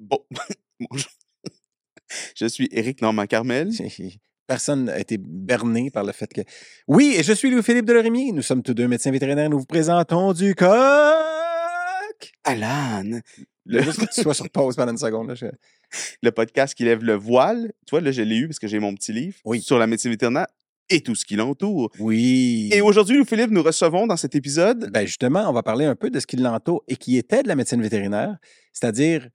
Bon, bonjour. Je suis Éric Normand Carmel. Personne n'a été berné par le fait que. Oui, et je suis Louis-Philippe Delorimier. Nous sommes tous deux médecins vétérinaires. Nous vous présentons du coq. Alan, Le... Juste que tu sois sur pause pendant une seconde. là, je- le podcast qui lève le voile. Tu vois, là, je l'ai eu parce que j'ai mon petit livre Oui. sur la médecine vétérinaire et tout ce qui l'entoure. Oui. Et aujourd'hui, nous, Philippe, nous recevons dans cet épisode Ben justement, on va parler un peu de ce qui l'entoure et qui était de la médecine vétérinaire, c'est-à-dire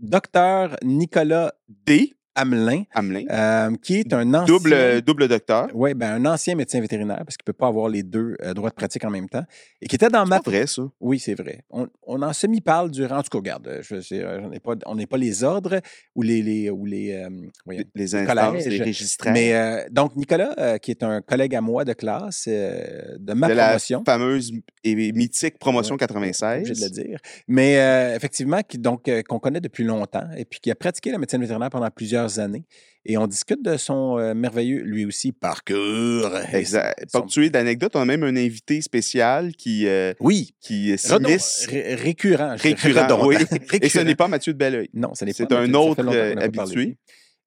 docteur Nicolas D. Hamelin, Hamelin, euh, qui est un ancien... double, double docteur. Oui, ben, un ancien médecin vétérinaire, parce qu'il ne peut pas avoir les deux euh, droits de pratique en même temps, et qui était dans C'est ma... pas vrai, ça. Oui, c'est vrai. On, on en semi-parle durant... En tout cas, regarde, euh, je, sais, euh, ai pas, on n'est pas les ordres ou les... les, ou les euh, voyons, Les, les les collèges. registraires. Mais euh, donc, Nicolas, euh, qui est un collègue à moi de classe euh, de ma de la promotion, fameuse et mythique promotion Ouais, 96. obligé de le dire. Mais euh, effectivement, qui, donc, euh, qu'on connaît depuis longtemps et puis qui a pratiqué la médecine vétérinaire pendant plusieurs années. Et on discute de son euh, merveilleux, lui aussi, parcours. Exact. son- Ponctué d'anecdotes, on a même un invité spécial qui, euh, Oui, qui s'immisce. ré- récurrent. Récurrent, oui. Et ce Récurrent. n'est pas Mathieu de Belleuil. Non, ce n'est C'est pas. un ça fait autre, euh, habitué.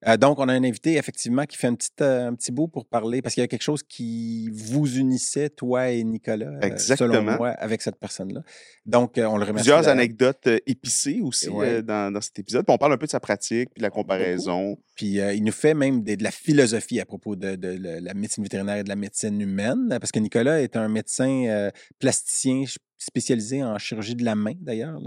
Euh, donc, on a un invité, effectivement, qui fait un petit, euh, un petit bout pour parler, parce qu'il y a quelque chose qui vous unissait, toi et Nicolas, euh, selon Exactement. moi, avec cette personne-là. Donc, on le remercie. Plusieurs anecdotes épicées aussi Ouais. dans, dans cet épisode. Puis on parle un peu de sa pratique, puis de la comparaison. Puis il nous fait même des- de la philosophie à propos de, de la médecine vétérinaire et de la médecine humaine, parce que Nicolas est un médecin plasticien spécialisé en chirurgie de la main, d'ailleurs,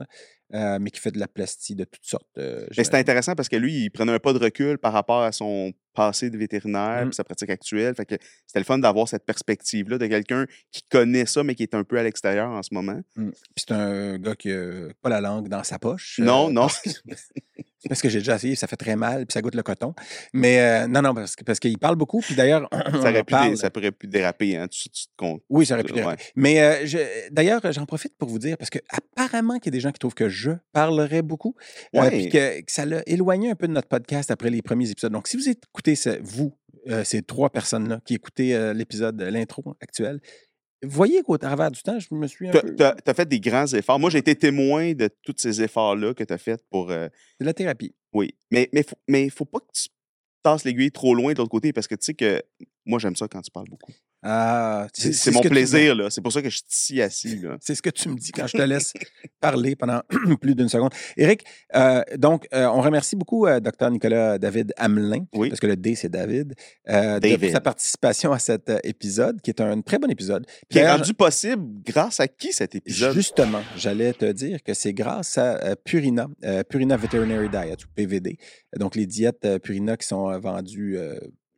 euh, mais qui fait de la plastie de toutes sortes. euh, Mais c'était intéressant parce que lui, il prenait un pas de recul par rapport à son passé de vétérinaire, Mm. puis sa pratique actuelle. Fait que c'était le fun d'avoir cette perspective-là de quelqu'un qui connaît ça, mais qui est un peu à l'extérieur en ce moment. Mm. Puis c'est un gars qui n'a pas la langue dans sa poche. Non, euh, non. parce que- C'est parce que j'ai déjà essayé, ça fait très mal, puis ça goûte le coton. Mais euh, non, non, parce que- parce qu'il parle beaucoup, puis d'ailleurs, Ça, en aurait pu dé- parle. ça pourrait pu déraper, hein, tu, tu te comptes. Oui, ça aurait pu Ouais. déraper. Mais euh, je- d'ailleurs, j'en profite pour vous dire, parce que apparemment qu'il y a des gens qui trouvent que je parlerais beaucoup, Ouais. puis que, que ça l'a éloigné un peu de notre podcast après les premiers épisodes. Donc, si vous écoutez ce- vous, euh, ces trois personnes-là qui écoutez euh, l'épisode, euh, l'intro actuel, voyez qu'au travers du temps, je me suis un peu... Tu as, fait des grands efforts. Moi, j'ai été témoin de tous ces efforts-là que tu as fait pour. euh, de la thérapie. oui. Mais il mais faut, mais faut pas que tu tasses l'aiguille trop loin de l'autre côté parce que tu sais que moi, j'aime ça quand tu parles beaucoup. Ah, C'est mon ce plaisir, là. C'est pour ça que je suis ici assis, là. C'est ce que tu me dis quand je te laisse parler pendant plus d'une seconde. Éric, euh, donc, euh, on remercie beaucoup euh, Dr. Nicolas David Hamelin, Oui. parce que le D, c'est David, euh, de sa participation à cet épisode, qui est un très bon épisode. Qui est rendu possible grâce à qui cet épisode? Justement, j'allais te dire que c'est grâce à Purina, Purina Veterinary Diet, ou PVD. Donc, les diètes Purina qui sont vendues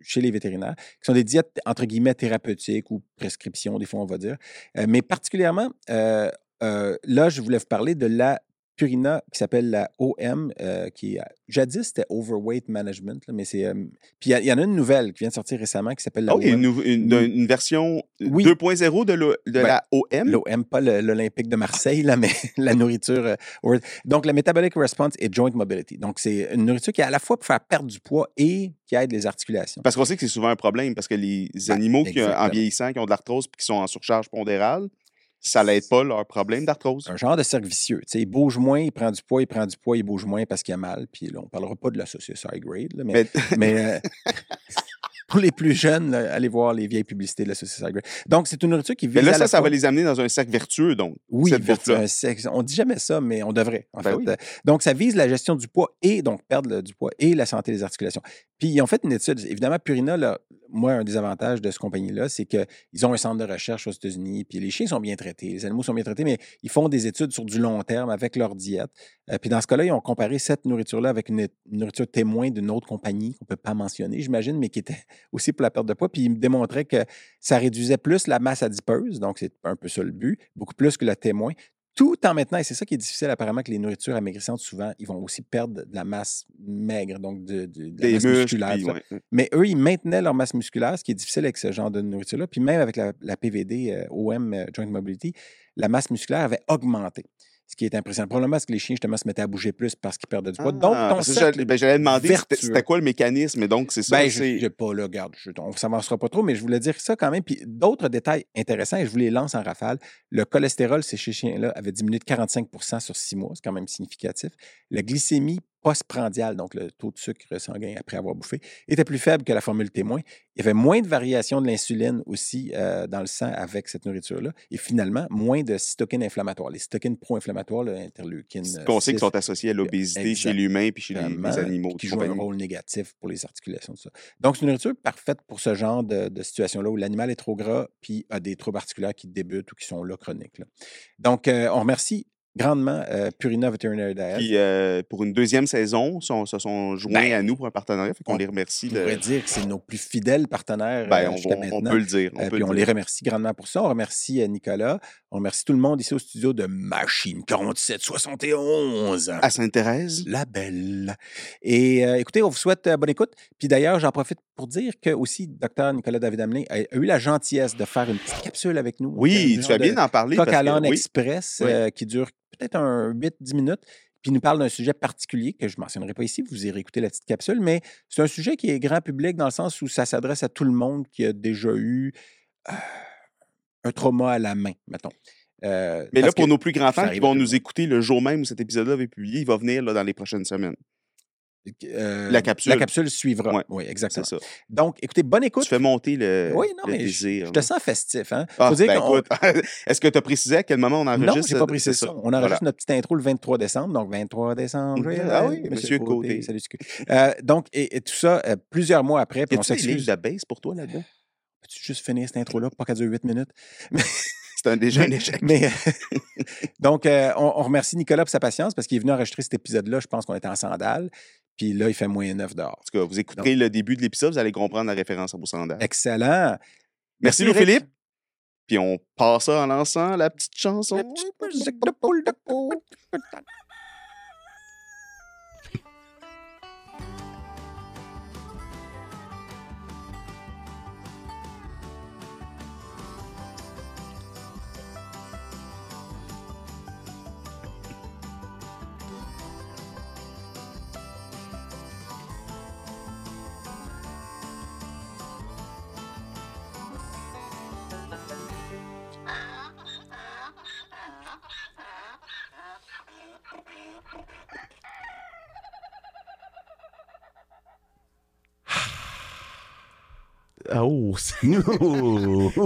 chez les vétérinaires, qui sont des diètes, entre guillemets, thérapeutiques ou prescriptions, des fois, on va dire. Euh, mais particulièrement, euh, euh, là, je voulais vous parler de la Purina qui s'appelle la OM, euh, qui jadis c'était Overweight Management, là, mais c'est. euh, puis il y en a une nouvelle qui vient de sortir récemment qui s'appelle la Oh, OM. une, une- une version Oui. 2.0 de, l'O- de Ben, la OM. L'OM, pas l'Olympique de Marseille, là, mais la nourriture. euh, donc, la Metabolic Response et Joint Mobility. Donc, c'est une nourriture qui est à la fois pour faire perdre du poids et qui aide les articulations. Parce qu'on sait que c'est souvent un problème, parce que les Ben, animaux qui, euh, en vieillissant, qui ont de l'arthrose et qui sont en surcharge pondérale, ça l'aide pas leur problème d'arthrose. Un genre de cercle vicieux. Tu sais, il bouge moins, il prend du poids, il prend du poids, il bouge moins parce qu'il a mal. Puis là, on ne parlera pas de la saucisse high grade, là, mais, Mais, mais, euh, pour les plus jeunes, là, allez voir les vieilles publicités de la saucisse high grade. Donc, c'est une nourriture qui vise mais là, à la ça, ça fois- va les amener dans un cercle vertueux, donc. Oui, un on dit jamais ça, mais on devrait, en Ben fait. oui. Donc, ça vise la gestion du poids et donc perdre le- du poids et la santé des articulations. Puis, ils ont fait une étude. Évidemment, Purina, là, moi, un des avantages de cette compagnie-là, c'est qu'ils ont un centre de recherche aux États-Unis, puis les chiens sont bien traités, les animaux sont bien traités, mais ils font des études sur du long terme avec leur diète. Euh, puis, dans ce cas-là, ils ont comparé cette nourriture-là avec une, nourriture témoin d'une autre compagnie qu'on ne peut pas mentionner, j'imagine, mais qui était aussi pour la perte de poids. Puis, ils démontraient que ça réduisait plus la masse adipeuse, donc c'est un peu ça le but, beaucoup plus que le témoin, tout en maintenant, et c'est ça qui est difficile apparemment, que les nourritures amaigrissantes, souvent, ils vont aussi perdre de la masse maigre, donc de, de- de la Des masse muscles. musculaire. puis ouais. Mais eux, ils maintenaient leur masse musculaire, ce qui est difficile avec ce genre de nourriture-là. Puis même avec la, la PVD, euh, OM, euh, Joint Mobility, la masse musculaire avait augmenté. Ce qui est impressionnant. Probablement parce que les chiens, justement, se mettaient à bouger plus parce qu'ils perdaient du poids. donc, Ah, ton cercle j'allais ben, j'allais demander c'était- quoi le mécanisme, et donc c'est ça. Ben, je n'ai pas là, regarde, je- on ne s'avancera pas trop, mais je voulais dire ça quand même. Puis d'autres détails intéressants, et je vous les lance en rafale. Le cholestérol, ces chiens-là, avait diminué de 45 sur six mois, c'est quand même significatif. La glycémie postprandial, donc le taux de sucre sanguin après avoir bouffé, était plus faible que la formule témoin. Il y avait moins de variation de l'insuline aussi euh, dans le sang avec cette nourriture-là. Et finalement, moins de cytokines inflammatoires. Les cytokines pro-inflammatoires, l'interleukine. On sait qu'ils sont associés à l'obésité chez l'humain puis chez les, les, animaux. Qui jouent un rôle négatif pour les articulations, tout ça. Donc, c'est une nourriture parfaite pour ce genre de, de situation-là où l'animal est trop gras puis a des troubles articulaires qui débutent ou qui sont là chroniques. Là. Donc, euh, on remercie grandement euh, Purina Veterinary Diet. Puis euh, pour une deuxième saison, sont, se sont joints Ben, à nous pour un partenariat. Fait qu'on on les remercie. On De... pourrait dire que c'est nos plus fidèles partenaires Ben, euh, on, peut le dire. On peut puis le on dire. les remercie grandement pour ça. On remercie Nicolas. On remercie tout le monde ici au studio de Machine 4771. À Sainte-Thérèse. La belle. Et écoutez, on vous souhaite bonne écoute. Puis d'ailleurs, j'en profite pour dire que aussi, docteur Nicolas David Amelin a, eu la gentillesse de faire une petite capsule avec nous. Oui, tu genre bien d'en parler. Coq express Oui. euh, qui dure peut-être un 8-10 minutes. Puis il nous parle d'un sujet particulier que je ne mentionnerai pas ici. Vous irez écouter la petite capsule, mais c'est un sujet qui est grand public dans le sens où ça s'adresse à tout le monde qui a déjà eu euh, un trauma à la main, mettons. Euh, Mais là, pour nos plus grands fans qui vont nous écouter le jour même où cet épisode-là va être publié, il va venir là, dans les prochaines semaines. Euh, la capsule. La capsule suivra. Ouais, Oui, C'est exactement. ça. Donc, écoutez, bonne écoute. Tu fais monter le, Oui, non, le mais je, désir. je te sens festif. Hein? Ah, ben est-ce que tu as précisé à quel moment on enregistre? Non, j'ai pas euh, précisé ça. On enregistre Voilà. notre petite intro le 23 décembre. Donc, 23 décembre. Mhm. joyeux Ah oui, Monsieur Côté. Salut. Euh, donc, et, et tout ça, euh, plusieurs mois après, puis Y on s'excuse. de base pour toi là-dedans? Peux-tu juste finir cette intro-là, pas qu'elle dure 8 minutes? C'est déjà un échec. Mais, donc, euh, on, on remercie Nicolas pour sa patience parce qu'il est venu enregistrer cet épisode-là. Je pense qu'on était en sandales. Puis là, il fait moins 9 dehors. En tout cas, vous écouterez le début de l'épisode, vous allez comprendre la référence à vos. Excellent. Merci, Merci, Louis-Philippe. Puis on passe ça en lançant la petite chanson. La petite musique de poule de poule. Oh, ça,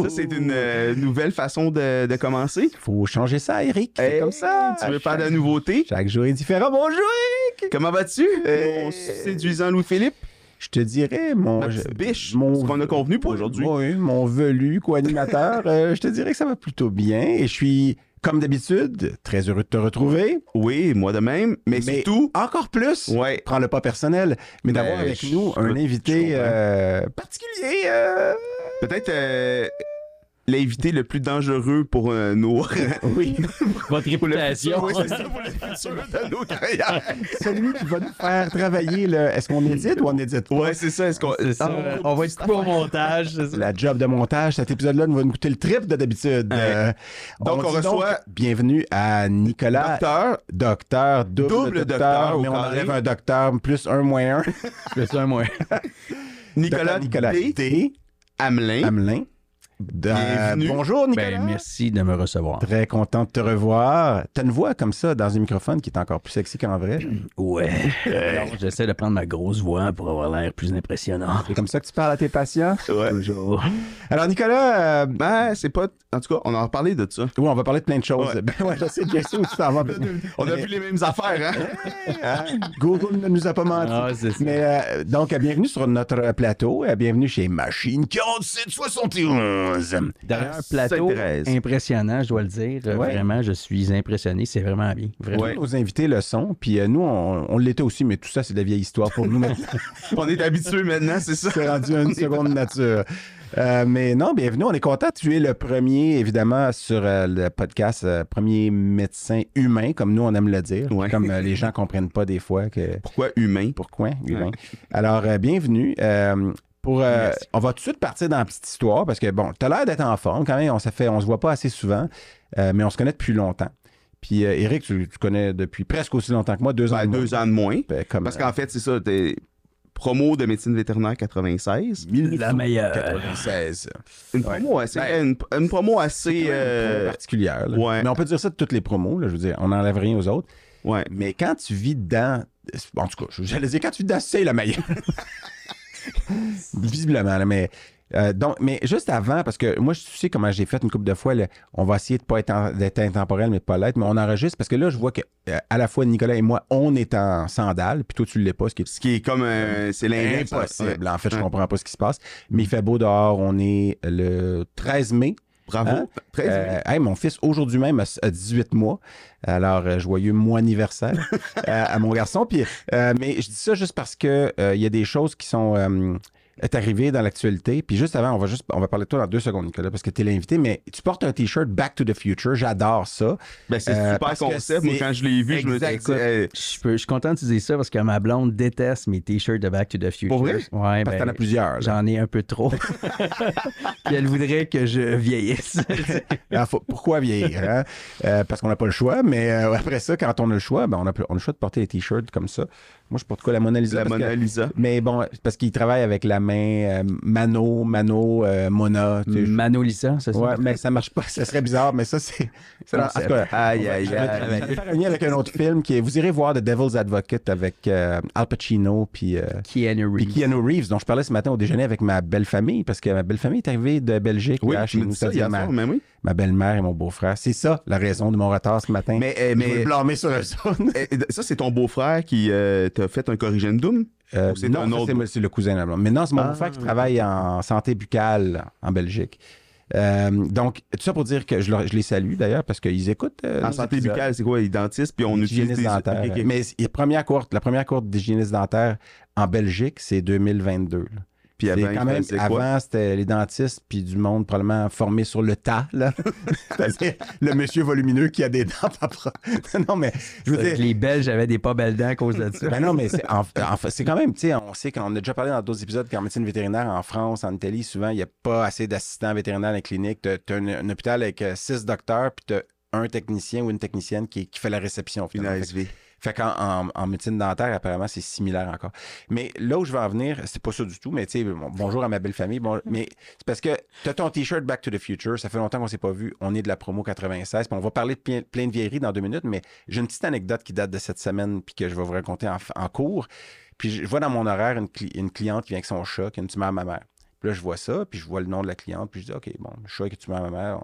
c'est une euh, nouvelle façon de, de commencer. Faut changer ça, Eric. C'est comme ça. Tu veux faire de nouveauté? Chaque jour est différent. Bonjour, Eric. Comment vas-tu? Hey. Mon séduisant Louis-Philippe? Je te dirais, mon. Ma biche. mon- Ce qu'on a convenu pour aujourd'hui. Oui, mon velu co-animateur. euh, je te dirais que ça va plutôt bien. Et je suis, comme d'habitude, très heureux de te retrouver. Oui, moi de même. Mais, Mais- surtout, Encore plus. ouais, Prends-le pas personnel, mais Ben, d'avoir avec je- nous un invité euh, particulier. euh, peut-être euh, l'invité le plus dangereux pour euh, nos... oui, Votre réputation. Oui, c'est ça, pour le futur de nos carrières. celui qui va nous faire travailler. Le... Est-ce qu'on édite ou on n'édite pas? Ouais, c'est ça. Est-ce qu'on... Ah, On va être au montage. c'est ça. La job de montage, cet épisode-là nous va nous coûter le triple de d'habitude. Euh, Donc, on reçoit- bienvenue à Nicolas, Docteur, docteur, double, Double docteur, mais on enlève un docteur plus un moins un. Ça un moins. Nicolas, Docteur Nicolas D. T. Hamelin. Hamelin. Bonjour, Nicolas. Ben, merci de me recevoir. Très content de te revoir. T'as une voix comme ça dans un microphone qui est encore plus sexy qu'en vrai. Ouais. J'essaie de prendre ma grosse voix pour avoir l'air plus impressionnant. C'est comme ça que tu parles à tes patients? Ouais. Toujours. Alors, Nicolas, euh, Ben, c'est pas... En tout cas, on en a parlé de ça. oui, on va parler de plein de choses. Ouais. Ben ouais, je sais, je sais où tu t'en vas. On a plus les mêmes affaires, hein? Hein? Google ne nous a pas menti. Ah, c'est ça. Mais euh, donc, euh, bienvenue sur notre plateau. bienvenue chez Machine 4771. Derrière un plateau impressionnant, je dois le dire. Ouais. Vraiment, je suis impressionné. C'est vraiment bien. Vraiment. Ouais. Nos invités le sont. Puis euh, nous, on, on l'était aussi, mais tout ça, c'est de la vieille histoire pour nous. On est habitués maintenant, c'est ça? C'est rendu une seconde nature. Euh, mais non, bienvenue. On est content. Tu es le premier, évidemment, sur euh, le podcast, euh, premier médecin humain, comme nous, on aime le dire. Ouais. Comme euh, les gens comprennent pas des fois que. Pourquoi humain? Pourquoi humain? Alors, euh, bienvenue. Euh, pour, euh, on va tout de suite partir dans la petite histoire parce que, bon, tu as l'air d'être en forme quand même. On, fait, on se voit pas assez souvent, euh, mais on se connaît depuis longtemps. Puis, euh, Eric, tu, tu connais depuis presque aussi longtemps que moi, deux ans. Ben, de deux moins. ans de moins. Ben, comme, Parce qu'en fait, c'est ça, t'es promo de médecine vétérinaire 96. La meilleure. 96. Une Ouais. promo assez... Ben, une, une promo assez... Euh, particulière. ouais. Mais on peut dire ça de toutes les promos. Là, je veux dire, on n'enlève rien aux autres. ouais. Mais quand tu vis dedans En tout cas, j'allais dire, quand tu c'est le meilleur. Visiblement, là, mais. euh, donc, mais juste avant, parce que moi, je sais comment j'ai fait une couple de fois, là, on va essayer de pas être d'être intemporel, mais de pas l'être, mais on enregistre parce que là, je vois que euh, à la fois Nicolas et moi, on est en sandales, puis toi, tu l'es pas, ce qui est Ce qui est comme un. C'est l'inverse. impossible. Ouais. En fait, je comprends pas ce qui se passe. Mais il fait beau dehors. On est le 13 mai. Bravo. Hein? Très Euh, hey, mon fils, aujourd'hui même, a, a 18 mois. Alors, euh, joyeux mois anniversaire euh, à mon garçon. Puis, euh, mais je dis ça juste parce que euh, il y a des choses qui sont euh, est arrivées dans l'actualité. Puis juste avant, on va juste on va parler de toi dans deux secondes, Nicolas, parce que tu es l'invité. Mais tu portes un T-shirt Back to the Future. J'adore ça. Ben, c'est euh, super parce que concept. Moi, quand je l'ai vu, je me Exact. dis, hey, Je, peux- je suis content d'utiliser ça parce que ma blonde déteste mes t-shirts de Back to the Future. Pour vrai? Ouais, Parce que ben, t'en as plusieurs. J'en ai un peu trop. Puis elle voudrait que je vieillisse. Alors, faut- pourquoi vieillir? hein? Euh, parce qu'on n'a pas le choix, mais euh, après ça, quand on a le choix, ben, on, a, on a le choix de porter des t-shirts comme ça. Moi, je porte quoi? La Mona Lisa? la que- Mona Lisa. mais bon, parce qu'il travaille avec la main euh, Mano, Mano, euh, Mona. tu sais, je- Mano Lisa, c'est ça? Ouais, mais ça marche pas. Ça serait bizarre, mais ça, c'est. en tout cas, Aïe, aïe, je vais- aïe. je vais faire un lien avec un autre film qui est. Vous irez voir The Devil's Advocate avec euh, Al Pacino puis euh, Keanu puis Reeves. Keanu Reeves, dont je parlais ce matin au déjeuner avec ma belle famille, parce que ma belle famille est arrivée de Belgique Oui, là, chez nous. ça c'est-à-dire hier soir, mais oui. Ma belle-mère et mon beau-frère. C'est ça la raison de mon retard ce matin. Mais, euh, Je mais blâmer sur eux euh, ça, c'est ton beau-frère qui euh, t'a fait un corrigendum? Euh, c'est non, autre? c'est- le cousin de. Mais non, c'est mon Ah, beau-frère qui travaille en santé buccale en Belgique. Euh, donc, tout ça pour dire que je, leur- je les salue d'ailleurs parce qu'ils écoutent. euh, En santé buccale, c'est quoi? Les dentistes, puis on utilise des... dentaire. Mais la première courte, la première courte d'hygiéniste dentaire en Belgique, c'est 2022. là. Puis C'est avant, quand même, avant, c'était les dentistes puis du monde probablement formé sur le tas, là. C'est-à-dire le monsieur volumineux qui a des dents pas non, mais je veux dire, Les Belges avaient des pas belles dents à cause de ça. ben non, mais c'est en- en fait, c'est quand même, tu sais, on sait qu'on a déjà parlé dans d'autres épisodes qu'en médecine vétérinaire en France, en Italie, souvent, il n'y a pas assez d'assistants vétérinaires dans les cliniques. Tu as, un, un hôpital avec euh, six docteurs, puis tu as un technicien ou une technicienne qui, qui fait la réception. Une finalement. Que- ASV. Fait qu'en en, médecine dentaire, apparemment, c'est similaire encore. Mais là où je veux en venir, c'est pas ça du tout, mais tu sais, bon, bonjour à ma belle famille. Bon, mais c'est parce que tu as ton t-shirt Back to the Future, ça fait longtemps qu'on s'est pas vu. On est de la promo 96, puis on va parler de plein, de vieilleries dans deux minutes, mais j'ai une petite anecdote qui date de cette semaine, puis que je vais vous raconter en, en cours. Puis je, vois dans mon horaire une, cli- une cliente qui vient avec son chat, qui a une tumeur à ma mère. Puis là, je vois ça, puis je vois le nom de la cliente, puis je dis, OK, bon, le chat qui a une tumeur à ma mère.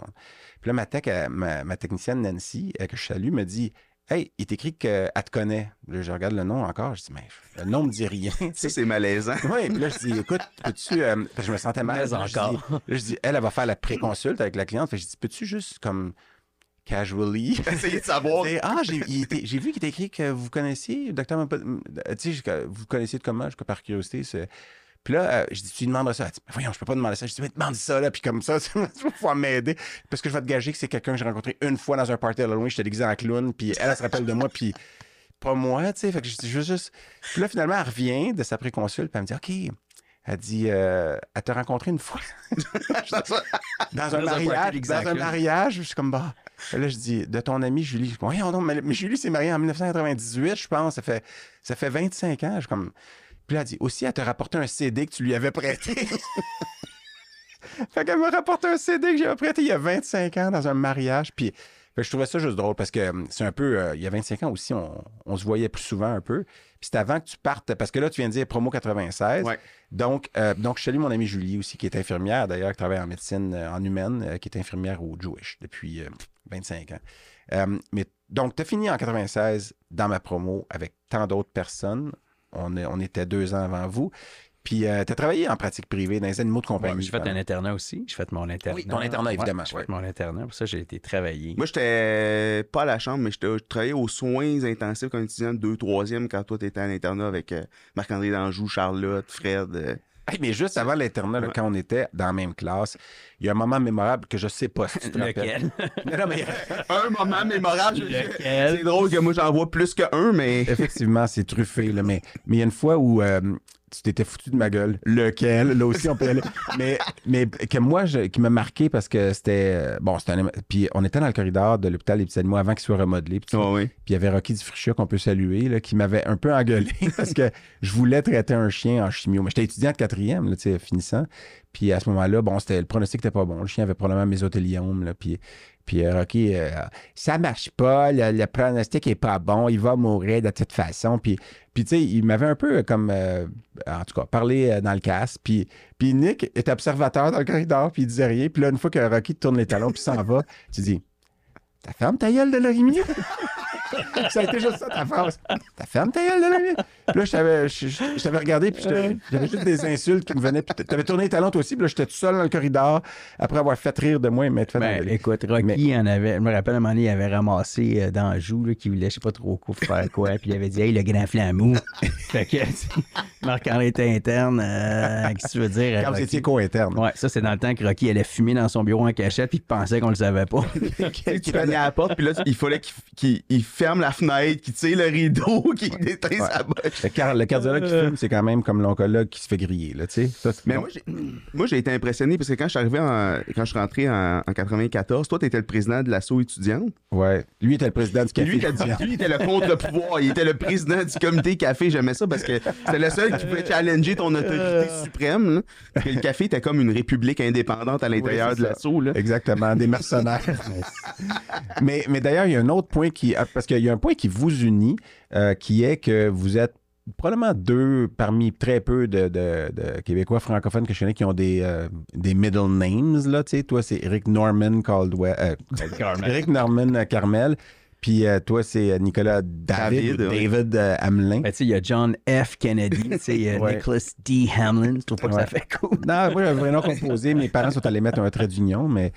Puis là, ma, tech, ma, ma technicienne Nancy, euh, que je salue, me dit, Hey, il est écrit qu'elle te connaît. Là, je regarde le nom encore. Je dis, mais le nom me dit rien. tu Ça, sais. c'est malaisant. Oui, puis là, je dis, écoute, peux-tu. euh, je me sentais mal. Mais Là, je dis- Là, je dis, elle, elle va faire la pré-consulte avec la cliente. Fait je dis, peux-tu juste comme casually. Essayez de savoir. Ah, j'ai, vu qu'il était écrit que vous connaissiez, docteur, Mapa- tu sais, vous connaissiez de comment, je- par curiosité. Puis là, euh, je dis, tu lui demandes ça. Elle dit, Mais voyons, je peux pas demander ça. Je dis, mais demande ça, là. Puis comme ça, tu vas pouvoir m'aider. Parce que je vais te gager que c'est quelqu'un que j'ai rencontré une fois dans un party à Halloween. J'étais déguisé en clown. Puis elle, elle se rappelle de moi. Puis pas moi, tu sais. Fait que je dis, juste. Puis là, finalement, elle revient de sa préconsulte. Puis elle me dit, OK. Elle dit, euh, elle t'a rencontré une fois. dans un mariage. Dans un mariage. Je suis comme, bah. Là, je dis, de ton ami Julie. Je dis, Voyons donc, mais, mais Julie s'est mariée en 1998, je pense. Ça fait, ça fait 25 ans. Je suis comme. Puis là, elle dit, aussi, elle t'a rapporté un CD que tu lui avais prêté. fait qu'elle m'a rapporté un CD que j'avais prêté il y a 25 ans dans un mariage. Puis je trouvais ça juste drôle parce que hum, c'est un peu. euh, il y a 25 ans aussi, on, on se voyait plus souvent un peu. Puis c'était avant que tu partes. Parce que là, tu viens de dire promo 96. Ouais. Donc, euh, donc, je salue mon amie Julie aussi, qui est infirmière d'ailleurs, qui travaille en médecine euh, en humaine, euh, qui est infirmière au Jewish depuis euh, 25 ans. Euh, mais donc, tu as fini en 96 dans ma promo avec tant d'autres personnes. On, est- on était deux ans avant vous. Puis, tu as travaillé en pratique privée dans les animaux de compagnie. Ouais, j'ai fait un internat aussi. J'ai fait mon internat. Oui, ton internat, évidemment, Ouais, j'ai ouais. fait mon internat. Pour ça, j'ai été travailler. Moi, j'étais pas à la chambre, mais j'étais- je travaillais aux soins intensifs comme étudiant de 2 3e quand toi, t'étais à l'internat avec euh, Marc-André Danjou, Charlotte, Fred. euh. Hey, mais juste avant l'internat, Ouais. quand on était dans la même classe, il y a un moment mémorable que je sais pas si tu te rappelles. Lequel? Non, non, mais Un moment mémorable. C'est drôle que moi, j'en vois plus qu'un, mais... effectivement, c'est truffé. Là, mais mais il y a une fois où euh, tu t'étais foutu de ma gueule. Lequel? Là aussi, on peut aller. Mais, mais que moi, je- qui m'a marqué parce que c'était... euh, Bon, c'était un... Puis on était dans le corridor de l'hôpital des animaux avant qu'il soit remodelé. Puis. Puis il y avait Rocky Dufrichia qu'on peut saluer, là, qui m'avait un peu engueulé parce que je voulais traiter un chien en chimio. Mais j'étais étudiant de quatrième, là, tu sais, finissant. Puis à ce moment-là, bon, c'était le pronostic n'était pas bon. Le chien avait probablement mésothéliome, là, puis, Puis euh, Rocky, euh, ça marche pas, le, le pronostic est pas bon, il va mourir de toute façon. Puis, tu sais, il m'avait un peu comme, euh, en tout cas, parlé dans le. Puis, puis Nick est observateur dans le corridor, puis il disait rien. Puis là, une fois que Rocky tourne les talons, puis s'en va, tu dis, T'as ferme ta gueule de Lorimier? ça a été juste ça ta phrase. T'as ferme ta gueule de Lorimier? Puis là, je t'avais, regardé, puis j'avais juste des insultes qui me venaient. Puis t'avais tourné les talons toi aussi, puis là, j'étais tout seul dans le corridor après avoir fait rire de moi et m'être fait Ben, écoute, Rocky en avait. Je me rappelle à un moment donné, il avait ramassé euh, dans le joue, là, qui voulait, je sais pas trop quoi faire quoi, puis il avait dit, hey, le grand flamou. fait que, Marc-André était interne. euh, Qu'est-ce que tu veux dire? Quand vous étiez co-interne. Ouais, ça, c'est dans le temps que Rocky allait fumer dans son bureau en cachette, puis il pensait qu'on le savait pas. à la porte, puis là, il fallait qu'il qu'il- il ferme la fenêtre, qu'il tire le rideau, qu'il éteint sa boche. Le, car- le cardiologue qui fume, c'est quand même comme l'oncologue qui se fait griller, là, tu sais. C'est Mais bon. moi, j'ai, moi, j'ai été impressionné parce que quand je suis arrivé en, quand je suis rentré en, en 94, toi, tu étais le président de l'assaut étudiante? Ouais. Lui était le président du café. lui, était- lui, était le contre-pouvoir. Il était le président du comité café. J'aimais ça parce que c'était le seul qui pouvait challenger ton autorité suprême. là. Parce que le café était comme une république indépendante à l'intérieur Oui, c'est de l'assaut. là. Exactement, des mercenaires. mais mais d'ailleurs, il y a un autre point qui. Parce qu'il y a un point qui vous unit, euh, qui est que vous êtes probablement deux parmi très peu de, de- de Québécois francophones que je connais qui ont des, euh, des middle names. Là, tu sais. toi, c'est Eric Norman Caldwell. euh, Eric Norman euh, Carmel. Puis euh, toi, c'est euh, Nicolas David, David, ou ouais. David euh, Hamelin. Ben, tu sais, il y a John F. Kennedy, tu sais, il y a Ouais. Nicholas D. Hamlin. Je trouve pas que Ouais. ça fait cool. Non, moi, j'ai un vrai nom composé. Mes parents sont allés mettre un trait d'union, mais,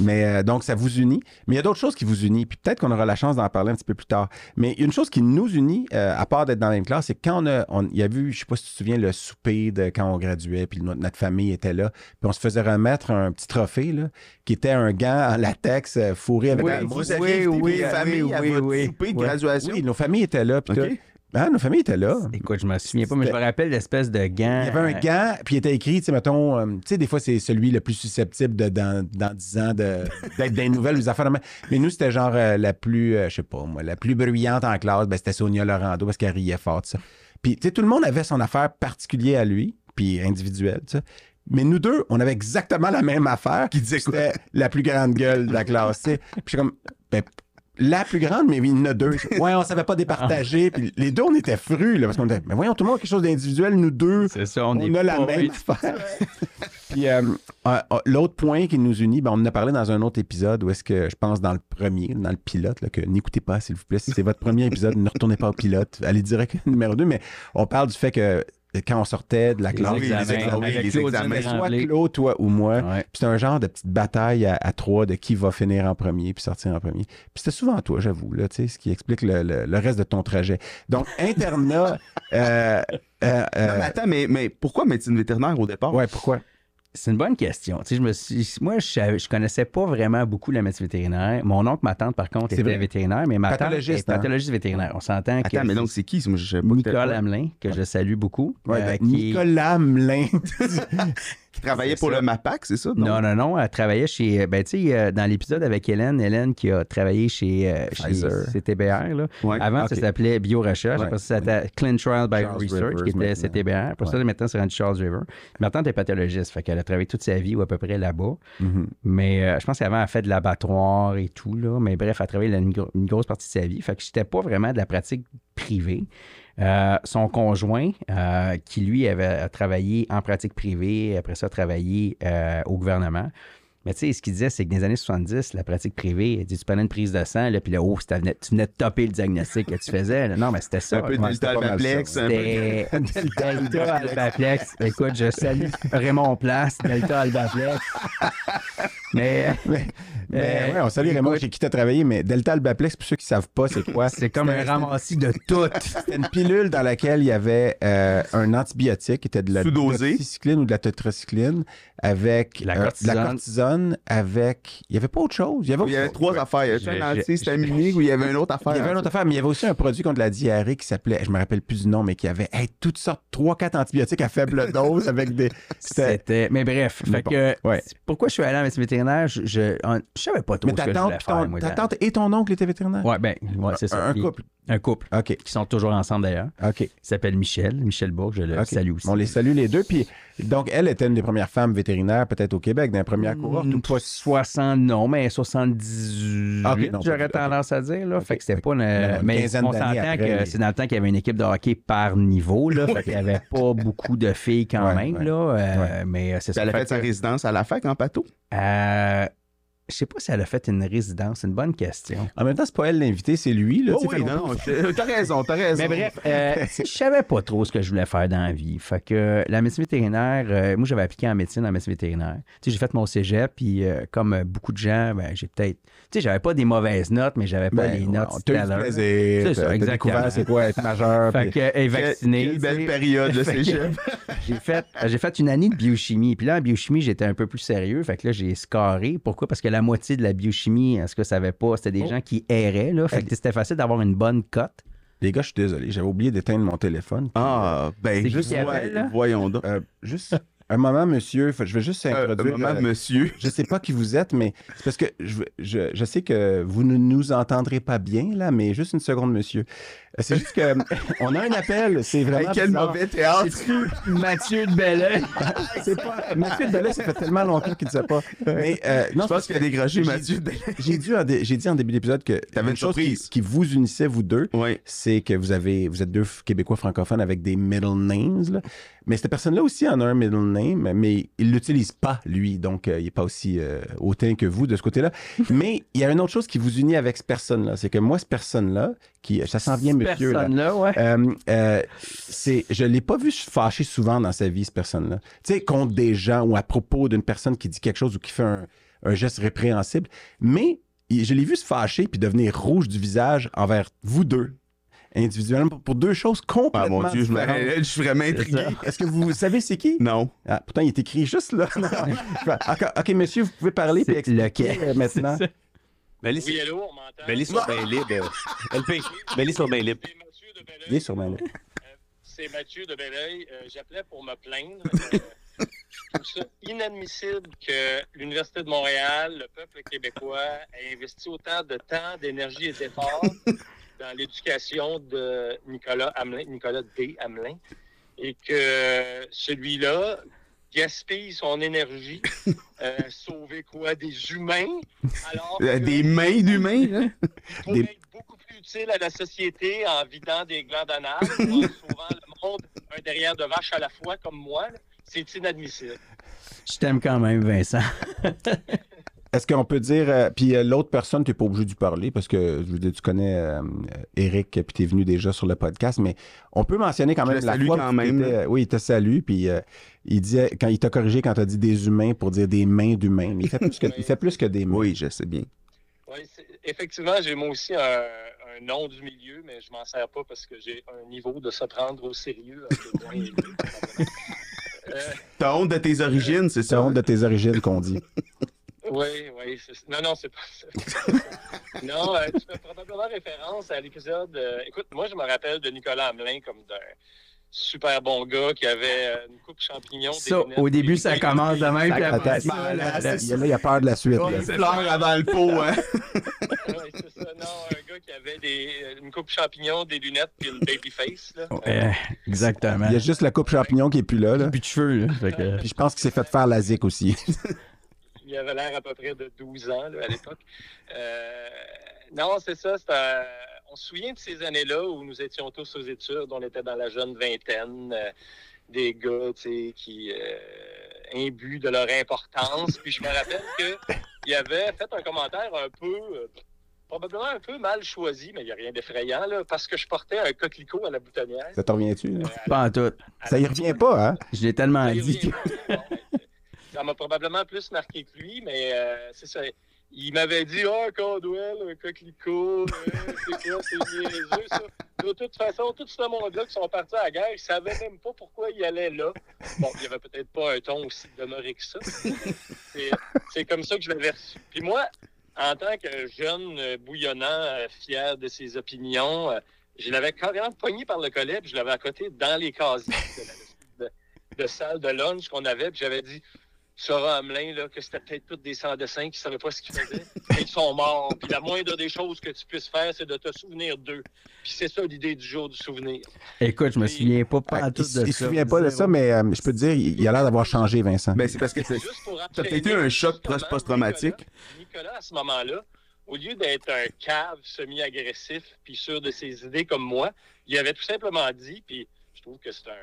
mais euh, donc ça vous unit. Mais il y a d'autres choses qui vous unissent, puis peut-être qu'on aura la chance d'en parler un petit peu plus tard. Mais il y a une chose qui nous unit, euh, à part d'être dans la même classe, c'est quand on a, on, il y a vu, je sais pas si tu te souviens, le souper de quand on graduait, puis notre, notre famille était là, puis on se faisait remettre un petit trophée, là, qui était un gant en latex fourré avec Oui, un Vous oui, oui, oui, familles à oui, votre oui. souper de Ouais. graduation. Oui, nos familles étaient là, puis OK. tout. Ah, nos familles étaient là. Écoute, je me souviens pas, mais je me rappelle l'espèce de gant. Il y avait un gant, puis il était écrit, tu sais, mettons, euh, tu sais, des fois, c'est celui le plus susceptible de, dans, dans 10 ans de- d'être des nouvelles, des affaires. Mais nous, c'était genre euh, la plus, euh, je sais pas, moi, la plus bruyante en classe, ben, c'était Sonia Laurando parce qu'elle riait fort, ça. Puis, tu sais, tout le monde avait son affaire particulière à lui, puis individuelle, tu sais. Mais nous deux, on avait exactement la même affaire. Qui disait quoi? C'était la plus grande gueule de la classe, tu sais. Puis, je suis comme, ben, la plus grande, mais il y en a deux. Ouais, on savait pas départager. Puis les deux, on était frus, là, parce qu'on était, mais voyons, tout le monde a quelque chose d'individuel, nous deux. C'est ça, on, On, est a la pas- même affaire. Puis euh, euh, euh, l'autre point qui nous unit, ben, on en a parlé dans un autre épisode où est-ce que je pense dans le premier, dans le pilote, là, que n'écoutez pas, s'il vous plaît. Si c'est votre premier épisode, ne retournez pas au pilote. Allez direct au numéro 2. Mais on parle du fait que quand on sortait de la Les classe, oui, les examens, les Claude examens. Tremblay. soit Claude, toi ou moi, Ouais. puis c'était un genre de petite bataille à, à trois de qui va finir en premier puis sortir en premier. Puis c'était souvent toi, j'avoue, là, tu sais, ce qui explique le, le- le reste de ton trajet. Donc, internat. euh, euh, Non, euh, mais attends, mais, mais pourquoi médecine vétérinaire au départ? ouais, pourquoi? C'est une bonne question. Tu sais, je me suis, moi, je, connaissais pas vraiment beaucoup la médecine vétérinaire. Mon oncle, ma tante, par contre, était vrai. vétérinaire, mais ma tante Pathologiste, est hein? pathologiste vétérinaire. On s'entend que Attends, mais donc c'est qui? Moi, je pas Nicole. Hamelin, que je salue beaucoup. Ouais, euh, ben, qui est- Nicolas Melin. Qui travaillait pour ça. le MAPAC, c'est ça? Non, non, non. Elle travaillait chez. Ben, tu sais, euh, dans l'épisode avec Hélène, Hélène qui a travaillé chez, euh, chez. CTBR. Là. Ouais. Avant, ça s'appelait BioRecherche. Ouais. Après ça, c'était Clin Trial by Charles Research, Rivers qui était maintenant. CTBR. Après ça, maintenant, c'est rendu Charles River. Ma tante est pathologiste. Fait qu'elle a travaillé toute sa vie ou à peu près là-bas. Mhm. Mais euh, je pense qu'avant, elle a fait de l'abattoir et tout. Là. Mais bref, elle a travaillé une, gro- une grosse partie de sa vie. Fait que j'étais pas vraiment de la pratique privée. Euh, son conjoint, euh, qui lui avait travaillé en pratique privée, après ça, travaillé euh, au gouvernement. Mais tu sais, ce qu'il disait, c'est que dans les années 70, la pratique privée, il dit, tu prenais une prise de sang, là, puis là, oh, tu venais de topper le diagnostic que tu faisais. là. Non, mais c'était ça. Un peu de delta. C'était Delta Albaplex. Écoute, je salue Raymond Place, Delta Albaplex. Mais Mais, mais Euh, ouais, on salue Raymond chez qui tu as travaillé, mais Delta Albaplex, pour ceux qui ne savent pas, c'est quoi? c'est comme un ramassis de tout. C'était une pilule dans laquelle il y avait euh, un antibiotique, qui était de la doxycycline ou de la tetracycline, avec La euh, la cortisone. avec... Il n'y avait pas autre chose. Il y avait, Il y avait autre- trois affaires. Il y avait un antihistaminique ou il y avait une autre affaire. Il y avait une autre affaire, mais il y avait aussi un produit contre la diarrhée qui s'appelait, je me rappelle plus du nom, mais qui avait hey, toutes sortes, trois, quatre antibiotiques à faible dose avec des. C'était. Mais bref, Mais fait bon, que ouais. pourquoi je suis allé en médecine vétérinaire? Je, je, je savais pas trop Mais ce ta que je voulais faire, moi, ta tante et ton oncle étaient vétérinaires? Ouais, ben, ouais, c'est ça. Un couple. Un couple. OK. Qui sont toujours ensemble d'ailleurs. OK. Il s'appelle Michel. Michel Bourg, je le salue aussi. On les salue les deux. Puis, donc, elle était une des premières femmes vétérinaires, peut-être au Québec, dans la première cohorte. Mm, ou pas 60, non, mais 78, Ah, ok, non, j'aurais tendance à dire. Là. Fait que c'était pas une... une mais quinzaine on s'entend après, que les- c'est dans le temps qu'il y avait une équipe de hockey par niveau. Là, fait qu'il n'y avait pas beaucoup de filles quand Ouais, même. ouais. Là, euh, Mais euh, c'est ça. elle a Fait fait sa que, résidence à la fac en pato? euh, je sais pas si elle a fait une résidence. C'est une bonne question. En même temps, c'est pas elle l'invité, c'est lui. Là, Oh oui, non, t'as raison, t'as raison. Mais bref, euh, je savais pas trop ce que je voulais faire dans la vie. Fait que euh, la médecine vétérinaire, euh, moi j'avais appliqué en médecine en médecine vétérinaire. Tu sais, j'ai fait mon cégep, puis euh, comme beaucoup de gens, ben, j'ai peut-être. Tu sais, j'avais pas des mauvaises notes, mais j'avais pas Ben, les notes on t'a eu du plaisir. C'est ça, t'as- t'as exactement. découvert c'est quoi être majeur. Fait puis- que, euh, et vacciné. Quelle belle période, le cégep. J'ai fait, j'ai fait une année de biochimie. Puis là, en biochimie, j'étais un peu plus sérieux. Fait que là, j'ai scarré. Pourquoi? Parce que la moitié de la biochimie, est-ce que ça savait pas, c'était des Oh. gens qui erraient. Là. Fait que c'était facile d'avoir une bonne cote. Les gars, je suis désolé. J'avais oublié d'éteindre mon téléphone. Ah, ben, juste appelle, voyons donc. Euh, juste un moment, monsieur. Je vais juste Euh, introduire. maman, euh, monsieur. Je sais pas qui vous êtes, mais c'est parce que je, je, je sais que vous ne nous entendrez pas bien, là, mais juste une seconde, monsieur. Euh, C'est juste que on a un appel, c'est Hey, vraiment quel bizarre. mauvais théâtre. Mathieu de Belleuil. C'est pas... Mathieu Delay, ça fait tellement longtemps qu'il ne sait pas. Mais, euh, non, Je pense qu'il a j'ai- Mathieu. J'ai dit, en dé- j'ai dit en début d'épisode que T'avais une chose qui, vous unissait, vous deux, Oui. c'est que vous avez vous êtes deux Québécois francophones avec des middle names. là. Mais cette personne-là aussi en a un middle name, mais il l'utilise pas, lui. Donc, euh, il n'est pas aussi euh, hautain que vous de ce côté-là. mais il y a une autre chose qui vous unit avec cette personne-là. C'est que moi, cette personne-là, qui, ça s'en vient, monsieur. là. Personne-là, ouais. Euh, euh, c'est, je l'ai pas vu se fâcher souvent dans sa vie, cette personne-là. Tu sais, contre des gens ou à propos d'une personne qui dit quelque chose ou qui fait un, un geste répréhensible. Mais je l'ai vu se fâcher puis devenir rouge du visage envers vous deux, individuellement, pour, deux choses Ah, complètement mon Dieu, je, différentes. je suis vraiment intrigué. Est-ce que vous savez c'est qui? Non. Ah, pourtant, il est écrit juste là. ok, ok, monsieur, vous pouvez parler puis expliquer lequel? euh, maintenant. Mets-les Oui, sur, allô, on m'entend? sur main libre. LP, sur main libre. C'est Mathieu de Belleuil. Sur. C'est Mathieu de Belleuil. Euh, J'appelais pour me plaindre. Euh, je trouve ça inadmissible que l'Université de Montréal, le peuple québécois, ait investi autant de temps, d'énergie et d'efforts dans l'éducation de Nicolas Hamelin, Nicolas D. Hamelin, et que celui-là gaspille son énergie, euh, sauver quoi? Des humains, alors Euh, que- Des mains d'humains, là. pour Des- être beaucoup plus utile à la société en vidant des glands d'anal, en sauvant le monde un derrière de vache à la fois comme moi, c'est inadmissible. Je t'aime quand même, Vincent. Est-ce qu'on peut dire. euh, puis euh, l'autre personne, tu n'es pas obligé d'y parler parce que je veux dire, tu connais euh, Eric, puis tu es venu déjà sur le podcast, mais on peut mentionner quand Je même la fois quand même, étais- là. oui, il te salue, puis euh, il disait, quand il t'a corrigé quand tu as dit des humains pour dire des mains d'humains, mais il fait plus que, il fait plus que des mains. Oui, je sais bien. Oui, effectivement, j'ai moi aussi un, un nom du milieu, mais je m'en sers pas parce que j'ai un niveau de se prendre au sérieux. Euh, T'as honte de tes origines, c'est C'est ça? honte de tes origines qu'on dit. Oui, oui. c'est- Non, non, c'est pas ça. non, euh, tu fais probablement référence à l'épisode. euh, écoute, moi, je me rappelle de Nicolas Hamelin comme d'un super bon gars qui avait euh, une coupe champignon. Ça, au début, ça commence de même, puis après ça, là, là, là, Il y a- peur de la suite. là. Une fleur avant le pot, hein? Ouais, c'est ça. Non, un gars qui avait des, une coupe champignon, des lunettes puis une baby face. Là. Ouais, exactement. Il y a juste la coupe champignon qui est plus là. là. plus de cheveux, là. Fait que- Puis je pense qu'il s'est fait faire la zik aussi. Il avait l'air à peu près de 12 ans là, à l'époque. Euh, non, c'est ça. c'est un- On se souvient de ces années-là où nous étions tous aux études, on était dans la jeune vingtaine, euh, des gars qui euh, imbus de leur importance. Puis je me rappelle qu'il avait fait un commentaire un peu, euh, probablement un peu mal choisi, mais il n'y a rien d'effrayant, là, parce que je portais un coquelicot à la boutonnière. Ça te revient-tu? Euh, Pas en tout. Ça y revient pas, hein? Je l'ai tellement dit. Ça m'a probablement plus marqué que lui, mais euh, c'est ça. Il m'avait dit Ah, Caldwell, coquelicot, euh, c'est quoi, c'est niaiseux, ça. De toute façon, tout ce monde-là qui sont partis à la guerre, ils savaient même pas pourquoi ils allaient là. Bon, il n'y avait peut-être pas un ton aussi demeuré que ça. C'est- comme ça que je l'avais reçu. Puis moi, en tant que jeune euh, bouillonnant, fier de ses opinions, je l'avais carrément pogné par le collet, puis je l'avais accoté dans les casiers de- de salle de lunch qu'on avait, puis j'avais dit Sarah Hamelin, là, que c'était peut-être tous des sans-dessins qui ne savaient pas ce qu'ils faisaient. Mais ils sont morts. Puis la moindre des choses que tu puisses faire, c'est de te souvenir d'eux. Puis c'est ça l'idée du jour du souvenir. Écoute, je me souviens pas, pas Ah, tout de il ça. se souvient pas de ça, mais euh, je peux te dire, il, il a l'air d'avoir changé, Vincent. Ben, c'est parce que c'est- peut-être eu un choc post-traumatique. Nicolas, Nicolas, à ce moment-là, au lieu d'être un cave semi-agressif puis sûr de ses idées comme moi, il avait tout simplement dit, puis je trouve que c'est un,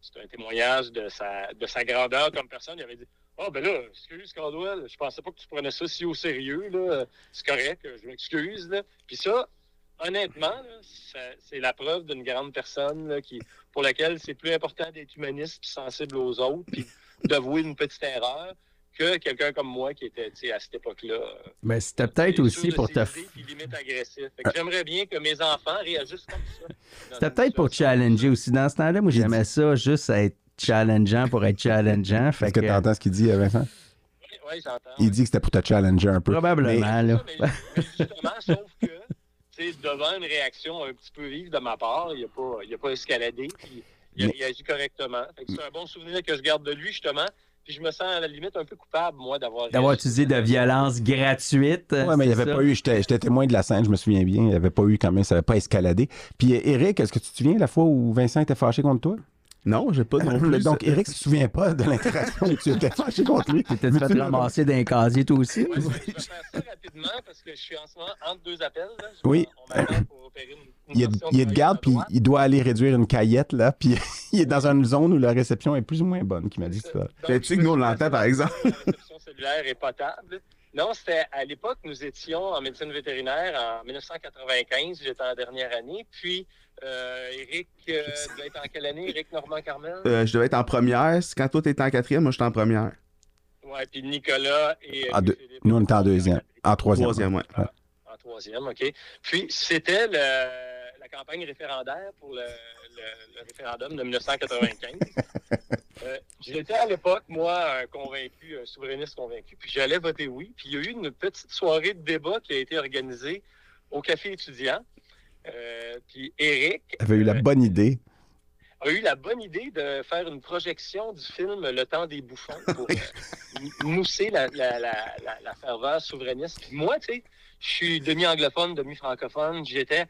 c'est un témoignage de sa, de sa grandeur comme personne. Il avait dit Oh, ben là, excuse, Caldwell, je pensais pas que tu prenais ça si au sérieux, là. C'est correct, je m'excuse. Puis ça, honnêtement, c'est la preuve d'une grande personne là, qui, pour laquelle c'est plus important d'être humaniste puis sensible aux autres, puis d'avouer une petite erreur que quelqu'un comme moi qui était, tu sais, à cette époque-là. euh, Mais c'était peut-être aussi pour te. Fait que J'aimerais bien que mes enfants réagissent comme ça. C'était peut-être pour challenger aussi. Dans ce temps-là, moi, j'aimais ça juste être challengeant pour être challengeant. Fait Est-ce que que, tu entends ce qu'il dit, euh, Vincent? Oui, oui, j'entends. Il dit que c'était pour te challenger un peu. probablement, là. Mais, mais justement, sauf que, tu sais, devant une réaction un petit peu vive de ma part, il n'a pas, il a pas escaladé, puis il a Mais- réagi correctement. Fait que c'est un bon souvenir que je garde de lui, justement. Puis je me sens à la limite un peu coupable, moi, d'avoir. D'avoir utilisé de violence gratuite. Ouais, mais il n'y avait ça? pas eu, j'étais j'étais témoin de la scène, je me souviens bien. Il n'y avait pas eu quand même, ça n'avait pas escaladé. Puis Eric, est-ce que tu te souviens la fois où Vincent était fâché contre toi? Non, j'ai pas non plus. Donc, Eric ne se souvient pas de l'interaction où tu étais fâché contre lui? T'étais-tu fait ramasser d'un casier, toi aussi? Ouais, je, vais, je vais faire ça rapidement parce que je suis en ce moment entre deux appels. Là. Je- Oui. On m'attend pour opérer une, une Il est, torsion il est de de garde, puis il doit aller réduire une caillette, là. Puis il est dans une zone où la réception est plus ou moins bonne, qui m'a dit ça. Sais-tu je que nous, on l'entend, par exemple? La réception cellulaire est potable. Non, c'était à l'époque, nous étions en médecine vétérinaire en 1995. J'étais en dernière année. Puis, euh, Eric, euh, devait être en quelle année? Eric Normand-Carmel? Euh, je devais être en première. Quand toi, t'étais en quatrième, moi, j'étais en première. Ouais, puis Nicolas et. En deux- Philippe, Nous, on était en deuxième. En troisième. Troisième, ouais. Ouais. En troisième, OK. Puis, c'était la campagne référendaire pour le, le- le référendum de 1995. Euh, J'étais à l'époque, moi, un convaincu, un souverainiste convaincu, puis j'allais voter oui. Puis il y a eu une petite soirée de débat qui a été organisée au Café étudiant. Euh, puis Eric avait eu la euh, bonne idée. a eu la bonne idée de faire une projection du film Le temps des bouffons pour euh, mousser la, la, la, la, la ferveur souverainiste. Puis moi, tu sais, je suis demi-anglophone, demi-francophone. J'étais,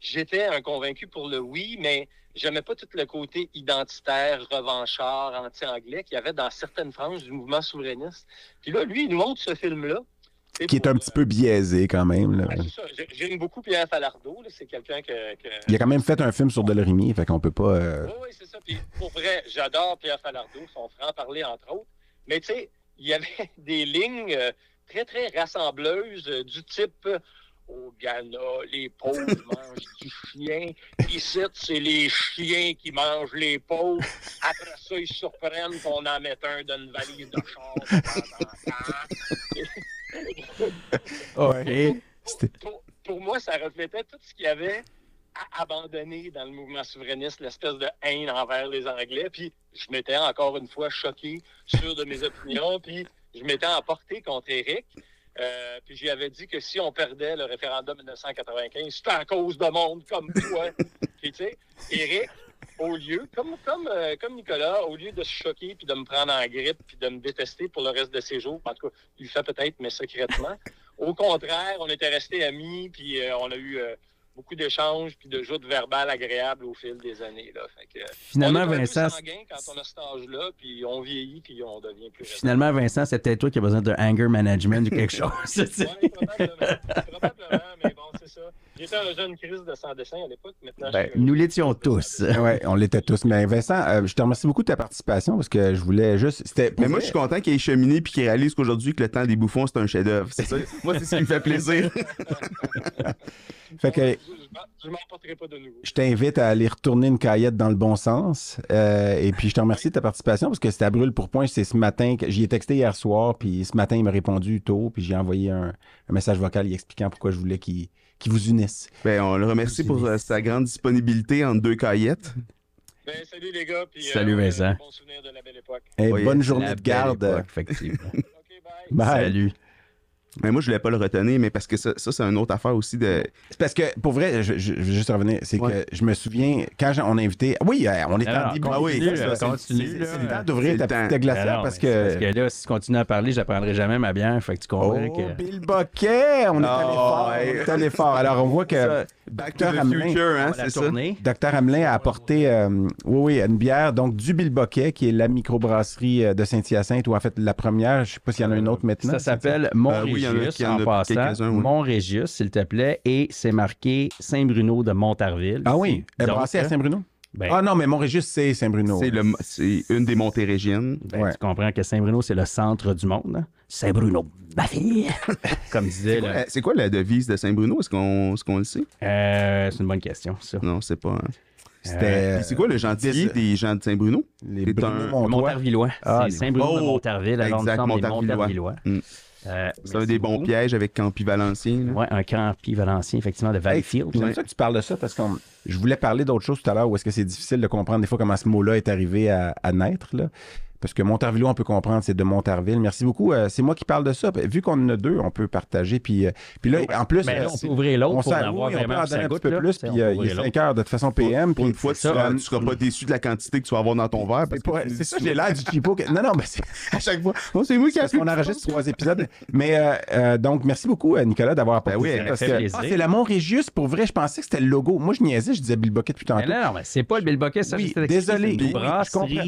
j'étais un convaincu pour le oui, mais j'aimais pas tout le côté identitaire, revanchard, anti-anglais qu'il y avait dans certaines franges du mouvement souverainiste. Puis là, lui, il nous montre ce film-là. Qui est un petit peu biaisé quand même. là. ouais, c'est ça. J'ai- J'aime beaucoup Pierre Falardeau. là. C'est quelqu'un que, que- Il a quand même fait un film sur Delorimier, fait qu'on peut pas. euh, Oui, oui, c'est ça. Puis pour vrai, j'adore Pierre Falardeau, son franc-parler, entre autres. Mais tu sais, il y avait des lignes euh, très, très rassembleuses euh, du type au Ghana, les pauvres mangent du chien. Ici, c'est les chiens qui mangent les pauvres. Après ça, ils surprennent qu'on en mette un dans une valise de char de temps en temps. Pour, pour moi, ça reflétait tout ce qu'il y avait à abandonner dans le mouvement souverainiste, l'espèce de haine envers les Anglais. Puis je m'étais encore une fois choqué, sûr de mes opinions, puis je m'étais emporté contre Éric. Euh, puis j'y avais dit que si on perdait le référendum 1995, c'était à cause de monde comme toi. puis tu sais, Éric, au lieu, comme, comme, euh, comme Nicolas, au lieu de se choquer puis de me prendre en grippe puis de me détester pour le reste de ses jours, en tout cas, il le fait peut-être, mais secrètement. Au contraire, on était restés amis, puis euh, on a eu euh, beaucoup d'échanges, puis de joutes verbales agréables au fil des années. Là. Fait que, Finalement, on est Vincent, sanguin quand on a cet âge-là, puis on vieillit, puis on devient plus raisonnable. finalement, Vincent, c'est peut-être toi qui as besoin de anger management ou quelque chose. Oui, probablement, mais bon, c'est ça. J'étais un jeune crise de sans dessin à l'époque. Maintenant, Ben, je nous l'étions tous. Ouais, on l'était tous. Mais Vincent, euh, je te remercie beaucoup de ta participation parce que je voulais juste. C'était. Mais moi, je suis content qu'il ait cheminé puis qu'il réalise qu'aujourd'hui, que le temps des bouffons, c'est un chef-d'œuvre. C'est ça. moi, c'est ce qui me fait plaisir. Fait que- Je, je m'en porterai pas de nouveau. Je t'invite à aller retourner une caillette dans le bon sens. Euh, et puis, je te remercie de ta participation parce que c'était à brûle pour point. C'est ce matin que j'y ai texté hier soir. Puis, ce matin, il m'a répondu tôt. Puis, j'ai envoyé un, un message vocal y expliquant pourquoi je voulais qu'il qu'il vous unisse. Ben, on le remercie pour euh, sa grande disponibilité entre deux caillettes. Ben, salut les gars. Puis, Salut, euh, Vincent. Bon souvenir de la belle époque. Et Oui, bonne la journée de belle garde. époque, effectivement. OK, bye. Bye. Salut. Mais moi, je voulais pas le retenir, mais parce que ça, ça, c'est une autre affaire aussi de. C'est parce que, pour vrai, je, je- je vais juste revenir, c'est Ouais. que je me souviens, quand on a invité. Oui, euh, on est Alors, en début. continue, oui, là, c'est- le temps d'ouvrir ta petite glacière parce que. Parce que là, si tu continues à parler, j'apprendrai jamais ma bière. Fait que tu comprends Oh, que. Bill Boquet! On est allé Oh, fort. ouais. On est allé fort. Alors, on voit que To the Hamelin, future, hein, ça? Dr. Hamelin a apporté euh, oui, oui, une bière, donc du Bill Boquet, qui est la microbrasserie euh, de Saint-Hyacinthe, ou en fait la première, je ne sais pas s'il y en a une autre maintenant. Ça s'appelle Montrégius, oui, il y en passant. oui. Montrégius, s'il te plaît. Et c'est marqué Saint-Bruno de Montarville. Ah oui, elle est Donc, brassée à Saint-Bruno? ben, Ah non, mais Montrégus, c'est Saint-Bruno. C'est le- c'est une des montérégiennes. ben, ouais. Tu comprends que Saint-Bruno, c'est le centre du monde. Saint-Bruno, ma fille. Comme disait. C'est quoi, la- C'est quoi la devise de Saint-Bruno? Est-ce qu'on est qu'on le sait? Euh, c'est une bonne question, ça. Non, c'est pas. hein. C'était. Puis c'est quoi le gentil des gens de Saint-Bruno? Les C'est Bruno un- Montois. Montarvillois. Ah, c'est Saint-Bruno de Oh, Montarville, alors exact, des Montarvillois. Montarvillois. Mm. Euh, C'est un merci des bons beaucoup. pièges avec Campi Valencien. là. Ouais, un campi valencien, effectivement, de Valleyfield. J'aime ça que tu parles de ça parce que je voulais parler d'autre chose tout à l'heure où est-ce que c'est difficile de comprendre des fois comment ce mot-là est arrivé à, à naître. Là. Parce que Montarvillo, on peut comprendre, c'est de Montarville. Merci beaucoup. Euh, c'est moi qui parle de ça. Vu qu'on en a deux, on peut partager. Puis, euh, puis là, en plus, Ben là, euh, on peut ouvrir l'autre on pour en s'en- avoir oui, on peut en donner un petit peu là. plus. Puis euh, il est ouvrir 5 heures de toute façon PM. Pour puis- une fois, tu ça. seras, pas déçu de la quantité que tu vas avoir dans ton verre. C'est ça, j'ai l'air du que- Non, non, mais c'est à chaque fois. C'est moi qui parce qu'on enregistre trois épisodes. Mais donc, merci beaucoup, Nicolas, d'avoir apporté Ben oui, ça. Ah, c'est la Montrégius. Pour vrai, je pensais que c'était le logo. Moi, je niaisais, je disais Bill Bucket depuis Mais tantôt. non, mais c'est pas le Bill Bucket, ça, désolé.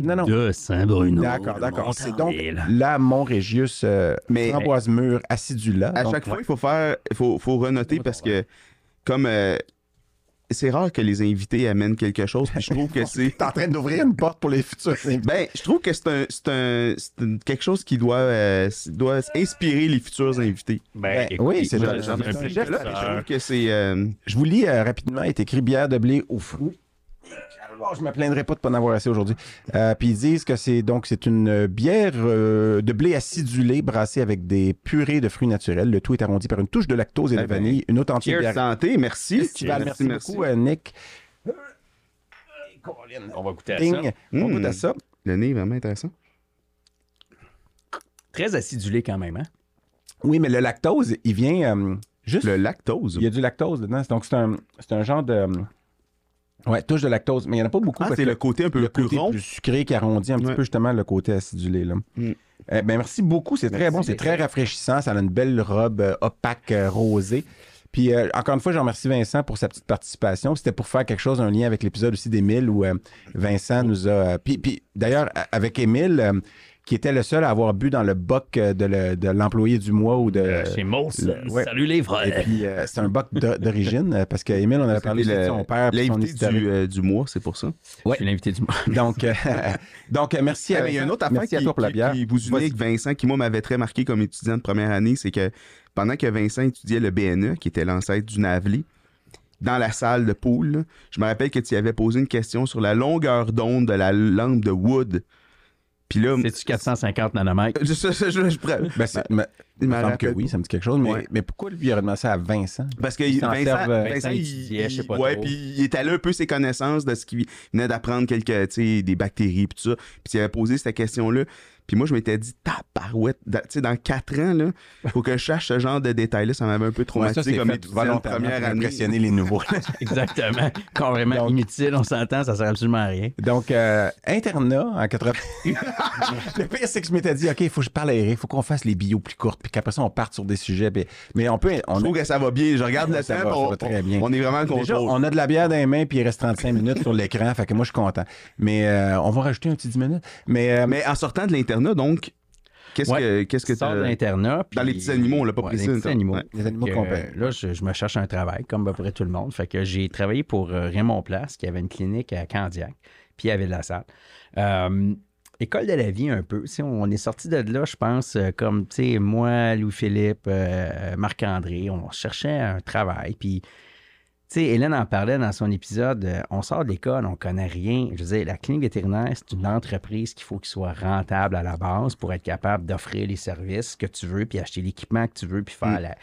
Non, non. de Saint-Bruno. D'accord, d'accord. C'est donc la Montrégius euh, framboise mûre acidula. À Donc, chaque fois, il faut faire, il faut, faut renoter parce que comme euh, c'est rare que les invités amènent quelque chose, puis je trouve que c'est T'es en train d'ouvrir une porte pour les futurs invités. ben, je trouve que c'est un, c'est un, c'est quelque chose qui doit, euh, doit inspirer les futurs invités. Ben, Ben, écoute, oui, c'est un de Je trouve que c'est euh, Je vous lis euh, rapidement. Il est écrit bière de blé aux fruits. Alors, je me plaindrai pas de pas en avoir assez aujourd'hui. Euh, puis ils disent que c'est donc c'est une bière euh, de blé acidulé brassée avec des purées de fruits naturels. Le tout est arrondi par une touche de lactose et de Eh ben, vanille. Une authentique Cheers, bière. santé, merci. Festival. Merci, beaucoup, euh, Nick. On va goûter à ça. Ding. On Mm. goûte à ça. Le nez est vraiment intéressant. Très acidulé quand même, hein? Oui, mais le lactose, il vient euh, juste. Le lactose. Il y a du lactose dedans. Donc, c'est un, c'est un genre de. Ouais, touche de lactose. Mais il n'y en a pas beaucoup. Ah, c'est le côté un peu le plus côté rond? plus sucré qui arrondit un petit Ouais. peu justement le côté acidulé. Là. Mm. Eh ben, merci beaucoup. C'est très bon. C'est très rafraîchissant. Ça a une belle robe euh, opaque euh, rosée. Puis, euh, encore une fois, je remercie Vincent pour sa petite participation. C'était pour faire quelque chose, un lien avec l'épisode aussi d'Émile où Vincent nous a. puis, puis, d'ailleurs, avec Émile, qui était le seul à avoir bu dans le boc euh, de, le- de l'employé du mois ou de. Euh, Chez Moss. le- ouais. Salut les Et frères. puis, euh, c'est un boc d'o- d'origine, parce qu'Émile, on avait parlé de son père, L'invité du, euh, du mois, c'est pour ça? Je suis l'invité du mois. Donc, euh, donc merci à mais il y a une autre affaire qui, à toi pour la bière. qui vous unit avec Vincent, qui moi m'avait très marqué comme étudiant de première année, c'est que pendant que Vincent étudiait le BNE, qui était l'ancêtre du Navely, dans la salle de pool, là, je me rappelle que tu avais posé une question sur la longueur d'onde de la lampe de Wood. Puis là, C'est-tu 450 nanomètres? je, je, je- je- Ben, il me semble que oui, ça me dit quelque chose. Mais, Ouais. mais pourquoi lui, il aurait demandé ça à Vincent? Parce que Il Vincent, serve, Vincent, Vincent il, étudiait, je sais pas ouais, trop. puis il étalait un peu ses connaissances de ce qu'il venait d'apprendre quelques, tu sais, des bactéries puis tout ça. Puis il avait posé cette question-là. Puis moi, je m'étais dit, tabarouette, dans- tu sais, dans quatre ans, là, faut que je cherche ce genre de détails-là. Ça m'avait un peu Ouais, traumatisé ça, c'est comme étudiant première année. impressionner les nouveaux. Exactement. Carrément Donc- inutile, on s'entend, ça sert absolument à rien. Donc, euh, internat en 80. le pire, c'est que je m'étais dit, OK, il faut que je parle à Eric, il faut qu'on fasse les bios plus courtes, puis qu'après ça, on parte sur des sujets. puis- Mais on peut. On Je trouve que ça va bien. Je regarde le Ça temps, va, ça on, va très bien. on est vraiment Déjà, contrôle. on a de la bière dans les mains, puis il reste 35 minutes sur l'écran, fait que moi, je suis content. Mais euh, on va rajouter un petit 10 minutes. Mais, euh, Mais en sortant de donc, qu'est-ce Ouais. que qu'est-ce que Sors puis- Dans les petits animaux, on l'a pas Ouais, précisé, Les petits animaux. Ouais. les animaux euh, là, je, je me cherche un travail, comme à peu près tout le monde. Fait que j'ai travaillé pour euh, Raymond Place, qui avait une clinique à Candiac, puis à Ville-la-Salle. Euh, école de la vie, un peu. Sais, on est sorti de là, je pense, comme, tu sais, moi, Louis-Philippe, euh, Marc-André, on cherchait un travail. Puis, tu sais, Hélène en parlait dans son épisode. euh, on sort de l'école, on connaît rien. Je veux dire, la clinique vétérinaire, c'est une entreprise qu'il faut qu'il soit rentable à la base pour être capable d'offrir les services que tu veux, puis acheter l'équipement que tu veux, puis faire Mm. la.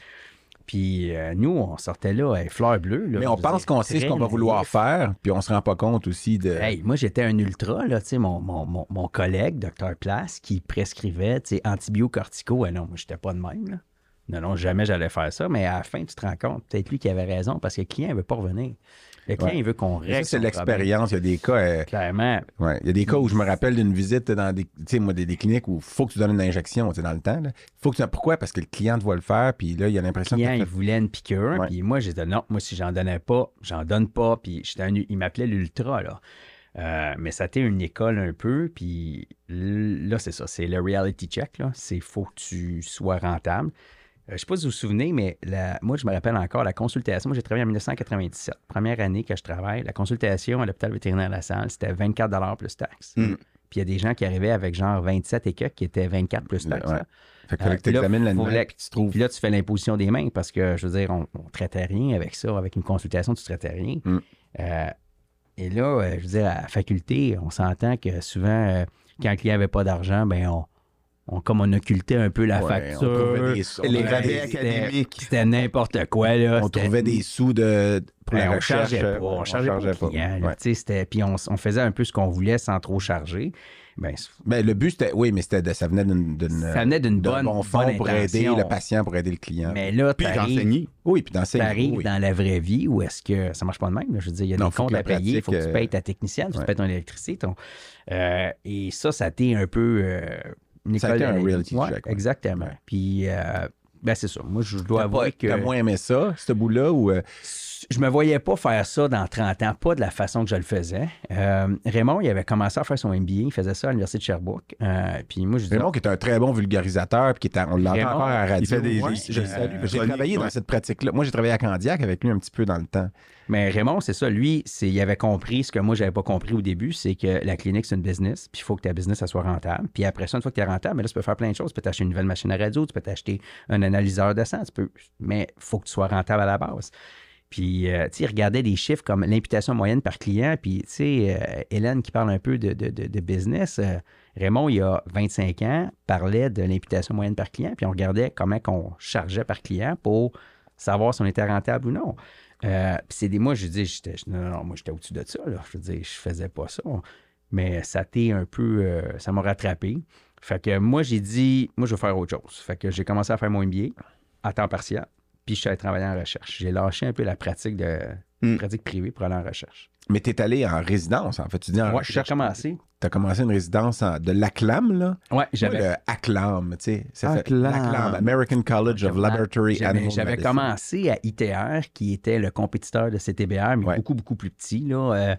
Puis euh, nous, on sortait là, avec fleur bleue. là, Mais on pense qu'on sait ce qu'on va vouloir faire, puis on se rend pas compte aussi de. Hey, moi, j'étais un ultra, là, tu sais, mon, mon, mon, mon collègue, docteur Place, qui prescrivait, tu sais, antibiocortico. Ah non, moi, j'étais pas de même, là. Non, non, jamais j'allais faire ça, mais à la fin, tu te rends compte, peut-être lui qui avait raison, parce que le client ne veut pas revenir. Le client, Ouais. il veut qu'on règle c'est l'expérience. Il y a des cas. euh. Clairement, ouais, il y a des cas où je me rappelle d'une visite dans des, moi, des, des cliniques où il faut que tu donnes une injection tu sais, dans le temps. là. Faut que tu, pourquoi? Parce que le client te voit le faire, puis là, il a le l'impression que client, t'as il voulait une piqûre, Ouais. puis moi, j'ai dit non, moi, si j'en donnais pas, j'en donne pas, puis j'étais un- il m'appelait l'ultra, là. Euh, mais ça a été une école un peu, puis là, c'est ça, c'est le reality check, là. C'est faut que tu sois rentable. Euh, je ne sais pas si vous vous souvenez, mais la- moi, je me rappelle encore la consultation. Moi, j'ai travaillé en 1997. Première année que je travaille, la consultation à l'hôpital vétérinaire de la salle, c'était 24 plus taxes. Mm. Puis il y a des gens qui arrivaient avec genre 27 et quelques qui étaient 24 plus taxes. Ouais. là. Fait que Euh, que là, examines l'animal, la- puis tu trouves. Puis là, tu fais l'imposition des mains parce que, je veux dire, on ne traitait rien avec ça. Avec une consultation, tu ne traitais rien. Mm. Euh, et là, euh, je veux dire, à la faculté, on s'entend que souvent, quand le client n'avait pas d'argent, ben on, on- comme on occultait un peu la Ouais, facture. on trouvait des- on Les rabais académiques. C'était n'importe quoi. Là. On trouvait des sous de, pour Ben, la on recherche. chargeait pas. euh, On chargeait pas. là. Ouais. Tu sais, c'était- Puis on, on faisait un peu ce qu'on voulait sans trop charger. Ben, Ben, le but, c'était, oui, mais c'était de- ça venait d'une, ça venait d'une d'un bonne, bon fond bonne pour aider intention. le patient, pour aider le client. Mais là, Puis d'enseigner. oui, puis d'enseigner. T'arrives oui. dans la vraie vie où est-ce que ça marche pas de même? là? Je veux dire, il y a Non, des comptes à payer, il faut que tu euh, payes ta technicienne, il faut que ouais. tu payes ton électricité. ton- euh, et ça, ça a été un peu euh, une Ça a école été un reality Ouais, check, ouais. Exactement. Puis, euh, ben c'est ça. Moi, je dois avouer pas, que t'as moins aimé ça, ce bout-là, ou euh, je me voyais pas faire ça dans 30 ans, pas de la façon que je le faisais. Euh, Raymond, il avait commencé à faire son MBA, il faisait ça à l'Université de Sherbrooke. Euh, puis moi, je disais, Raymond, qui est un très bon vulgarisateur, puis qui est à- on l'entend encore à la radio. des- Ouais, je euh. J'ai travaillé dans cette pratique-là. Moi, j'ai travaillé à Candiac avec lui un petit peu dans le temps. Mais Raymond, c'est ça. Lui, c'est, il avait compris ce que moi, j'avais pas compris au début, c'est que la clinique, c'est une business, puis il faut que ta business, ça soit rentable. Puis après ça, une fois que tu es rentable, mais là, tu peux faire plein de choses. Tu peux t'acheter une nouvelle machine à radio, tu peux t'acheter un analyseur de sang, tu peux... mais il faut que tu sois rentable à la base. Puis, euh, tu sais, il regardait des chiffres comme l'imputation moyenne par client. Puis, tu sais, euh, Hélène qui parle un peu de, business, euh, Raymond, il y a 25 ans, parlait de l'imputation moyenne par client. Puis, on regardait comment on chargeait par client pour savoir si on était rentable ou non. Puis c'est des moi, je dis, j'étais, non, non, moi, j'étais au-dessus de ça. Là. Je dire, je faisais pas ça. Mais ça t'est un peu, ça m'a rattrapé. Fait que moi, j'ai dit, moi, je veux faire autre chose. Fait que j'ai commencé à faire mon MBA à temps partiel. Puis je suis allé travailler en recherche. J'ai lâché un peu la pratique de Mm. pratique privée pour aller en recherche. Mais tu es allé en résidence, en fait. Tu dis en Ouais, j'ai recherche. commencé. Tu as commencé une résidence en- de l'ACLAM, là? Ouais, J'avais ACLAM, tu sais. ça fait- ACLAM. l'ACLAM, American College of Laboratory Animal j'avais commencé à ITR, qui était le compétiteur de CTBR, mais Ouais. beaucoup, beaucoup plus petit. Là. Euh,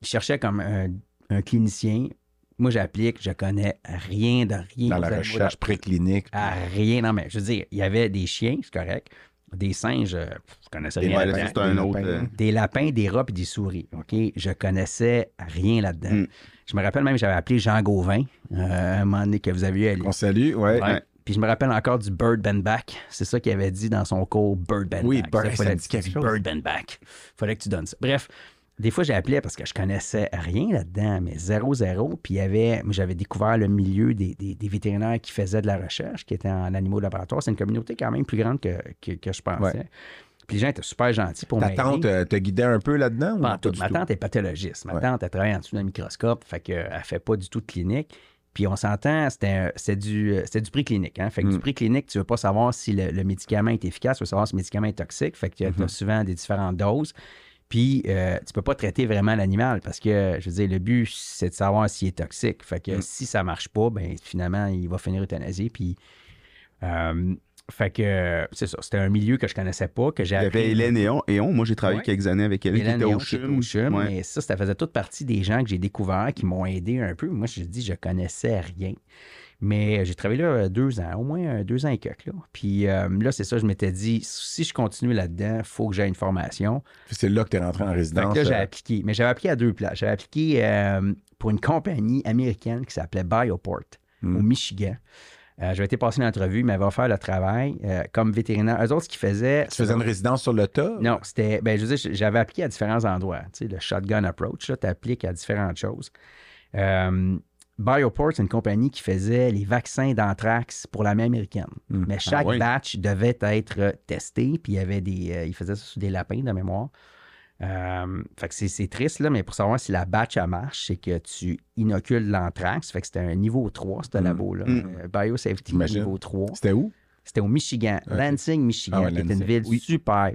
il cherchait comme un, un clinicien. Moi, j'applique, je connais rien de rien. Dans la recherche préclinique. à rien. Non, mais je veux dire, il y avait des chiens, c'est correct. Des singes, euh, je connaissais Des rien Ouais, lapins. là, là-dedans. c'est un Des autre. lapins. euh, Des lapins, des rats et des souris. OK? Je connaissais rien là-dedans. Mm. Je me rappelle même, j'avais appelé Jean Gauvin, euh, un moment donné que vous avez eu à On salue, ouais. Ouais. Puis je me rappelle encore du Bird Bend Back. C'est ça qu'il avait dit dans son cours Bird Bend Oui, Back. Bird- ça dit du chose. Bird Bend Back. Fallait que tu donnes ça. Bref, des fois j'appelais parce que je connaissais rien là-dedans, mais zéro, zéro. Puis il y avait, moi, j'avais découvert le milieu des, des- des vétérinaires qui faisaient de la recherche, qui étaient en animaux de laboratoire. C'est une communauté quand même plus grande que, que, que je pensais. Ouais. Puis les gens étaient super gentils pour Ta m'aider. tante euh, te guidait un peu là-dedans? ou Pas tout. Ma tout? tante est pathologiste. Ma Ouais. tante, elle travaille en dessous d'un microscope, fait qu'elle ne fait pas du tout de clinique. Puis on s'entend, c'était du, c'est du prix clinique. Hein? Fait que Mm. du prix clinique, tu ne veux pas savoir si le, le médicament est efficace, tu veux savoir si le médicament est toxique. Fait que tu Mm-hmm. as souvent des différentes doses. Puis euh, tu peux pas traiter vraiment l'animal parce que, je veux dire, le but, c'est de savoir s'il est toxique. Fait que Mm. si ça marche pas, ben finalement, il va finir euthanasié. Puis. euh, fait que c'est ça. C'était un milieu que je connaissais pas, que j'ai Il y avait Hélène et on. Et on, moi, j'ai travaillé Ouais. quelques années avec qui Hélène était au qui était CHUM. au CHUM, Ouais. mais ça, ça faisait toute partie des gens que j'ai découverts qui m'ont aidé un peu. Moi, je dis, je connaissais rien. Mais j'ai travaillé là euh, deux ans, au moins euh, deux ans et quelques. Là. Puis euh, là, c'est ça, je m'étais dit, si je continue là-dedans, il faut que j'aie une formation. C'est là que tu es rentré en résidence. là, j'ai euh, appliqué. Mais j'avais appliqué à deux places. J'avais appliqué euh, pour une compagnie américaine qui s'appelait Bioport Hmm. au Michigan. Euh, j'avais été passer une entrevue, ils m'avaient offert le travail euh, comme vétérinaire. Eux autres, ce qu'ils faisaient. Tu faisais une résidence sur le tas? Non, c'était. Ben, je veux dire, j'avais appliqué à différents endroits. Tu sais, le shotgun approach, tu appliques à différentes choses. Euh, Bioport, c'est une compagnie qui faisait les vaccins d'anthrax pour l'armée américaine. Hmm. Mais chaque Ah oui. batch devait être euh, testé, puis il y avait des. euh, ils faisaient ça sur des lapins de mémoire. Euh, fait que c'est- triste, là, mais pour savoir si la batch elle marche, c'est que tu inocules l'anthrax. Fait que c'était un niveau 3, ce Hmm. labo-là. Euh, Biosafety niveau 3. C'était où? C'était au Michigan. Lansing, Michigan, Ah ouais, qui est une ville Oui. super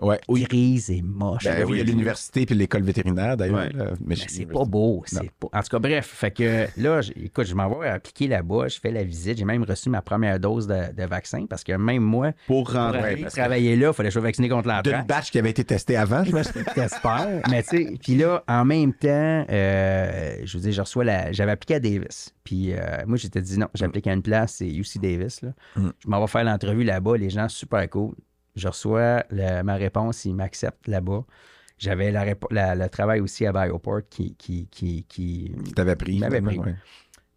Ouais, oui. grise et moche. Ben oui, il y a l'université puis l'école vétérinaire, d'ailleurs. Ouais. là, Mais Michigan c'est pas beau. c'est Pas... En tout cas, bref. Fait que là, j- écoute, je m'en vais appliquer là-bas. Je fais la visite. J'ai même reçu ma première dose de, de vaccin parce que même moi, Pour pour rentrer. que- travailler là, il fallait que je sois vacciné contre D'une l'anthrax. batch qui avait été testée avant, je. T'espères. Mais tu sais, puis là, en même temps, euh, je veux dire, je reçois la. J'avais appliqué à Davis. Puis euh, moi, j'étais dit non, j'applique à une place, c'est UC Davis. Là. Mm. Je m'en vais faire l'entrevue là-bas, les gens super cool. Je reçois ma réponse, ils m'acceptent là-bas. J'avais la répo- la- le travail aussi à Bioport qui. qui, qui, qui- Qui t'avait pris. M'avait pris. ouais.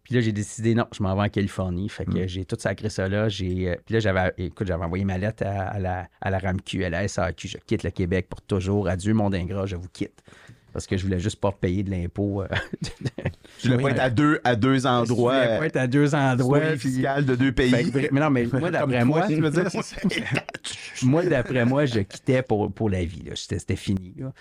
Puis là, j'ai décidé, non, je m'en vais en Californie. Fait que Mm. j'ai tout sacré ça là. J'ai, euh, puis là, j'avais, écoute, j'avais envoyé ma lettre à, à la, à la RAMQ, à la SAQ. Je quitte le Québec pour toujours. Adieu, mon ingrat, je vous quitte. Parce que je voulais juste pas payer de l'impôt. euh, Tu voulais pas être à deux, à deux je endroits. voulais pas être à deux endroits. Fiscal de deux pays. mais non, mais moi, d'après moi, ça? moi, d'après moi, je quittais pour, pour la vie. C'était, c'était fini. là.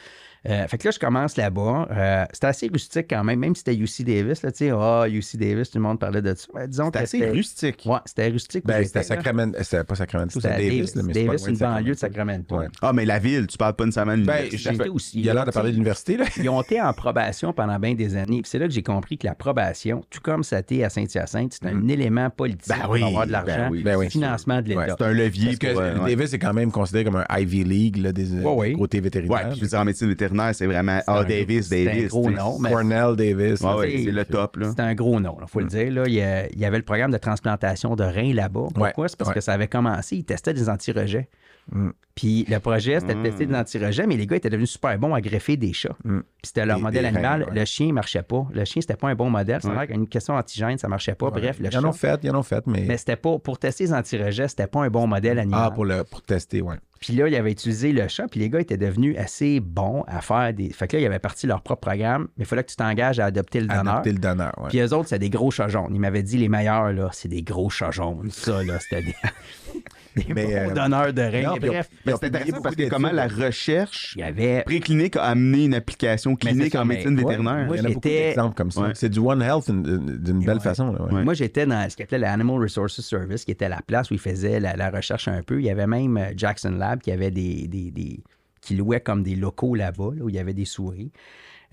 Euh, fait que là, je commence là-bas. Euh, c'était assez rustique quand même, même si c'était UC Davis. Là, tu sais, ah, UC Davis, tout le monde parlait de ça. Mais disons C'est que assez c'était- rustique. Ouais, c'était rustique. Ben, c'était. Sacramento. C'était pas Sacramento, C'était c'était à Davis. là, mais c'est pas Davis, loin une de banlieue de Sacramento. Ouais. Ah, mais la ville, tu parles pas nécessairement de Ben, l'université. J'étais aussi. Il a l'air de parler de l'université, là. Ils ont été en probation pendant bien des années. Puis c'est là que j'ai compris que la probation, tout comme ça a été à Saint-Hyacinthe, c'est un élément politique Ben oui, pour avoir de l'argent, ben oui, ben financement de l'État. Ouais, C'est un levier Parce que euh. Davis est quand même considéré comme un Ivy League là, des, côtés vétérinaires. Ouais, puis je veux dire, en médecine vétérinaire, c'est vraiment... Ah, un- Davis, c'est un Davis. gros tu sais. nom, mais- Cornell Davis. Ouais, là, ouais, c'est- le top, là. C'est un gros nom, il faut le dire. Là, il, y a- il y avait le programme de transplantation de reins là-bas. Pourquoi? C'est parce ouais. que ça avait commencé, ils testaient des anti-rejets. Mm. Puis le projet, c'était de Mm. tester des anti-rejets, mais les gars étaient devenus super bons à greffer des chats. Mm. Puis c'était leur Des- modèle des animal. reins, ouais. Le chien ne marchait pas. Le chien, c'était pas un bon modèle. Ça a l'air qu'une question antigène, ça marchait pas. Bref, le Ils chat. en ont fait, ils en ont fait, mais. Mais c'était pas, pour tester les anti-rejets, c'était pas un bon modèle animal. ah, pour, le, pour tester, ouais. Puis là, ils avaient utilisé le chat, puis les gars étaient devenus assez bons à faire des. Fait que là, ils avaient parti leur propre programme, mais il fallait que tu t'engages à adopter le donneur. Adapter le donneur, ouais. Puis eux autres, c'est des gros chats jaunes. Ils m'avaient dit les meilleurs, là, c'est des gros chats jaunes. Ça, là, c'était des, des Mais, bons euh, donneurs de puis bref, c'est intéressant parce que comment la recherche avait. préclinique a amené une application clinique ça, en médecine ouais, vétérinaire. moi, Il y en a beaucoup d'exemples comme ça. Ouais. C'est du One Health d'une belle Ouais. façon. Là. Moi, j'étais dans ce qu'on appelait l'Animal Resources Service, qui était la place où ils faisaient la, la recherche un peu. Il y avait même euh, Jackson Lab qui avait des, des- des- qui louait comme des locaux là-bas, là, où il y avait des souris.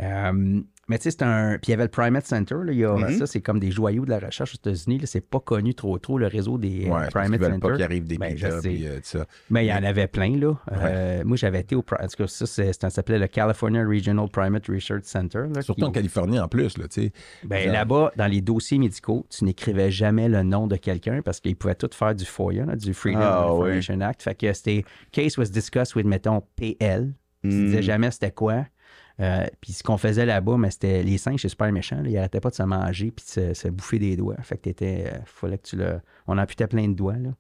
Euh, mais tu sais, c'est un. Puis il y avait le Primate Center. Là, il y a- Mhm. Ça, c'est comme des joyaux de la recherche aux États-unis. C'est pas connu trop trop, le réseau des euh, Ouais, Primate veulent pas Center. qu'il arrive des Ben, puis euh, ça. Mais il y en avait plein, là. Euh, moi, j'avais été au. En tout cas, ça, c'est- ça s'appelait le California Regional Primate Research Center. là, Surtout qui- en Californie en plus, là, tu sais. ben, là-bas, dans les dossiers médicaux, tu n'écrivais jamais le nom de quelqu'un parce qu'ils pouvaient tout faire du FOIA, là, du Freedom Ah, of Information Act. Fait que c'était case was discussed with, mettons, PL. Tu Hmm. disais jamais c'était quoi. Euh, puis ce qu'on faisait là-bas, mais c'était les singes, c'est super méchant. là. Ils arrêtaient pas de se manger puis de se, se bouffer des doigts. Fait que t'étais. euh, fallait que tu le. On amputait plein de doigts, là.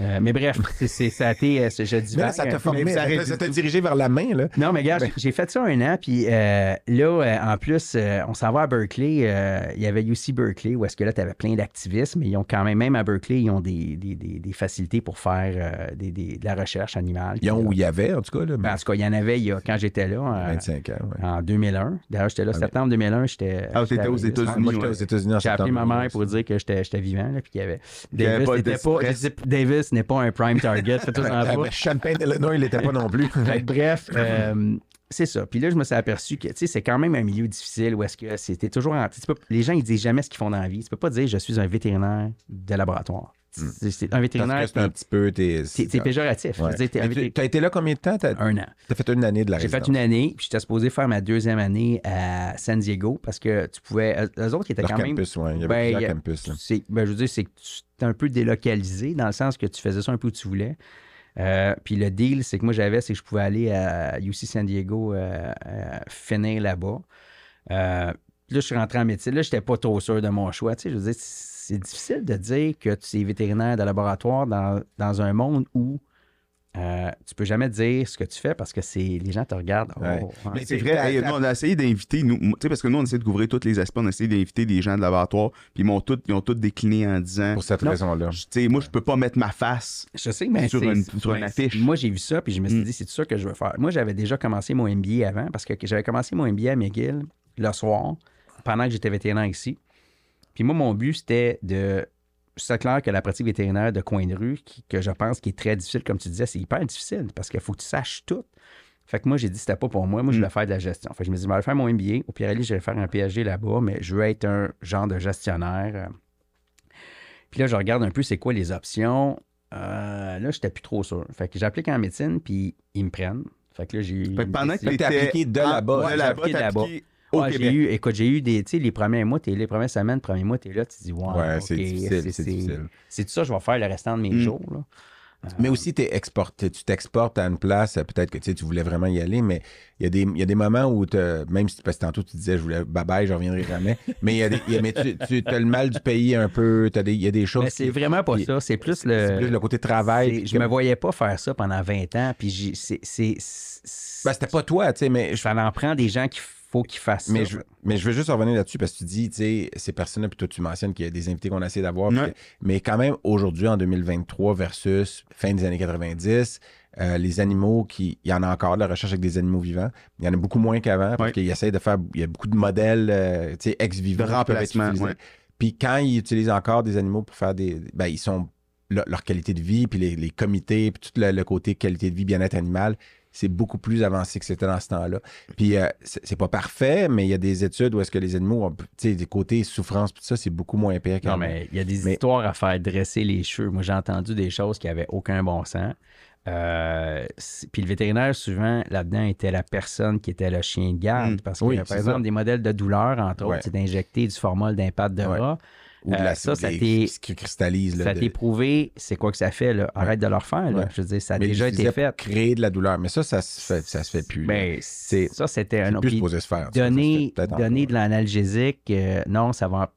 Euh, mais bref, c'est, ça a été. euh, je dis ça t'a formé, mais ça t'a- dirigé vers la main, là. Non, mais gars, Ben- j'ai fait ça un an, puis euh, là, euh, en plus, euh, on s'en va à Berkeley. euh, il y avait UC Berkeley, où est-ce que là, tu avais plein d'activistes, mais ils ont quand même, même à Berkeley, ils ont des, des- des- des facilités pour faire euh, des- des- de la recherche animale. Ils ont où il y avait, en tout cas, là. ben, en tout cas, il y en avait il y a- quand j'étais là, en, 25 ans, ouais. en 2001. D'ailleurs, j'étais là, Ah, septembre 2001, j'étais. Ah, t'étais aux. États-Unis, moi, j'étais aux États-Unis en J'ai appelé ma mère pour dire que j'étais vivant, là, puis qu'il y avait. Davis pas de n'était Davis n'est pas un prime target, tout Champagne, Illinois, il l'était pas non plus. Fait bref, euh, c'est ça. Puis là, je me suis aperçu que, tu c'est quand même un milieu difficile où est-ce que c'était toujours... en- tu les gens, ils disent jamais ce qu'ils font dans la vie. Tu peux pas dire « je suis un vétérinaire de laboratoire C'est c'est un vétérinaire, c'est un petit peu. T'es, c'est c'est péjoratif. Ouais. tu as été là combien de temps? Un an. as fait une année de la J'ai fait une année, puis j'étais supposé faire ma deuxième année à San Diego parce que tu pouvais... eux- autres, qui étaient Leur quand même... campus, ouais. Il y avait Ben, il y plusieurs a- campus. là. ben, je veux dire, c'est que tu un peu délocalisé dans le sens que tu faisais ça un peu où tu voulais. Euh, puis le deal, c'est que moi, j'avais, c'est que je pouvais aller à UC San Diego euh, euh, finir là-bas. Là, je suis rentré en médecine. Là, je n'étais pas trop sûr de mon choix. Tu sais, je veux dire, c'est difficile de dire que tu es vétérinaire de laboratoire dans, dans un monde où euh, tu peux jamais dire ce que tu fais parce que c'est les gens te regardent. Oh, Ouais. Mais c'est vrai, hey, nous, on a essayé d'inviter, nous, tu sais, parce que nous, on essaie de couvrir tous les aspects, on a essayé d'inviter des gens de laboratoire, puis ils m'ont tous, ils ont tous décliné en disant, Pour cette raison-là. tu sais, moi, je peux pas mettre ma face. Je sais, mais Sur une- sur une affiche. Moi, j'ai vu ça, puis je me suis Mm. dit, c'est ça que je veux faire. Moi, j'avais déjà commencé mon MBA avant, parce que j'avais commencé mon MBA à McGill le soir, pendant que j'étais vétérinaire ici. Puis moi, mon but, c'était de c'est clair que la pratique vétérinaire de coin de rue, qui- que je pense qui est très difficile, comme tu disais, c'est hyper difficile parce qu'il faut que tu saches tout. Fait que moi, j'ai dit, c'était pas pour moi. Moi, je voulais faire de la gestion. Fait que je me dis, je vais aller faire mon MBA. Au Pirelli, je vais faire un PhD là-bas, mais je veux être un genre de gestionnaire. Puis là, je regarde un peu c'est quoi les options. Euh, là, j'étais plus trop sûr. Fait que j'applique en médecine, puis ils me prennent. Fait que là, j'ai pendant que t'étais appliqué de là-bas. Ouais, j'ai là-bas, au Ouais, j'ai Québec. eu, écoute, j'ai eu des, tu sais, les premiers mois, t'es, les premières semaines, premiers mois, t'es là, tu te dis, ouais, Ouais, c'est ok, difficile, c'est difficile. C'est tout ça, je vais faire le restant de mes Mm. jours. Là. Mais aussi, t'es exporté, tu t'exportes à une place, euh, peut-être que tu tu voulais vraiment y aller, mais il y, a des- il y a des moments où, même si parce que tantôt tu disais, je voulais bye bye, je reviendrai jamais, mais, il y a des, il y a- mais tu, as le mal du pays un peu, t'as des- il y a des choses. Mais c'est qui- vraiment pas ça. C'est plus c'est le. plus le côté travail. c'est- je que- me voyais pas faire ça pendant 20 ans. Puis c'est. c'est- c'est- Ben, c'était pas toi, tu sais, mais je Ça en prend des gens qu'il faut qu'ils fassent Mais ça. je, mais je veux juste revenir là-dessus parce que tu dis, tu sais, ces personnes-là, puis toi, tu mentionnes qu'il y a des invités qu'on a essayé d'avoir. Ouais. Mais quand même, aujourd'hui, en 2023 versus fin des années 90, euh, les animaux qui. Il y en a encore de la recherche avec des animaux vivants. Il y en a beaucoup moins qu'avant parce Ouais. qu'ils essayent de faire. Il y a beaucoup de modèles, euh, tu sais, ex-vivants. De qui peuvent être remplacement, utilisés. ouais. Puis quand ils utilisent encore des animaux pour faire des. Ben, ils sont. le- leur qualité de vie, puis les, les comités, puis tout le, le côté qualité de vie, bien-être animal, c'est beaucoup plus avancé que c'était dans ce temps-là. Puis euh, c'est pas parfait, mais il y a des études où est-ce que les animaux ont, tu sais, des côtés souffrance, tout ça, c'est beaucoup moins pire Non, mais il y a des Mais- histoires à faire dresser les cheveux. Moi, j'ai entendu des choses qui n'avaient aucun bon sens. Euh, puis le vétérinaire, souvent, là-dedans, était la personne qui était le chien de garde. Mm. Parce que, Oui, par exemple, ça. des modèles de douleur, entre Ouais. autres, c'est d'injecter du formol d'impact de Ouais. Ou de euh, la, ça, ça des- t'est- qui cristallise. là, Ça de- t'est prouvé, c'est quoi que ça fait. Là? Arrête de le refaire. Là. Ouais. Je veux dire, ça a mais déjà été fait. créer de la douleur. Mais ça, ça se fait, ça se fait plus. Ben, C'est- ça, c'était un plus Puis supposé se faire. ça. Ça se Donner, fait donner de l'analgésique, euh, non, ça va.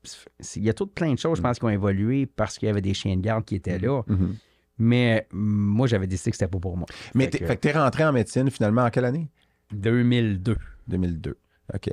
Il y a toutes plein de choses, je pense, qui ont évolué parce qu'il y avait des chiens de garde qui étaient là. Mhm. Mais mm, moi, j'avais décidé que c'était pas pour moi. Mais Fait t'es- que- fait que t'es rentré en médecine finalement en quelle année? 2002. 2002. OK.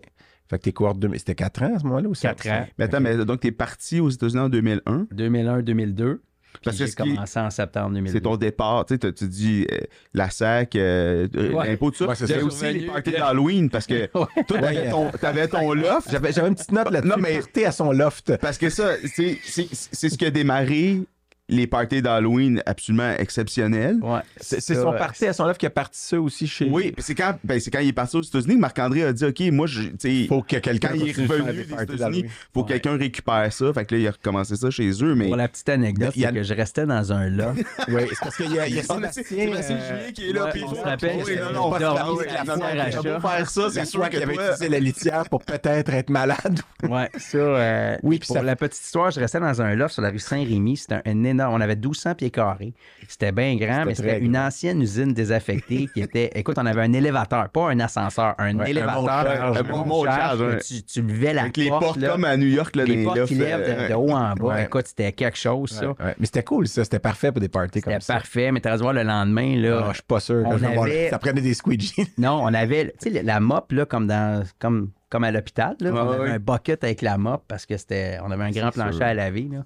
Fait que tes cohortes, de... c'était 4 ans à ce moment-là ou ça? 4 ans. Mais attends, mais donc, t'es parti aux États-Unis en 2001. 2001-2002. Puis Parce que j'ai commencé en septembre 2002. C'est ton départ. Tu sais, t'as- tu dis euh, la SAC, euh, euh, Ouais. l'impôt, tout ça. Ouais, c'est aussi les parties d'Halloween parce que toi, t'avais Ouais. ton, t'avais ton loft. J'avais, une petite note là-dessus. Non, mais- à son loft. Parce que ça, c'est c'est- c'est ce qui a démarré les parties d'Halloween absolument exceptionnelles. Ouais. C'est, son parti à son loft qui a parti ça aussi chez Oui, puis c'est quand, ben, c'est quand il est parti aux États-Unis que Marc-André a dit OK, moi, je, tu sais, Faut que quelqu'un il est revenu des États-Unis, faut que Ouais. quelqu'un récupère ça. Fait que là, il a recommencé ça chez eux. Mais Pour la petite anecdote, a- c'est que je restais dans un loft. Oui, c'est parce qu'il y a, il y a On a- Sébastien. Sébastien euh, Julien qui est là. ouais, puis on se rappelle, Oui, c'est- non, non, on non, dormait oui, avec la non, non, serre il à a chat. beau faire ça, c'est la sûr qu'il avait utilisé la litière pour peut-être être malade. Ouais, ça. euh, Oui, puis pour la petite histoire, je restais dans un loft sur la rue Saint-Rémy. C'était un, un énorme. On avait 1200 pieds carrés. C'était bien grand, mais c'était une ancienne usine désaffectée qui était. Écoute, on avait un élévateur, pas un ascenseur, un Ouais, élévateur. Un bon que ouais. Tu, tu levais la Avec les porte. portes là, comme à New York, là, les les portes qui lèvent de, euh, de haut en bas. Ouais. Écoute, c'était quelque chose, ça. Mais c'était cool, ça. C'était parfait pour des parties comme C'était ça. parfait, mais tu vas voir le lendemain, là. Ah, je suis pas sûr. On voir- avait- Ça prenait des squeegees. Non, on avait, tu sais, la mop, là, comme dans, comme, comme à l'hôpital, là. On avait un bucket avec la mop parce que c'était, on avait un grand plancher sûr. à laver, là.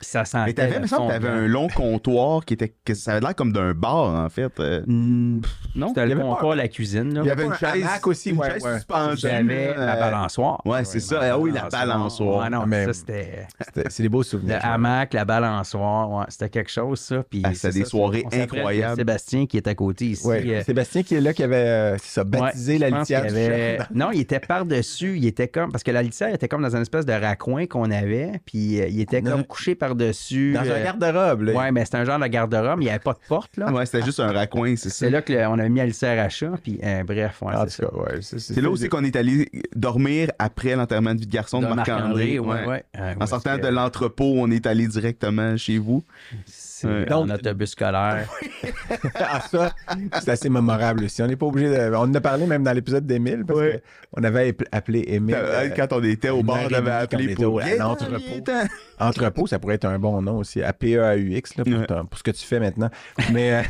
Ça sentait. Mais t'avais, le me semble t'avais un long comptoir qui était. Que ça avait l'air comme d'un bar, en fait. euh. Hmm, Non? C'était Il y le avait comptoir, la cuisine, là. Il y avait une un chaise, hamac aussi, une ouais, chaise ouais. suspendue. J'avais euh, la balançoire. Ouais, c'est ça. Ah oui, la balançoire. Ouais, non, Mais- ça, c'était C'était- C'est des beaux le souvenirs. hamac, la balançoire. Ouais, c'était quelque chose, ça. Puis Ah, c'était c'est des ça, soirées incroyables. Sébastien qui est à côté ici. Ouais. euh, Sébastien qui est là, qui avait euh, ça, baptisé la litière. avait-. Non, il était par-dessus. Il était comme. Parce que la litière était comme dans une espèce de raccoin qu'on avait. Puis il était comme couché par-dessus. Dans euh, un garde-robe. là. Ouais, mais c'était un genre de garde-robe. mais Il n'y avait pas de porte, là. Ouais, c'était juste un raccoin, c'est ça. C'est là qu'on a mis litière à chat. Puis euh, bref, ouais, c'est ça. ouais. c'est- là aussi qu'on est allé dormir après l'enterrement de vie de garçon de, De Marc-André. ouais, ouais. ouais. Euh, En ouais, sortant de l'entrepôt, on est allé directement chez vous. C'est Ouais. en autobus scolaire. Ah, ça, c'est assez mémorable aussi. On n'est pas obligé de. On en a parlé même dans l'épisode d'Émile, parce Ouais. qu'on avait ap- appelé Émile. Euh, euh, Quand on était au bar, heure on avait appelé pour l'entrepôt. Entrepôt, ça pourrait être un bon nom aussi. A-P-E-A-U-X, là, pour, Ouais. ton- pour ce que tu fais maintenant. Mais,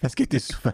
parce que tu es souvent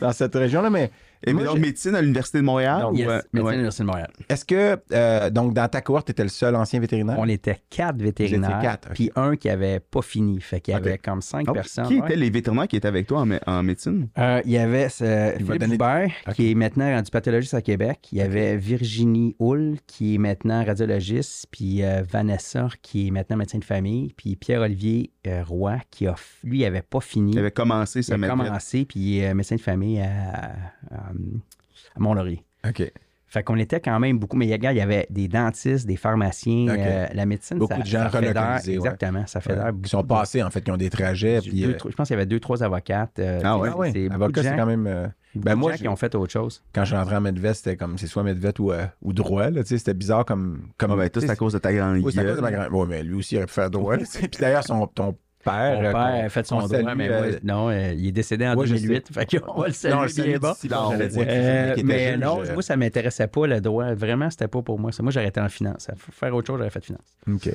dans cette région-là. Mais, Et mais Moi, donc, j'ai- médecine à l'Université de Montréal? Ou, euh, médecine ouais. à l'Université de Montréal. Est-ce que, euh, donc, dans ta cohorte, tu étais le seul ancien vétérinaire? On était quatre vétérinaires, étiez quatre, ok. puis un qui avait pas fini. Fait qu'il y avait comme cinq Ah, personnes. Qui ouais. étaient les vétérinaires qui étaient avec toi en, mé- en médecine? Euh, il y avait euh, Il va Philippe donner- Joubert, Ok. qui est maintenant rendu pathologiste à Québec. Il y avait Virginie Hull, qui est maintenant radiologiste. Puis euh, Vanessa, qui est maintenant médecin de famille. Puis Pierre-Olivier euh, Roy, qui a, lui, avait pas fini. Qui avaient commencé Il sa a maîtrise? commencé, puis il est euh, médecin de famille à, à, à Mont-Laurier. OK. Fait qu'on était quand même beaucoup, mais regarde, il y avait des dentistes, des pharmaciens, Ok. euh, la médecine. Beaucoup ça- de gens relocalisés, ouais. Exactement, ça fédère Ouais. beaucoup. Qui sont de- passés, en fait, qui ont des trajets. deux, euh, je pense qu'il y avait deux, trois avocates. euh, Ah tu sais, ouais? C'est avocat, quand même. euh, ben moi, gens qui ont fait autre chose. quand je suis rentré en Medvet, c'était comme, c'est soit Medvet ou, euh, ou droit, là, tu sais, c'était bizarre comme. comme Ah, ben, tout, c'est à cause de ta grande Oui, c'est à cause de ma gueule. grand. Ouais, mais lui aussi, il aurait pu faire droit. Puis d'ailleurs, son, ton père. Mon euh, père qu'on- a fait son droit, salue, mais euh, non, euh, il est décédé en Ouais, je 2008. Fait qu'on va le Non, saluer le salut bien bas. Euh, était mais juge, non, euh, moi, ça m'intéressait pas le droit. Vraiment, c'était pas pour moi. Moi, j'aurais été en finance. Faire autre chose, j'aurais fait finance. OK.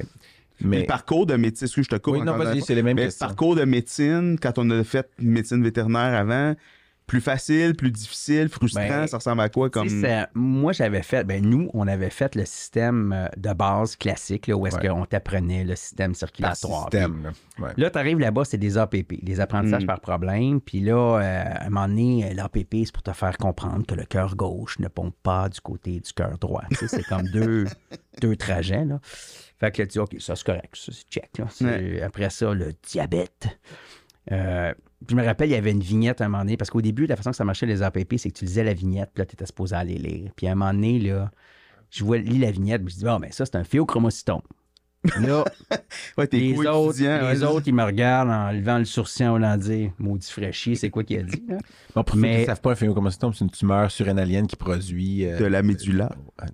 Le Mais. parcours de médecine, excuse, je te coupe. Oui, non, c'est les mêmes Mais le questions. parcours de médecine, quand on a fait médecine vétérinaire avant, plus facile, plus difficile, frustrant, Ben, ça ressemble à quoi comme. Ça- moi, j'avais fait, ben nous, on avait fait le système euh, de base classique, là, où est-ce Ouais. qu'on t'apprenait le système circulatoire. système, là. Ouais. Puis Là, tu arrives là-bas, c'est des APP, des apprentissages Mm. par problème. Puis là, euh, à un moment donné, euh, l'APP, c'est pour te faire comprendre que le cœur gauche ne pompe pas du côté du cœur droit. Tu sais, c'est comme deux, deux trajets. Là. Fait que là, tu dis, OK, ça, c'est correct. Ça, c'est check. Là. C'est- Ouais. Après ça, le diabète. Euh, puis je me rappelle, il y avait une vignette à un moment donné, parce qu'au début, la façon que ça marchait, les APP, c'est que tu lisais la vignette, puis là, tu étais supposé aller lire. Puis à un moment donné, là, je vois, lis la vignette, puis je dis, bon, ben ça, c'est un phéochromocytome. Là, Ouais, t'es les autres, les ouais, autres, ils me regardent en levant le sourcil en voulant dire Maudit fraîchier, c'est quoi qu'il a dit? là? Bon, pour ceux qui ne savent pas, un phénochromocytome, c'est une tumeur surrénalienne qui produit. euh, De la médulla.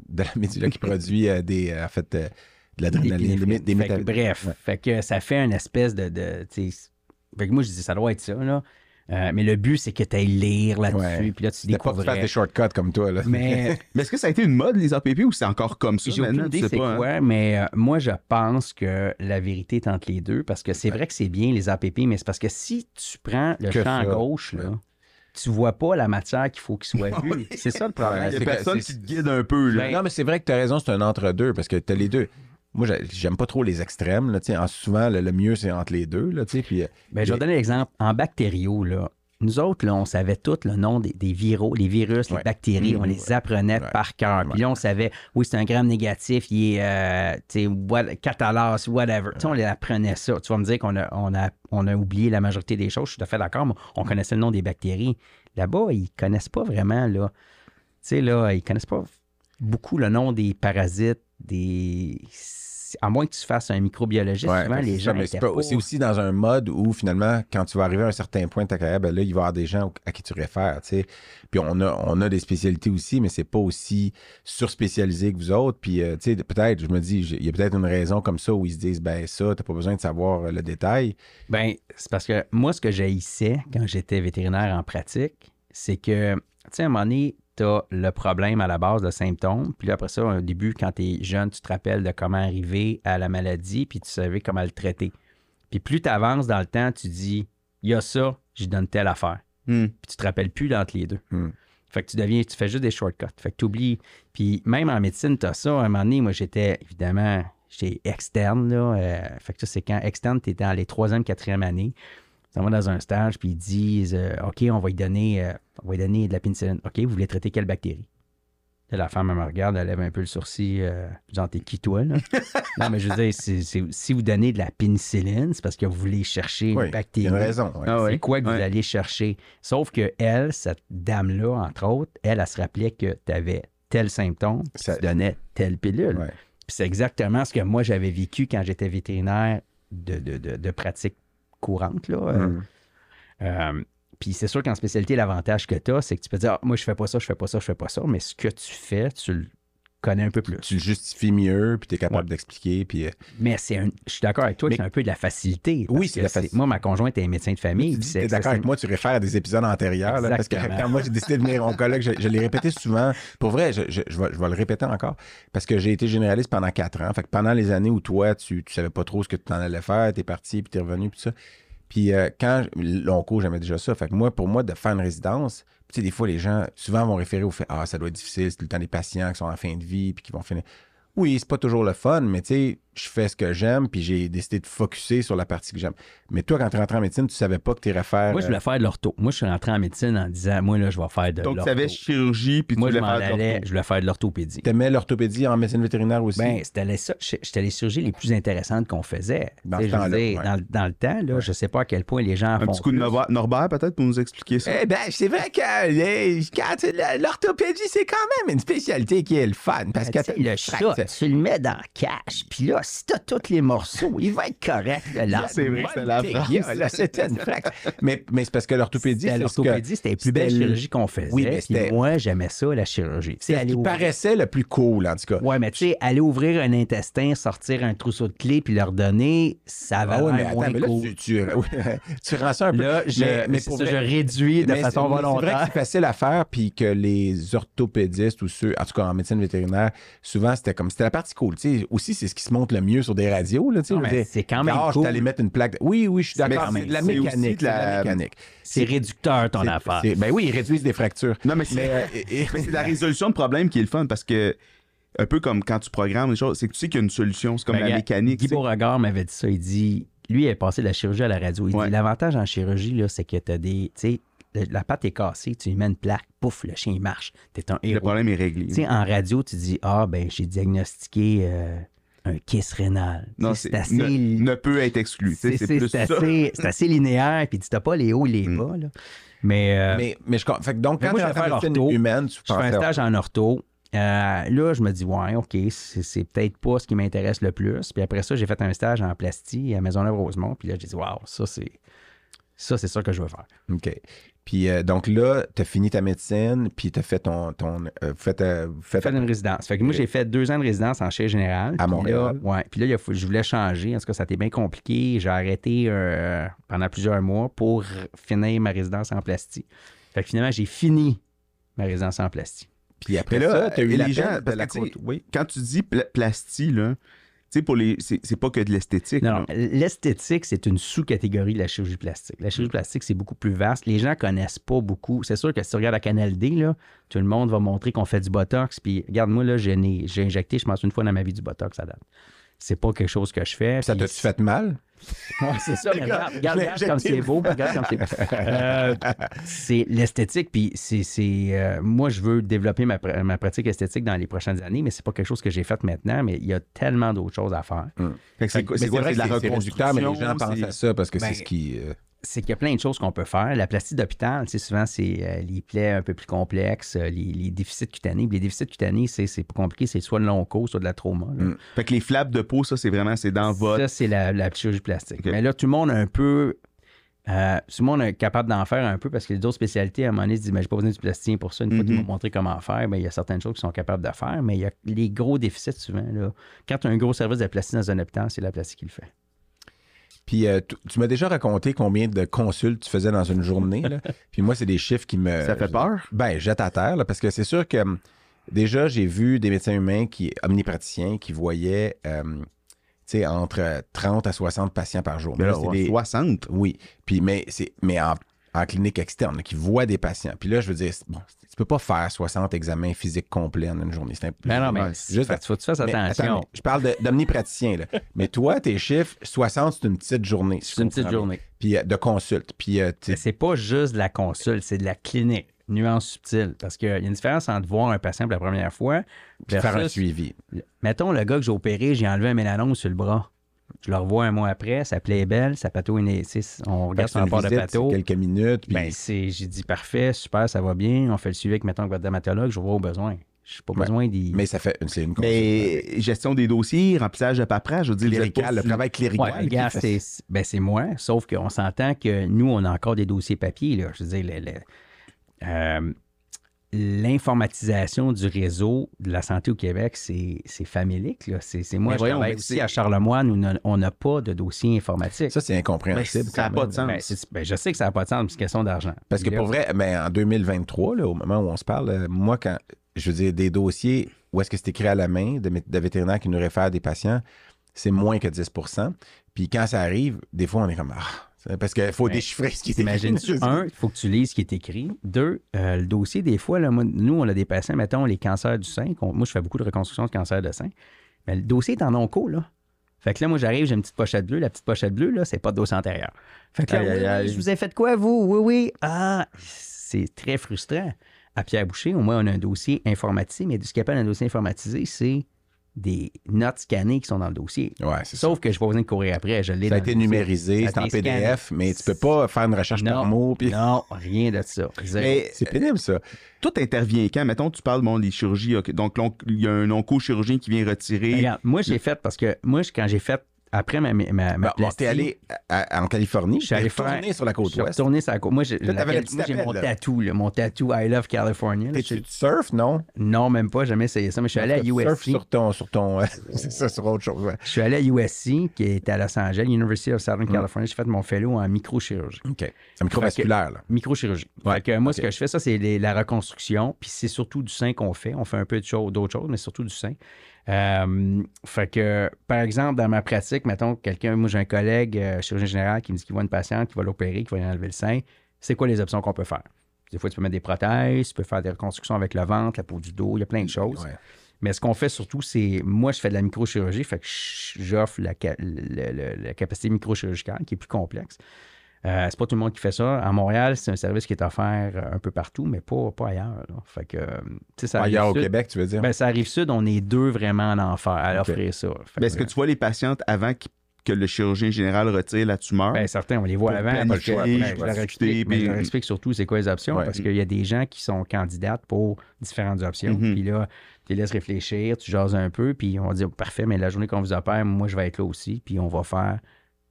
de la médulla qui produit euh, des, euh, en fait, euh, de l'adrénaline, des, des Fait que, méta- bref, Ouais. fait que ça fait une espèce de. Fait que moi, je dis, ça doit être ça, là. Euh, mais le but, c'est que tu ailles lire là-dessus, Ouais. puis là, tu C'était pas que tu fasses découvrais. des shortcuts comme toi. Là. Mais Mais est-ce que ça a été une mode, les APP, ou c'est encore comme ça j'ai aucune idée sais c'est pas, hein? quoi, mais euh, moi, je pense que la vérité est entre les deux, parce que c'est vrai que c'est bien, les APP, mais c'est parce que si tu prends le Que champ ça, gauche, là, ouais. tu vois pas la matière qu'il faut qu'il soit vue. C'est ça le problème. Il y a personne qui te guide un peu. Là. Ben, non, mais c'est vrai que tu as raison, c'est un entre-deux parce que tu as les deux. Moi, j'ai- j'aime pas trop les extrêmes. Là, souvent, le, le mieux, c'est entre les deux. Là, puis, euh, Ben, je vais donner l'exemple. En bactériaux, là, nous autres, là, on savait tout le nom des, des viraux, les virus, les Ouais. bactéries, on les apprenait Ouais. par cœur. Puis là, on savait, oui, c'est un gramme négatif, il est euh, what- catalase, whatever. On les apprenait ça. Tu vas me dire qu'on a, on a, on a oublié la majorité des choses, je suis tout à fait d'accord, mais on connaissait le nom des bactéries. Là-bas, ils connaissent pas vraiment, là. Tu sais, là, ils connaissent pas beaucoup le nom des parasites, des. À moins que tu fasses un microbiologiste, Ouais, souvent, que les gens. c'est aussi dans un mode où finalement, quand tu vas arriver à un certain point de ta carrière, ben là, il va y avoir des gens à qui tu réfères. Puis on a, on a des spécialités aussi, mais c'est pas aussi surspécialisé que vous autres. Puis euh, tu sais, peut-être, je me dis, il y a peut-être une raison comme ça où ils se disent, ben ça, t'as pas besoin de savoir euh, le détail. Ben, c'est parce que moi, ce que j'haïssais quand j'étais vétérinaire en pratique, c'est que, tu sais, à un moment donné, tu as le problème à la base de symptômes. Puis là, après ça, au début, quand tu es jeune, tu te rappelles de comment arriver à la maladie, puis tu savais comment le traiter. Puis plus tu avances dans le temps, tu dis, il y a ça, je donne telle affaire. Hmm. Puis tu te rappelles plus d'entre les deux. Hmm. Fait que tu deviens, tu fais juste des shortcuts. Fait que tu oublies. Puis même en médecine, tu as ça. À un moment donné, moi, j'étais évidemment, j'étais externe. Là, euh, fait que ça, c'est quand externe, tu étais dans les troisième, quatrième année. Tu vas dans un stage, puis ils disent euh, OK, on va lui donner, euh, on va lui donner de la pénicilline. OK, vous voulez traiter quelle bactérie? Là, la femme, elle me regarde, elle lève un peu le sourcil. Euh, genre, t'es qui, toi? Là? non, mais je veux dire, si vous donnez de la pénicilline, c'est parce que vous voulez chercher Oui, une il bactérie. y a une raison. ouais. Ah. C'est quoi que vous allez chercher? Sauf que elle, cette dame-là, entre autres, elle, elle se rappelait que tu avais tel symptôme, puis Ça- tu donnais telle pilule. Ouais. Puis c'est exactement ce que moi, j'avais vécu quand j'étais vétérinaire de, de, de, de pratique courante. Là. Euh, Hmm. euh, puis c'est sûr qu'en spécialité, l'avantage que tu as, c'est que tu peux dire, Ah, moi, je fais pas ça, je fais pas ça, je fais pas ça, mais ce que tu fais, tu le connais un peu plus. Tu le justifies mieux, puis tu es capable d'expliquer. Puis, euh, Mais c'est un, je suis d'accord avec toi, Mais- c'est un peu de la facilité. Oui, c'est que la facilité. Moi, ma conjointe est médecin de famille. tu t'es d'accord avec moi, tu réfères à des épisodes antérieurs. là, parce que quand moi, j'ai décidé de venir oncologue, je, je l'ai répété souvent. Pour vrai, je, je- je vais, je vais le répéter encore. Parce que j'ai été généraliste pendant quatre ans. Fait que pendant les années où toi, tu ne savais pas trop ce que tu en allais faire, tu es parti, puis tu es revenu, puis ça. Puis euh, quand long cours, j'aimais déjà ça. Fait que moi, pour moi, de faire une résidence, tu sais, des fois, les gens souvent vont référer au fait Ah, ça doit être difficile, c'est le temps des patients qui sont en fin de vie puis qui vont finir. Oui, c'est pas toujours le fun, mais tu sais, je fais ce que j'aime, puis j'ai décidé de focuser sur la partie que j'aime. Mais toi, quand tu es rentré en médecine, tu savais pas que tu irais faire. Moi, je voulais faire de l'ortho. Moi, je suis rentré en médecine en disant, moi, là, je vais faire de Donc, tu l'ortho. avais chirurgie, puis tu Moi, je voulais m'en faire de allais, l'ortho. je voulais faire de l'orthopédie. T'aimais l'orthopédie en médecine vétérinaire aussi? Ben, c'était les, ça- c'était les chirurgies les plus intéressantes qu'on faisait. Dans Tu sais, ce je ouais. dans, le- dans le temps, là, je sais pas à quel point les gens Un font. petit coup de plus. Norbert, Norbert, peut-être, pour nous expliquer ça? Eh ben, c'est vrai que euh, tu- l'orthopédie, c'est quand même une spécialité qui est le fun. Parce que Ben, Tu sais, le chat, tu le mets dans le cache, puis là, si t'as tous les morceaux, il va être correct. là, là. c'est vrai que c'est la dégâts, là, C'était une. Mais, mais c'est parce que l'orthopédie, C'était c'est L'orthopédie, c'était les plus belles c'était le- chirurgies qu'on faisait. Oui, mais c'était- moi, j'aimais ça, la chirurgie. C'est ce aller qui ouvrir- paraissait le plus cool, en tout cas. Ouais, mais tu sais, aller ouvrir un intestin, sortir un trousseau de clés, puis leur donner, ça va Ah ouais, mais attends, mais là, cool. tu, tu, oui, tu rends ça un peu. Là, je, Mais- pour ça, vrai- je réduis de Mais façon c'est- mais C'est vrai que volontaire. c'est facile à faire, puis que les orthopédistes ou ceux, en tout cas en médecine vétérinaire, souvent c'était comme c'était la partie cool. Tu sais, aussi, c'est ce qui se montre le mieux sur des radios. C'est quand même ah, je cool. allé mettre une plaque. de- Oui, oui, je suis d'accord. C'est de la mécanique. la- mécanique. C'est réducteur, ton affaire. Ben oui, ils réduisent des fractures. Non, mais c'est euh, la résolution de problème qui est le fun parce que, un peu comme quand tu programmes des choses, c'est que tu sais qu'il y a une solution. C'est comme Ben, la mécanique. Guy. Beauregard m'avait dit ça. Il dit, lui, il est passé de la chirurgie à la radio. Il Ouais. dit, l'avantage en chirurgie, là, c'est que tu as des. Tu sais, le- la patte est cassée, tu lui mets une plaque, pouf, le chien il marche. T'es un Le héros. problème est réglé. Tu sais, en radio, tu dis, ah, ben, j'ai diagnostiqué euh, un kiss rénal. non, c'est assez. ne, ne peut être exclu. c'est- assez, c'est assez linéaire, puis tu n'as pas les hauts et les Mm. bas. Là. Mais, euh, mais, mais je fait que donc, quand moi, tu je vais es faire en médecine ortho. humaine, tu je fais un stage en ortho. Euh, là, je me dis, ouais, OK, c'est c'est peut-être pas ce qui m'intéresse le plus. Puis après ça, j'ai fait un stage en plastie à Maisonneuve-Rosemont. Puis là, j'ai dit, waouh, ça, c'est ça, c'est ça que je veux faire. OK. Puis euh, donc là, tu as fini ta médecine, puis tu as fait ton. ton euh, fait, euh, fait- J'ai fait une résidence. Fait que moi, j'ai fait deux ans de résidence en chirurgie générale. À Montréal. Là, ouais. Puis là, il a fallu- je voulais changer. En tout cas, ça a été bien compliqué. J'ai arrêté euh, pendant plusieurs mois pour finir ma résidence en plastie. Fait que finalement, j'ai fini ma résidence en plastie. Puis après là, ça, tu as eu les la gens, parce la côte. Oui. Quand tu dis pla- plastie, là, sais, pour les. C'est pas que de l'esthétique. Non, l'esthétique, c'est une sous-catégorie de la chirurgie plastique. La chirurgie plastique, c'est beaucoup plus vaste. Les gens connaissent pas beaucoup. C'est sûr que si tu regardes à Canal D, là, tout le monde va montrer qu'on fait du Botox. Puis, regarde-moi, là, j'ai injecté, je pense, une fois dans ma vie du Botox à date. C'est pas quelque chose que je fais. Ça t'a-tu fait mal? Ouais, c'est ça, mais regarde, regarde, l'ai regarde comme c'est beau, regarde comme c'est beau. Euh, c'est l'esthétique, puis c'est, c'est, euh, moi, je veux développer ma, ma pratique esthétique dans les prochaines années, mais c'est pas quelque chose que j'ai fait maintenant, mais il y a tellement d'autres choses à faire. Fait que c'est quoi, c'est C'est de la c'est reconstruction? mais les gens pensent c'est- à ça parce que Ben, c'est ce qui. euh, C'est qu'il y a plein de choses qu'on peut faire. La plastie d'hôpital, tu sais, souvent, c'est euh, les plaies un peu plus complexes, euh, les, les déficits cutanés. Puis Les déficits cutanés, c'est, c'est pas compliqué, c'est soit de l'onco, soit de la trauma. Mm. Fait que les flaps de peau, ça, c'est vraiment, c'est dans votre. Ça, c'est la, la chirurgie plastique. Mais là, tout le monde a un peu. euh, tout le monde est capable d'en faire un peu parce que les autres spécialités, à un moment donné, se disent, mais j'ai pas besoin du plasticien pour ça. Une fois qu'ils Mhm. m'ont montré comment faire, ben, il y a certaines choses qu'ils sont capables de faire, mais il y a les gros déficits souvent. Là. Quand tu as un gros service de plastique dans un hôpital, c'est la plastique qui le fait. Puis euh, tu, m'as déjà raconté combien de consultes tu faisais dans une journée. là. Puis moi, c'est des chiffres qui me. Ça fait peur? Ben, jette à terre, là, parce que c'est sûr que hum, déjà, j'ai vu des médecins humains qui, omnipraticiens qui voyaient euh, sais, entre 30 à 60 patients par jour. Mais Mais là, là, c'est des- 60. Oui. Puis, mais, c'est, mais en, en clinique externe, qui voient des patients. Puis là, je veux dire, bon, tu peux pas faire 60 examens physiques complets en une journée. C'est imp- Ben non, mais juste faut que tu fasses mais attention. attends, mais je parle d'omnipraticien. là. mais toi, tes chiffres, 60, c'est une petite journée. si c'est une petite journée. Puis euh, de consulte. Puis euh, Mais c'est pas juste de la consulte, c'est de la clinique. Nuance subtile. Parce qu'il y a une différence entre voir un patient pour la première fois faire un versus suivi. Mettons, le gars que j'ai opéré, j'ai enlevé un mélanome sur le bras. Je le revois un mois après, sa plaie est belle, sa pato est née. On regarde son rapport de pato. quelques minutes. Puis Ben, j'ai dit parfait, super, ça va bien. On fait le suivi avec, mettons, avec votre dermatologue, je vois au besoin. Je n'ai pas Ouais. besoin d'y. mais ça fait c'est une consulte. Mais gestion des dossiers, remplissage de paperasse, je veux dire, clérical, le travail clérical. Ouais, fait- c'est, ben, c'est moi, sauf qu'on s'entend que nous, on a encore des dossiers papier. Là. Je veux dire, le- le- euh, l'informatisation du réseau de la santé au Québec, c'est. Là. C'est, moi, Mais je voyons, travaille aussi à Charlemagne où on n'a pas de dossier informatique. Ça, c'est incompréhensible. Mais ça a quand pas de sens. Ben, c'est- ben, je sais que ça n'a pas de sens, mais c'est une question d'argent. Parce que là, pour vrai, mais en 2023, là, au moment où on se parle, euh, moi, quand je veux dire des dossiers où est-ce que c'est écrit à la main de, vétérinaires qui nous réfèrent des patients, c'est moins que 10% Puis quand ça arrive, des fois, on est comme Ah, Parce qu'il faut Ouais. déchiffrer ce qui est écrit. T'imagines-tu, un, il faut que tu lises ce qui est écrit. Deux, euh, le dossier, des fois, là, moi, nous, on a des patients, mettons, les cancers du sein. moi, je fais beaucoup de reconstruction de cancer de sein. Mais le dossier est en onco, là. Fait que là, moi, j'arrive, j'ai une petite pochette bleue. La petite pochette bleue, là, c'est pas de dossier antérieur. Fait que là, Aïe, oui, aïe, oui, aïe. je vous ai fait quoi, vous? Oui, oui. Ah, c'est très frustrant. À Pierre Boucher, au moins, on a un dossier informatisé, mais ce qu'on appelle un dossier informatisé, c'est des notes scannées qui sont dans le dossier. Ouais, c'est ça. Sauf que je n'ai pas besoin de courir après. Je l'ai Ça a été numérisé, c'est en scanné. PDF, mais tu peux pas faire une recherche par Non, mot. puis- Non, rien de ça. C'est pénible, ça. tout intervient quand? Mettons, tu parles bon, des chirurgies. ok, Donc, il y a un onco-chirurgien qui vient retirer. Regarde, moi, j'ai fait parce que moi, quand j'ai fait après ma, ma, ma Bon, t'es allé à- à- en Californie, Je suis allé sur la côte ouest. retourné sur la côte. Moi, j'ai mon tatou, mon tatou I Love California. là. Tu surfes, non? Non, même pas, jamais essayé ça, mais je suis allé à USC. sur ton... Sur ton c'est ça, sur autre chose. ouais. Je suis allé à USC, qui est à Los Angeles, University of Southern Mm. California. J'ai fait mon fellow en microchirurgie. OK. C'est microvasculaire, là. Microchirurgie. Ouais, Fait que moi, ce que je fais, ça, c'est la reconstruction, puis c'est surtout du sein qu'on fait. On fait un peu d'autres choses, mais surtout du sein. Euh, fait que, par exemple, dans ma pratique, mettons, quelqu'un, moi, j'ai un collègue euh, chirurgien général qui me dit qu'il voit une patiente, qui va l'opérer, qui va lui enlever le sein. C'est quoi les options qu'on peut faire? Des fois, tu peux mettre des prothèses, tu peux faire des reconstructions avec le ventre, la peau du dos, il y a plein de choses. Ouais. Mais ce qu'on fait surtout, c'est. Moi, je fais de la microchirurgie, fait que j'offre la capacité microchirurgicale qui est plus complexe. Euh, c'est pas tout le monde qui fait ça. À Montréal, c'est un service qui est offert euh, un peu partout, mais pas, pas ailleurs. là. Fait que, euh, ça Ailleurs au sud. Québec, tu veux dire? Ben, ça arrive sud, on est deux vraiment en enfer à offrir ça. Ben, Est-ce que tu vois les patientes avant qu- que le chirurgien général retire la tumeur? Ben, certains, on les voit avant. planifier, ben, je, leur explique, mais je leur explique surtout c'est quoi les options, Ouais. parce qu'il y a des gens qui sont candidates pour différentes options. Mhm. Puis là, tu les laisses réfléchir, tu jases un peu, puis on va dire parfait, mais la journée qu'on vous opère, moi, je vais être là aussi, puis on va faire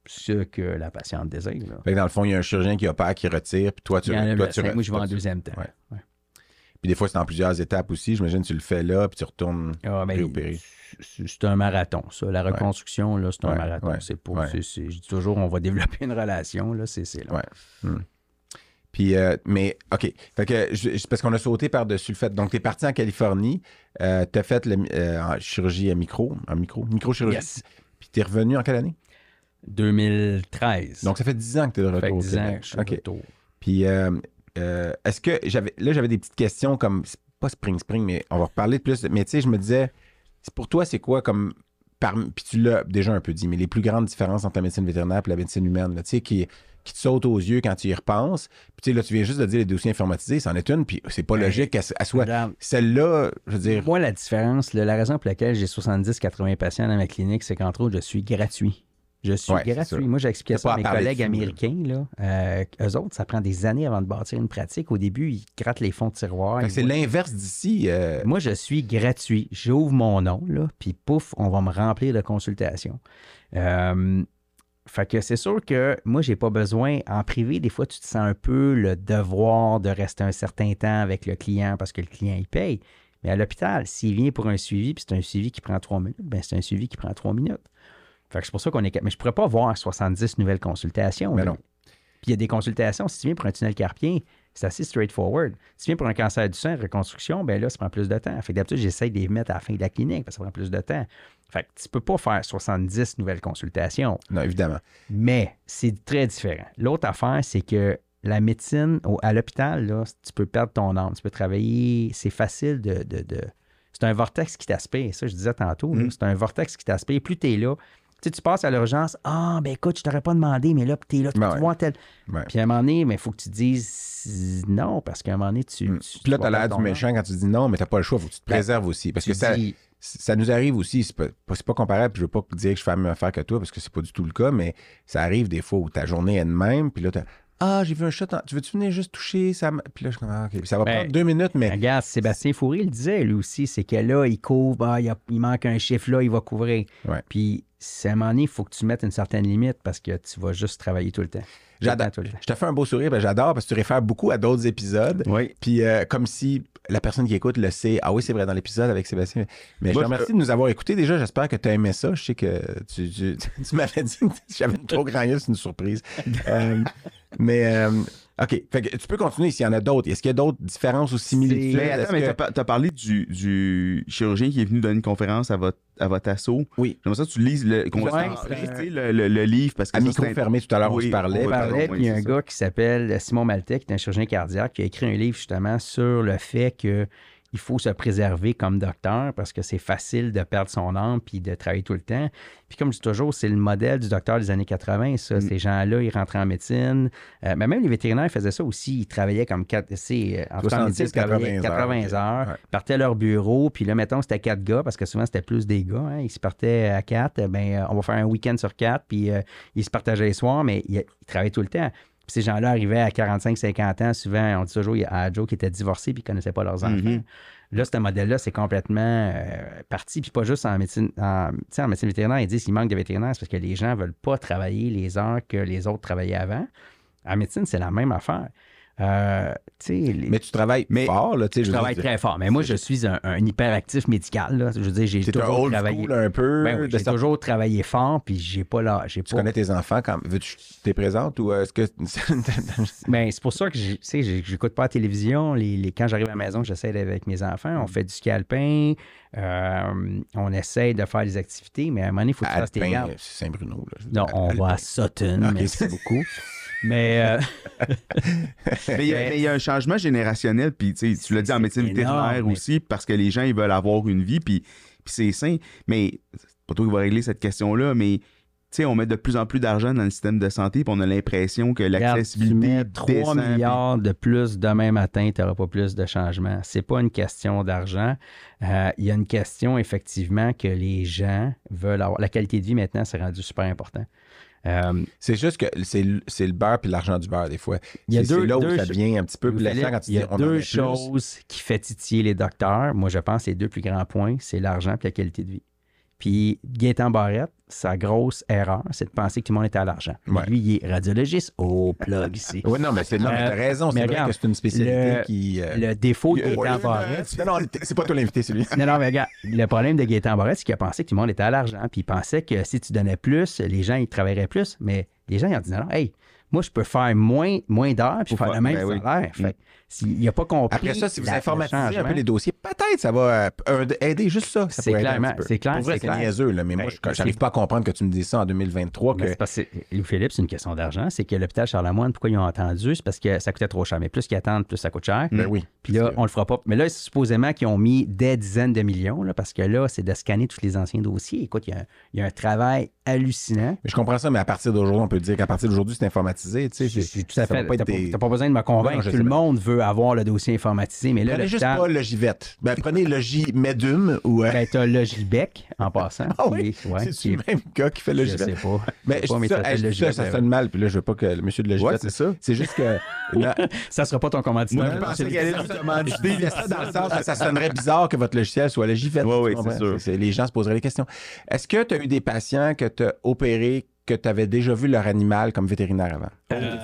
ce que la patiente désire. là. Fait que dans le fond, il y a un chirurgien qui opère, qui retire, puis toi, tu... Toi, tu moi, je vais en deuxième temps. Ouais. Ouais. Puis des fois, c'est en plusieurs étapes aussi. J'imagine que tu le fais là, puis tu retournes Ah, ben, réopérer. c'est un marathon, ça. La reconstruction, là, c'est un marathon. C'est pour, c'est- c'est- je dis toujours, on va développer une relation, là, c'est long. Ouais. Hmm. Puis, euh, mais, OK. Fait que, je- parce qu'on a sauté par-dessus le fait. Donc, tu es parti en Californie, tu as fait le, euh, en chirurgie à micro, en micro, microchirurgie. Yes. Puis, tu es revenu en quelle année? 2013. Donc, ça fait 10 ans que tu es de Ça fait retour au 10 ans que je suis OK. de retour. Puis, euh, euh, est-ce que j'avais. Là, j'avais des petites questions comme. c'est Pas Spring Spring, mais on va reparler de plus. Mais tu sais, je me disais, pour toi, c'est quoi comme. par- Puis tu l'as déjà un peu dit, mais les plus grandes différences entre la médecine vétérinaire et la médecine humaine, là, tu sais, qui, qui te sautent aux yeux quand tu y repenses. Puis tu sais, là, tu viens juste de dire les dossiers informatisés, c'en est une, puis c'est pas Ben, logique qu'elle elle soit. Celle-là, je veux dire. Moi, la différence, là, la raison pour laquelle j'ai 70-80 patients dans ma clinique, c'est qu'entre autres, je suis gratuit. Je suis Ouais, gratuit. Moi, j'ai expliqué ça à mes collègues américains. Là. Euh, eux autres, ça prend des années avant de bâtir une pratique. Au début, ils grattent les fonds de tiroir. C'est l'inverse d'ici. euh, Moi, je suis gratuit. J'ouvre mon nom, là, puis pouf, on va me remplir de consultations. Euh, fait que c'est sûr que moi, j'ai pas besoin. En privé, des fois, tu te sens un peu le devoir de rester un certain temps avec le client parce que le client, il paye. Mais à l'hôpital, s'il vient pour un suivi, puis c'est un suivi qui prend trois minutes, ben c'est un suivi qui prend trois minutes. Fait que c'est pour ça qu'on est. Mais je pourrais pas voir 70 nouvelles consultations. Mais là. non. Puis il y a des consultations, si tu viens pour un tunnel carpien, c'est assez straightforward. Si tu viens pour un cancer du sein, reconstruction, ben là, ça prend plus de temps. Fait que d'habitude, j'essaye de les mettre à la fin de la clinique parce que ça prend plus de temps. Fait que tu peux pas faire 70 nouvelles consultations, Non, évidemment. mais c'est très différent. L'autre affaire, c'est que la médecine au- à l'hôpital, là, tu peux perdre ton âme, tu peux travailler, c'est facile de. de- de- C'est un vortex qui t'aspire, ça je disais tantôt. Mm. C'est un vortex qui t'aspire. Plus tu es là, tu sais, tu passes à l'urgence, ah, ben écoute, je t'aurais pas demandé, mais là, tu es là, tu Ben voir tel. Puis à un moment donné, il faut que tu dises non, parce qu'à un moment donné, tu. Mm. tu- Puis là, tu tu as vas l'air du méchant quand tu dis non, mais tu pas le choix, faut que tu te Ben, préserves aussi. Parce que ça, dis- ça nous arrive aussi, c'est pas, pas- c'est pas comparable, puis je veux pas dire que je fais la même affaire que toi, parce que c'est pas du tout le cas, mais ça arrive des fois où ta journée est de même, puis là, t'as Ah, j'ai vu un chat, en- tu veux-tu venir juste toucher ça? Puis là, je Ah, OK. Ça va Ben, prendre deux minutes, mais. Regarde, Sébastien Fourrier le disait, lui aussi, c'est que là, il couvre, ah, il, y a- il manque un chiffre là, il va couvrir. Ouais. Puis, c'est à un moment donné, il faut que tu mettes une certaine limite parce que tu vas juste travailler tout le temps. J'adore. Je te fais un beau sourire, ben j'adore parce que tu réfères beaucoup à d'autres épisodes. Oui. Puis euh, comme si la personne qui écoute le sait. Ah oui, c'est vrai, dans l'épisode avec Sébastien. Mais Moi, je te je- remercie de nous avoir écoutés. Déjà, j'espère que tu as aimé ça. Je sais que tu, tu- tu m'avais dit que j'avais une trop grand c'est une surprise. Euh, mais euh, OK. Fait que tu peux continuer s'il y en a d'autres. Est-ce qu'il y a d'autres différences ou similitudes? Mais Est-ce attends, mais que- t'as par- t'as parlé du, du chirurgien qui est venu donner une conférence à votre, à votre assaut. Oui. J'aimerais ça que tu lises le, Ouais, le, le- le livre parce que À ça, micro fermé, tout à l'heure, on Oui, se parlait. on On parlait, puis il y a un c'est gars qui s'appelle Simon Maltais, qui est un chirurgien cardiaque, qui a écrit un livre justement sur le fait que il faut se préserver comme docteur parce que c'est facile de perdre son âme puis de travailler tout le temps. Puis comme je dis toujours, c'est le modèle du docteur des années 80, ça. Mm. Ces gens-là, ils rentraient en médecine. Euh, mais même les vétérinaires faisaient ça aussi. Ils travaillaient comme quatre, c'est, en tout cas, en 70, médecine, ils travaillaient 80 80 heures. heures, Ouais. partaient à leur bureau, puis là, mettons, c'était quatre gars, parce que souvent, c'était plus des gars. hein. Ils se partaient à quatre, ben, euh, on va faire un week-end sur quatre, puis euh, ils se partageaient les soirs, mais ils, ils travaillaient tout le temps. Puis ces gens-là arrivaient à 45-50 ans, souvent, on dit toujours à Joe qui était divorcé puis qui ne connaissait pas leurs enfants. Mhm. Là, ce modèle-là, c'est complètement euh, parti. Puis pas juste en médecine, en, en médecine vétérinaire, ils disent qu'il manque de vétérinaires, c'est parce que les gens ne veulent pas travailler les heures que les autres travaillaient avant. En médecine, c'est la même affaire. Euh, Mais tu travailles Mais- fort, là, je veux travaille dire, très fort. Mais moi, je suis un, un hyperactif médical. Là. Je veux dire, j'ai T'es un toujours old travaillé. school un peu. Ben oui, j'ai toujours travaillé fort, puis j'ai pas là. Tu pas... connais tes enfants quand veux-tu t'es présente ou est-ce que Ben, c'est pour ça que j'ai- j'écoute pas la télévision. Les, les- quand j'arrive à la maison, j'essaie d'être avec mes enfants. Mm. On fait du ski alpin. Euh, on essaie de faire des activités, mais à un moment donné, il faut que tu fasses tes gardes. c'est Saint-Bruno. là. Non, on Alpin. va à Sutton. Merci beaucoup. Mais euh, Mais il y, a- y un changement générationnel, puis tu sais, tu l'as dit en médecine énorme, vétérinaire mais- aussi, parce que les gens, ils veulent avoir une vie, puis, puis c'est sain. Mais c'est pas toi qui va régler cette question-là, mais sais, on met de plus en plus d'argent dans le système de santé, puis on a l'impression que l'accessibilité mets 3 descend, puis- milliards de plus demain matin, tu n'auras pas plus de changement. C'est pas une question d'argent. Euh, Il y a une question, effectivement, que les gens veulent avoir. La qualité de vie, maintenant, c'est rendu super important. Euh, C'est juste que c'est le c'est le beurre puis l'argent du beurre, des fois. Il y a C'est- deux- là où deux ça devient un petit peu blessant quand tu il y dis en deux plus. choses qui fait titiller les docteurs. Moi, je pense que les deux plus grands points, c'est l'argent et la qualité de vie. Puis Gaétan Barrette, sa grosse erreur, c'est de penser que tout le monde est à l'argent. Mais Ouais. Lui, il est radiologiste. Oh, plug ici. Oui, non, mais c'est non, mais Euh, t'as raison. mais C'est vrai regarde, que c'est une spécialité le- qui. euh, Le défaut de euh, Gaétan Barrette, Non, non, c'est pas toi l'invité, celui. Non, non, mais regarde, le problème de Gaétan Barrette, c'est qu'il a pensé que tout le monde était à l'argent. Puis il pensait que si tu donnais plus, les gens, ils travailleraient plus. Mais les gens, ils ont dit non, hey, moi, je peux faire moins, moins d'heures puis faire le même ben oui. salaire. Fait que s'il n'a pas compris. Après ça, si vous informatisez un peu les dossiers, peut-être ça va euh, aider juste ça. ça C'est peu. c'est clair, Pour vrai, c'est clair. niaiseux, là, mais moi, Ben, je j'arrive c'est- pas à comprendre que tu me dises ça en 2023. Mais Que... c'est parce que, Louis Philippe, c'est une question d'argent. C'est que l'hôpital Charlemagne, pourquoi ils ont entendu? C'est parce que ça coûtait trop cher. Mais plus qu'ils attendent, plus ça coûte cher. Ben oui. Puis là, on le fera pas. Mais là, supposément qu'ils ont mis des dizaines de millions, là, parce que là, c'est de scanner tous les anciens dossiers. Écoute, il y a, un- il y a un travail hallucinant. Mais je comprends ça, mais à partir d'aujourd'hui, on peut dire qu'à partir d'aujourd'hui, c'est informatisé. Tu sais, tout à fait. pas besoin de me convaincre. Non, tout le monde veut avoir le dossier informatisé. Mais là, Prenez juste l'hôpital- pas le Givette. Ben, prenez le J-Medum ou. euh, Ben, t'as le Bec en passant. Ah oui? ouais, c'est le est- même gars qui fait le Je sais pas. Mais Je sais pas, mais ça, ça le dis ça, sonne mal, puis là, je veux pas que le monsieur de le Ouais, Givette. c'est ça. C'est juste que. là, Ça sera pas ton commanditaire. Moi, je qu'elle disais ça dans le sens que ça sonnerait bizarre que votre logiciel soit le Givette. Ouais, tu oui, comprends? c'est sûr. les gens se poseraient des questions. Est-ce que tu as eu des patients que tu as opérés que tu avais déjà vu leur animal comme vétérinaire avant?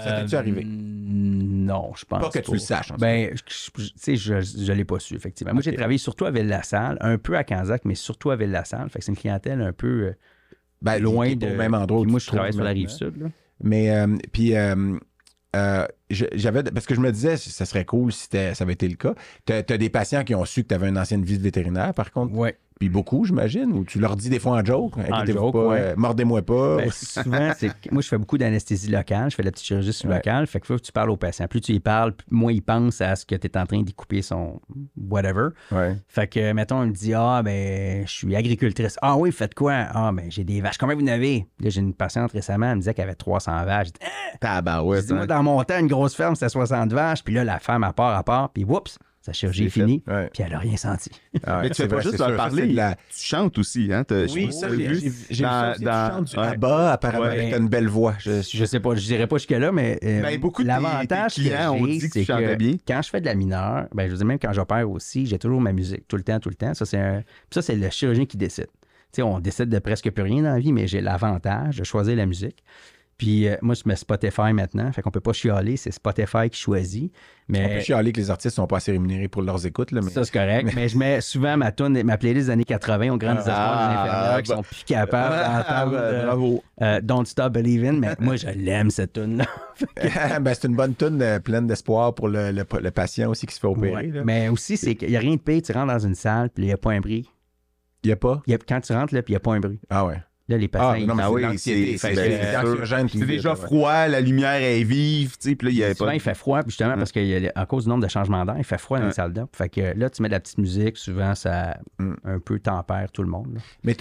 ça t'est-tu arrivé? Non, je pense Pas que tu le saches, Ben, tu sais, je ne l'ai pas su, effectivement. Moi, j'ai travaillé surtout à Ville-la-Salle, un peu à Canzac, mais surtout à Ville-la-Salle. Fait que c'est une clientèle un peu euh, Ben, loin de. Au même endroit Puis moi, je travaille sur la rive sud. là. Mais, euh, puis, euh, euh, j'avais. Parce que je me disais, ça serait cool si ça avait été le cas. Tu as, des patients qui ont su que tu avais une ancienne vie de vétérinaire, par contre? Ouais. Puis beaucoup, j'imagine, ou tu leur dis des fois en joke, inquiétez-vous joke, pas, ouais. euh, mordez-moi pas. Ben, souvent, c'est que- moi, je fais beaucoup d'anesthésie locale. Je fais de la petite chirurgie sur Ouais. locale. Fait que faut que tu parles au patient. Plus tu y parles, plus- moins il pense à ce que tu es en train d'y couper son whatever. Ouais. Fait que, mettons, il me dit Ah, ben, je suis agricultrice. Ah oui, faites quoi? Ah, ben, j'ai des vaches. Combien vous en avez? Là, j'ai une patiente récemment, elle me disait qu'elle avait 300 vaches. J'ai dit, Ah! Tabarouette. J'ai dit, moi, hein. dans mon temps, une grosse ferme, c'était 60 vaches. Puis là, la femme, à part, à part, puis whoops, sa chirurgie est finie. Ouais. Puis elle n'a rien senti. Ah ouais, Mais tu c'est fais pas vrai, juste leur parler. la- Tu chantes aussi, hein? t'as- Oui, je- ça, j'ai j'ai vu j'ai- j'ai vu ça aussi, tu chantes du ouais. ABBA, apparemment, Ouais. avec une belle voix. Je- Je sais pas, je dirais pas jusque-là, mais euh, Ben, beaucoup l'avantage tes clients que j'ai, dit que tu c'est chantais bien. quand je fais de la mineure, ben, je veux dire, même quand j'opère aussi, j'ai toujours ma musique, tout le temps, tout le temps. Ça, c'est un- ça, c'est le chirurgien qui décide. Tu sais, on décide de presque plus rien dans la vie, mais j'ai l'avantage de choisir la musique. Puis euh, moi, je mets Spotify maintenant. Fait qu'on peut pas chialer, c'est Spotify qui choisit. On peut Mais chialer que les artistes sont pas assez rémunérés pour leurs écoutes. Là, mais... ça, c'est correct. Mais je mets souvent ma tune, ma playlist des années 80 au grand désespoir des Ah, infirmières qui bah. sont plus capables Ah, d'entendre ben, euh, bravo. euh, Don't Stop Believing. Mais moi, je l'aime, cette tune-là. ben, c'est une bonne tune euh, pleine d'espoir pour le, le- le patient aussi qui se fait opérer. Ouais. là. Mais aussi, c'est qu'il n'y a rien de pire. Tu rentres dans une salle, puis il n'y a pas un bruit. Il n'y a pas? Il y a- quand tu rentres, là, puis il n'y a pas un bruit. Ah ouais. Là, les patients, Ah, non, mais Ah c'est oui, déjà vient, froid, la lumière est vive, tu sais, puis là, il y avait Souvent, pas. il fait froid, justement, parce qu'à cause du nombre de changements d'air, il fait froid dans les Ouais. salles d'op. Fait que là, tu mets de la petite musique, souvent, ça Mm. un peu tempère tout le monde. là. Mais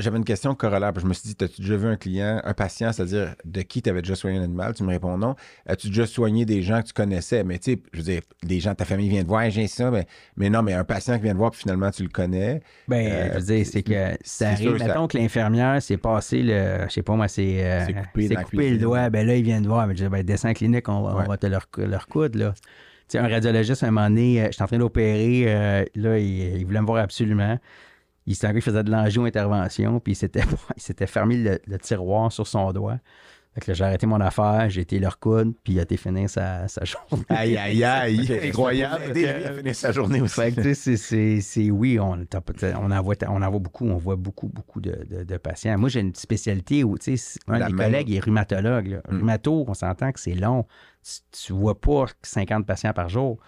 j'avais une question corollaire. Je me suis dit, as-tu déjà vu un client, un patient, c'est-à-dire de qui tu avais déjà soigné un animal? Tu me réponds non. As-tu déjà soigné des gens que tu connaissais? Mais tu sais, je veux dire, des gens de ta famille viennent te voir, j'ai ça, mais, mais non, mais un patient qui vient te voir, puis finalement, tu le connais. Ben, Euh, je veux dire, c'est que ça arrive. Mettons que l'infirmière s'est passé le. Je sais pas moi, c'est. euh, coupé le doigt. Ben là, ils viennent voir. Mais je dis, ben, descends en clinique, on, va- on Ouais. va te leur, leur coudre, là. Tu sais, un radiologiste, à un moment donné, euh, j'étais en train d'opérer. euh, là, il, il voulait me voir absolument. Il s'est il faisait de l'angio-intervention, puis il s'était, il s'était fermé le, le tiroir sur son doigt. Fait que j'ai arrêté mon affaire, j'ai été leur coudre, puis il a été fini sa, sa journée. Aïe, aïe, aïe. Incroyable. Lui à finir sa journée aussi. Fait que, c'est- c'est- c'est oui, on, on, en voit, on en voit beaucoup, on voit beaucoup, beaucoup de, de- de patients. Moi, j'ai une spécialité où, tu sais, un La des même. collègues est rhumatologue. là. Mm. Rhumato, on s'entend que c'est long. Tu, tu vois pas 50 patients par jour.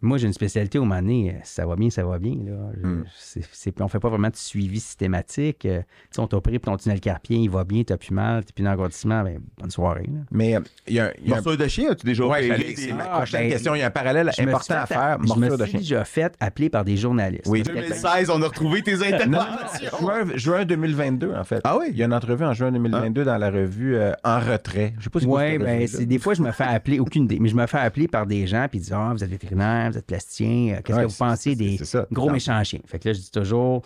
Moi, j'ai une spécialité moment donné, euh, ça va bien, ça va bien. Là. Je- Mm. c'est- c'est- on fait pas vraiment de suivi systématique. Euh, tu sais, on t'a pour ton tunnel carpien, il va bien, t'as plus mal, t'as plus d'engourdissement, ben, bonne soirée. là. Mais euh, il y a, y a un- Morsure de chien, as-tu déjà Ouais, c'est ma Ah, prochaine ben, question. Il y a un parallèle Je me important suis à fait- faire. Je me de suis chien. déjà fait appeler par des journalistes. Oui. Parce que- 2016, on a retrouvé tes Non, interventions. juin, juin 2022, en fait. Ah oui? Il y a une entrevue en juin 2022 dans la revue euh, En retrait. Je sais pas si Oui, ben, c'est des fois, je me fais appeler, aucune idée, mais je me fais appeler par des gens, puis ils disent Ah, vous êtes vétérinaire, vous êtes plasticien, euh, qu'est-ce Ouais, que vous pensez des gros méchants chiens? Fait que là, je dis toujours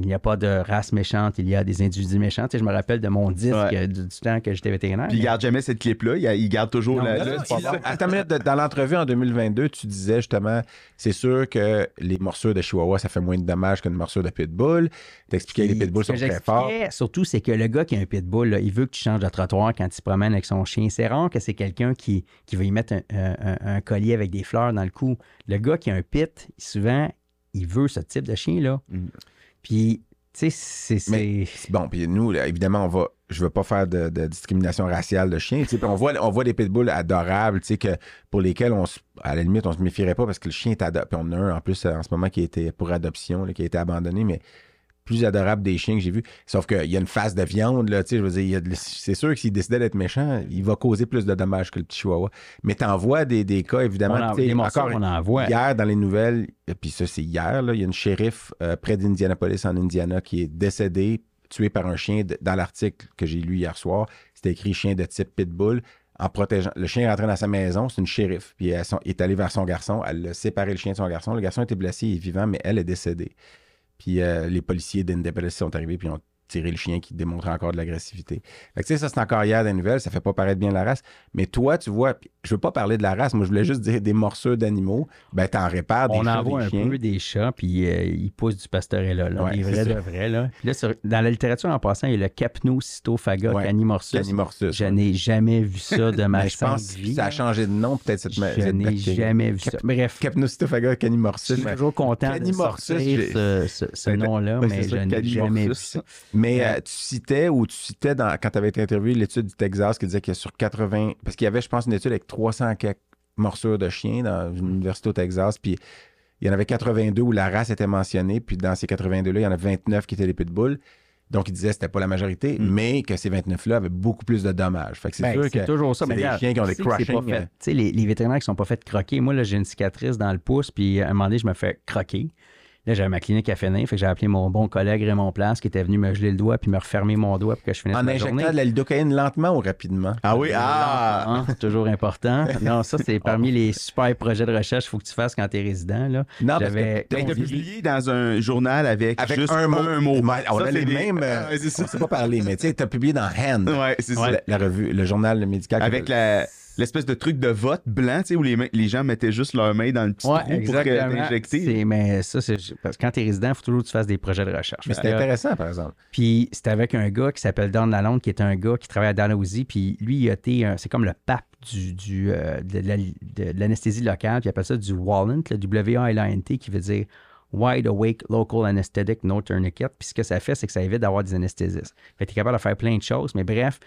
il n'y a pas de race méchante, il y a des individus méchants. Tu sais, je me rappelle de mon disque Ouais. du, du temps que j'étais vétérinaire. Puis il garde jamais cette clip-là, il, il garde toujours Non, la. Attends dans l'entrevue en 2022, tu disais justement, c'est sûr que les morsures de Chihuahua, ça fait moins de dommages qu'une morsure de Pitbull. T'expliquais que les Pitbulls ce sont que très forts. j'expliquais, Surtout, c'est que le gars qui a un pitbull, là, il veut que tu changes de trottoir quand il se promène avec son chien. C'est rare que c'est quelqu'un qui, qui va y mettre un, un- un- un collier avec des fleurs dans le cou. Le gars qui a un pit, souvent, il veut ce type de chien-là. Mhm. Puis, tu sais, c'est- Bon, puis nous, là, évidemment, on va. Je veux pas faire de, de discrimination raciale de chiens. tu sais, puis on voit, on voit des pitbulls adorables, tu sais, que pour lesquels on se- à la limite, on se méfierait pas parce que le chien est adopté. On en a un en plus en ce moment qui a été pour adoption, là, qui a été abandonné, mais plus adorable des chiens que j'ai vus. Sauf qu'il y a une face de viande, là, tu sais, je veux dire, c'est sûr que s'il décidait d'être méchant, il va causer plus de dommages que le petit chihuahua. Mais t'en vois des, des cas, on évidemment. en, tu sais, encore qu'on envoie. Hier, dans les nouvelles, et puis ça, c'est hier, là, il y a une shérif euh, près d'Indianapolis, en Indiana, qui est décédée, tuée par un chien. de- dans l'article que j'ai lu hier soir, c'était écrit chien de type pitbull. En protégeant. Le chien est rentré dans sa maison, c'est une shérif, puis elle son- est allée vers son garçon. Elle a séparé le chien de son garçon. Le garçon était blessé, il est vivant, mais elle est décédée. Puis euh, les policiers d'Indianapolis sont arrivés, puis ont tiré le chien qui démontrait encore de l'agressivité. Fait que, tu sais, ça, c'est encore hier des nouvelles, ça fait pas paraître bien la race. Mais toi, tu vois, je veux pas parler de la race, moi, je voulais juste dire des morsures d'animaux. Ben, t'en répares des On chats, envoie des un chiens. peu des chats, puis euh, ils poussent du pastorella, là, Ouais, des c'est vrais de vrais. Là. Puis là, sur- dans la littérature, en passant, il y a le Capnocystophaga Ouais, canimorsus. Canimorsus. Je n'ai jamais vu ça de ma je pense sainte que vie. ça a changé de nom, peut-être cette, ma- Je n'ai jamais vu ça. Bref, Capnocystophaga je canimorsus. suis toujours content de sortir ce, ce- ce Ouais, nom-là, mais je n'ai jamais vu ça. Mais Ouais. euh, tu citais ou tu citais dans, quand tu avais été interviewé l'étude du Texas qui disait que sur 80, parce qu'il y avait, je pense, une étude avec 300 quelques morsures de chiens dans une université au Texas, puis il y en avait 82 où la race était mentionnée, puis dans ces 82-là, il y en a 29 qui étaient des pitbulls. Donc, il disait que c'était pas la majorité, Mm. mais que ces 29-là avaient beaucoup plus de dommages. Fait que c'est Ben, sûr que toujours ça. mais des chiens qui ont des sais que c'est pas crushing, fait. euh. Tu sais, les, les vétérinaires qui sont pas fait croquer. Moi, là, j'ai une cicatrice dans le pouce, puis à un moment donné, je me fais croquer. Là, j'avais ma clinique à finir, fait que j'ai appelé mon bon collègue Raymond Place qui était venu me geler le doigt puis me refermer mon doigt pour que je finisse en ma injectant journée. de la lidocaïne lentement ou rapidement? Ah oui, ah! Hein, c'est toujours important. Non, ça, c'est parmi les super projets de recherche qu'il faut que tu fasses quand tu es résident. Là. Non, parce que T'as publié dans un journal avec, avec juste un mot. Ouais, on Ça, a c'est les des- mêmes. euh, on s'est pas parlé, mais tu sais, tu as publié dans Hand, Ouais, c'est ça. la, la revue, le journal médical. Avec la. L'espèce de truc de vote blanc, tu sais, où les, les gens mettaient juste leurs mains dans le petit Ouais, trou pour exactement. t'injecter. C'est- Mais ça, c'est parce que quand tu es résident, il faut toujours que tu fasses des projets de recherche. Mais c'était intéressant, par exemple. Puis c'était avec un gars qui s'appelle Don Lalonde, qui est un gars qui travaille à Dalhousie. Puis lui, il a été, un- c'est comme le pape du, du, euh, de, la- de l'anesthésie locale. Puis il appelle ça du WALANT, le W-A-L-A-N-T, qui veut dire Wide Awake Local Anesthetic No Tourniquet. Puis ce que ça fait, c'est que ça évite d'avoir des anesthésistes. Fait que tu es capable de faire plein de choses. Mais bref,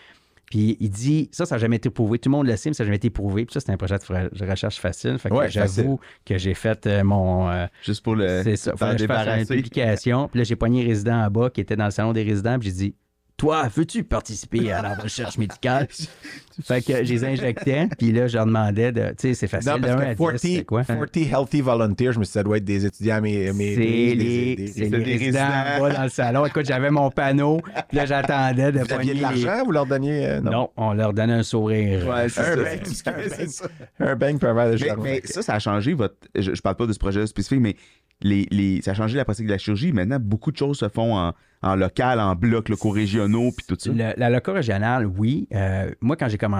puis il dit, ça, ça n'a jamais été prouvé. Tout le monde le sait, mais ça n'a jamais été prouvé. Puis ça, c'est un projet de recherche facile. Fait que Ouais, j'avoue que j'ai fait euh, mon... euh, Juste pour le. c'est ça. t'en Fallait que je fasse une publication. Puis là, j'ai pogné un résident en bas qui était dans le salon des résidents. Puis j'ai dit Toi, veux-tu participer à la recherche médicale Fait que je les injectais. Puis là, je leur demandais de. Tu sais, c'est facile. Non, parce 1 que à 10, 40, c'est quoi? 40 Healthy Volunteers, je me suis dit, ça doit être des étudiants, mais. mais c'est des- les, des- c'est des- les des résidents en résidents. bas dans le salon. Écoute, j'avais mon panneau. Puis là, j'attendais de Vous aviez de les- l'argent, vous leur donniez. euh, Non? on leur donnait un sourire. Ouais, c'est Un ça. bank, C'est un bank. c'est ça. Un provider. Mais, ça, ça a changé votre. Je, je parle pas de ce projet spécifique, mais les, les, ça a changé la pratique de la chirurgie. Maintenant, beaucoup de choses se font en, en local, en bloc, locaux régionaux, puis tout ça. Le- la loca régionale, oui. Euh, moi, quand j'ai commencé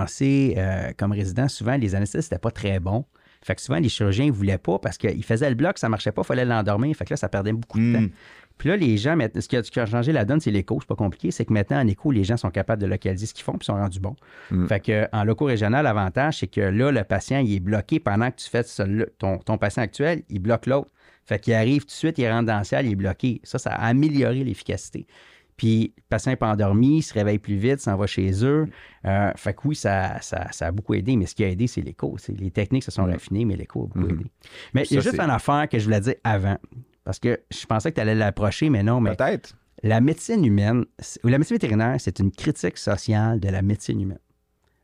euh, comme résident, souvent, les anesthésistes n'étaient pas très bons. Fait que souvent, les chirurgiens ne voulaient pas parce qu'ils faisaient le bloc, ça marchait pas, il fallait l'endormir. Fait que là, ça perdait beaucoup de Mm. temps. Puis là, les gens, ce qui a, ce qui a changé la donne, c'est l'écho. C'est pas compliqué. C'est que maintenant, en écho, les gens sont capables de localiser ce qu'ils font puis sont rendus bons. Mm. Fait que en loco régional, l'avantage, c'est que là, le patient, il est bloqué pendant que tu fais ce- ton, ton patient actuel, il bloque l'autre. Fait qu'il arrive tout de suite, il rentre dans le ciel, il est bloqué. Ça, ça a amélioré l'efficacité. Puis le patient n'est pas endormi, il se réveille plus vite, s'en va chez eux. Euh, fait que oui, ça, ça, ça a beaucoup aidé, mais ce qui a aidé, c'est l'écho. Les techniques se sont raffinées, mais l'écho a beaucoup Mhm. aidé. Mais il y a juste une affaire que je voulais dire avant. Parce que je pensais que tu allais l'approcher, mais non, mais Peut-être. la médecine humaine, ou la médecine vétérinaire, c'est une critique sociale de la médecine humaine.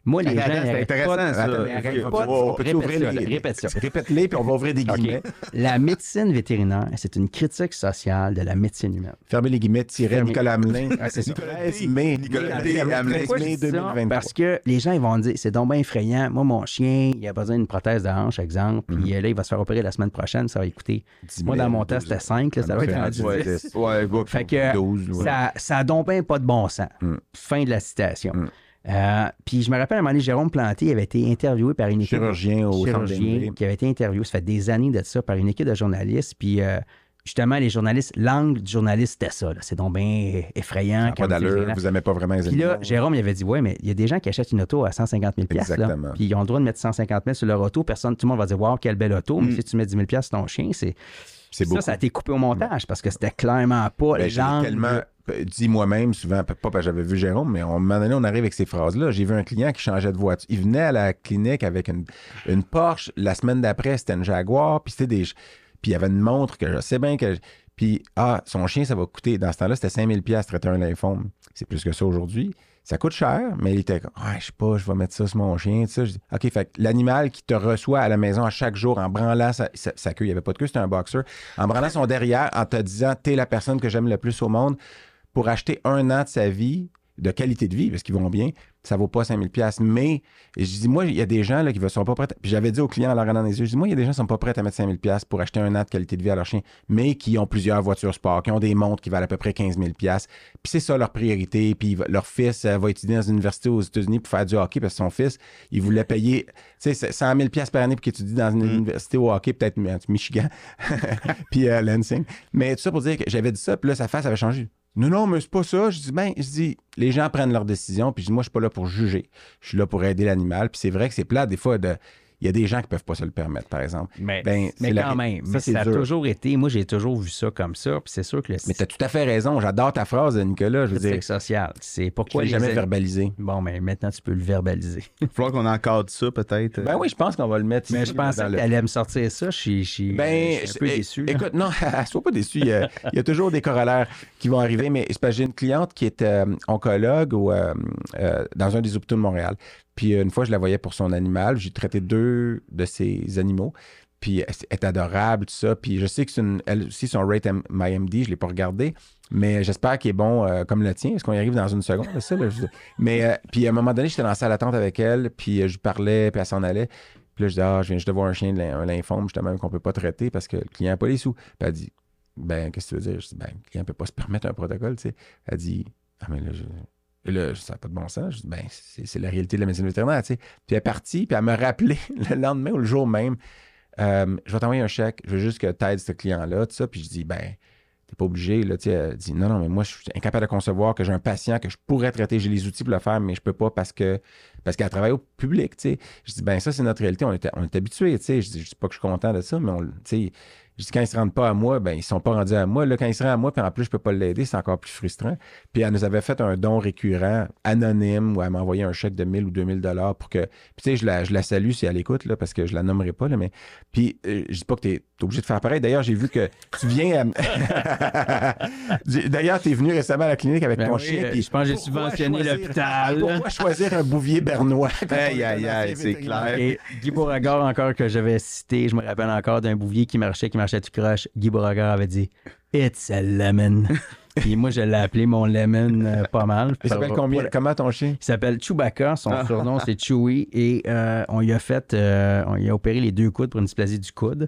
Moi, les gens. c'est intéressant, pas ça. Attends, Ok, ils arrêtent ok. pas de- On peut répète ouvrir ça, les, là, répète ça. Répète-les, puis on va ouvrir des guillemets. La médecine vétérinaire, c'est une critique sociale de la médecine humaine. Fermez les guillemets, tirez. Nicolas Hamelin. Ah, c'est ça. 13 mai. Nicolas Nicolas Hamelin. Hamelin, dis ça? 2023. Parce que les gens ils vont dire c'est donc bien effrayant. Moi, mon chien, il a besoin d'une prothèse de hanche, exemple. Puis euh, là, il va se faire opérer la semaine prochaine. Ça va coûter. 10 Moi, 000, dans mon test, 12 000. c'était 5. Là, ça va être Ouais, rendu ouais, 10. Ouais, ouais. Fait que 12, ouais. ça, ça a donc bien pas de bon sens. Mm. Fin de la citation. Euh, puis je me rappelle à un moment donné, Jérôme Planté avait été interviewé par une équipe Chirurgien au centre chirurgien qui avait été interviewé, ça fait des années de ça, par une équipe de journalistes. Puis euh, justement, les journalistes, l'angle du journaliste, c'était ça. C'est donc bien effrayant. Ça pas d'allure, vous n'aimez pas vraiment les puis là. Jérôme, il avait dit Ouais, mais il y a des gens qui achètent une auto à 150 000 là, Exactement. Puis ils ont le droit de mettre 150 000 sur leur auto. Personne, tout le monde va dire Waouh, quelle belle auto. Mais Mm. si tu mets 10 000 sur ton chien, c'est. C'est Ça, ça a été coupé au montage parce que c'était clairement pas Ben, j'ai l'angle. tellement dit moi-même, souvent, pas parce que j'avais vu Jérôme, mais à un moment donné, on arrive avec ces phrases-là. J'ai vu un client qui changeait de voiture. Il venait à la clinique avec une, une Porsche. La semaine d'après, c'était une Jaguar. Puis c'était des. Puis il y avait une montre que je sais bien que. Puis, ah, son chien, ça va coûter. Dans ce temps-là, c'était 5000 pièces traiter un lymphome. C'est plus que ça aujourd'hui. Ça coûte cher, mais il était comme, ah, je sais pas, je vais mettre ça sur mon chien. tu sais. OK, fait l'animal qui te reçoit à la maison à chaque jour en branlant sa, queue, il n'y avait pas de queue, c'était un boxer, en branlant son derrière, en te disant, t'es la personne que j'aime le plus au monde, pour acheter un an de sa vie, de qualité de vie, parce qu'ils vont bien, ça vaut pas 5000 pièces Mais je dis, moi, il y a des gens là, qui ne sont pas prêts. Puis j'avais dit aux clients en leur regardant les yeux, je dis, moi, il y a des gens qui sont pas prêts à mettre 5000 pièces pour acheter un an de qualité de vie à leur chien, mais qui ont plusieurs voitures sport, qui ont des montres qui valent à peu près 15 000 pièces Puis c'est ça leur priorité. Puis leur fils euh, va étudier dans une université aux États-Unis pour faire du hockey parce que son fils, il voulait payer, tu sais, 100 000 pièces par année pour qu'il étudie dans une université au hockey, peut-être Michigan, puis euh, Lansing. Mais tout ça pour dire que j'avais dit ça, puis là, sa face avait changé. Non, non, mais c'est pas ça. Je dis, ben, je dis, les gens prennent leurs décisions, puis je dis, moi, je suis pas là pour juger. Je suis là pour aider l'animal. Puis c'est vrai que c'est plat, des fois, de. Il y a des gens qui peuvent pas se le permettre, par exemple. Mais, Ben, mais la- quand même, ça, ça a dur. toujours été. Moi, j'ai toujours vu ça comme ça. Puis c'est sûr que le Mais tu as tout à fait raison. J'adore ta phrase, Nicolas. Je veux dire, social, c'est je pourquoi l'ai les jamais a- verbalisé. Bon, mais maintenant, tu peux le verbaliser. Il va falloir qu'on encadre ça, peut-être. Ben oui, je pense qu'on va le mettre. mais ici, je pensais dans que le- tu allais me sortir ça. Je suis, je suis- Ben, je suis un peu é- déçu. là. Écoute, non, sois pas déçu. Il y, a, il y a toujours des corollaires qui vont arriver, mais c'est parce que j'ai une cliente qui est euh, oncologue ou, euh, euh, dans un des hôpitaux de Montréal. Puis une fois, je la voyais pour son animal. J'ai traité deux de ses animaux. Puis elle est adorable, tout ça. Puis je sais que c'est une, elle aussi, son rate MyMD, je ne l'ai pas regardé, mais j'espère qu'il est bon euh, comme le tien, parce qu'on y arrive dans une seconde, ça. là, je- mais euh, puis à un moment donné, j'étais dans la salle d'attente avec elle, puis euh, je lui parlais, puis elle s'en allait. Puis là, je dis, ah, je viens juste de voir un chien, un lymphome, justement, qu'on peut pas traiter parce que le client n'a pas les sous. Puis elle dit, ben, qu'est-ce que tu veux dire? Je dis, ben, le client peut pas se permettre un protocole, tu sais. Elle dit, ah, mais là, je, Et là, ça n'a pas de bon sens. Je dis, ben, c'est la réalité de la médecine vétérinaire, tu. Puis elle est partie, puis elle me rappelé le lendemain ou le jour même, euh, je vais t'envoyer un chèque, je veux juste que tu aides ce client-là, tout ça. Puis je dis, ben, t'es pas obligé, là, tu. Elle dit, non, non, mais moi, je suis incapable de concevoir que j'ai un patient que je pourrais traiter, j'ai les outils pour le faire, mais je peux pas parce que, parce qu'elle travaille au public. Je dis, ben, ça, c'est notre réalité, on est, on est habitué. Je dis, je dis pas que je suis content de ça, mais on, tu je dis, quand ils se rendent pas à moi, ben, ils sont pas rendus à moi. Là, quand ils se rendent à moi, puis en plus, je peux pas l'aider, c'est encore plus frustrant. Puis elle nous avait fait un don récurrent, anonyme, où elle m'a envoyé un chèque de 1000 ou 2000 dollars pour que. Puis tu sais, je la, je la salue si elle écoute, là, parce que je la nommerai pas, là, mais. Puis euh, je dis pas que tu es obligé de faire pareil. D'ailleurs, j'ai vu que tu viens. à- D'ailleurs, tu es venu récemment à la clinique avec Ben ton oui, chien. euh, puis je pense que j'ai subventionné l'hôpital. Pourquoi choisir un bouvier bernois? Aïe, aïe, aïe, c'est clair. Et Guy Beauregard, encore que j'avais cité, je me rappelle encore d'un bouvier qui marchait, qui marchait tout croche. Guy Beauregard avait dit It's a lemon. Puis moi, je l'ai appelé mon lemon euh, pas mal. Il s'appelle combien? Comment ton chien? Il s'appelle Chewbacca, son surnom c'est Chewie, et euh, on lui a fait, euh, on lui a opéré les deux coudes pour une dysplasie du coude.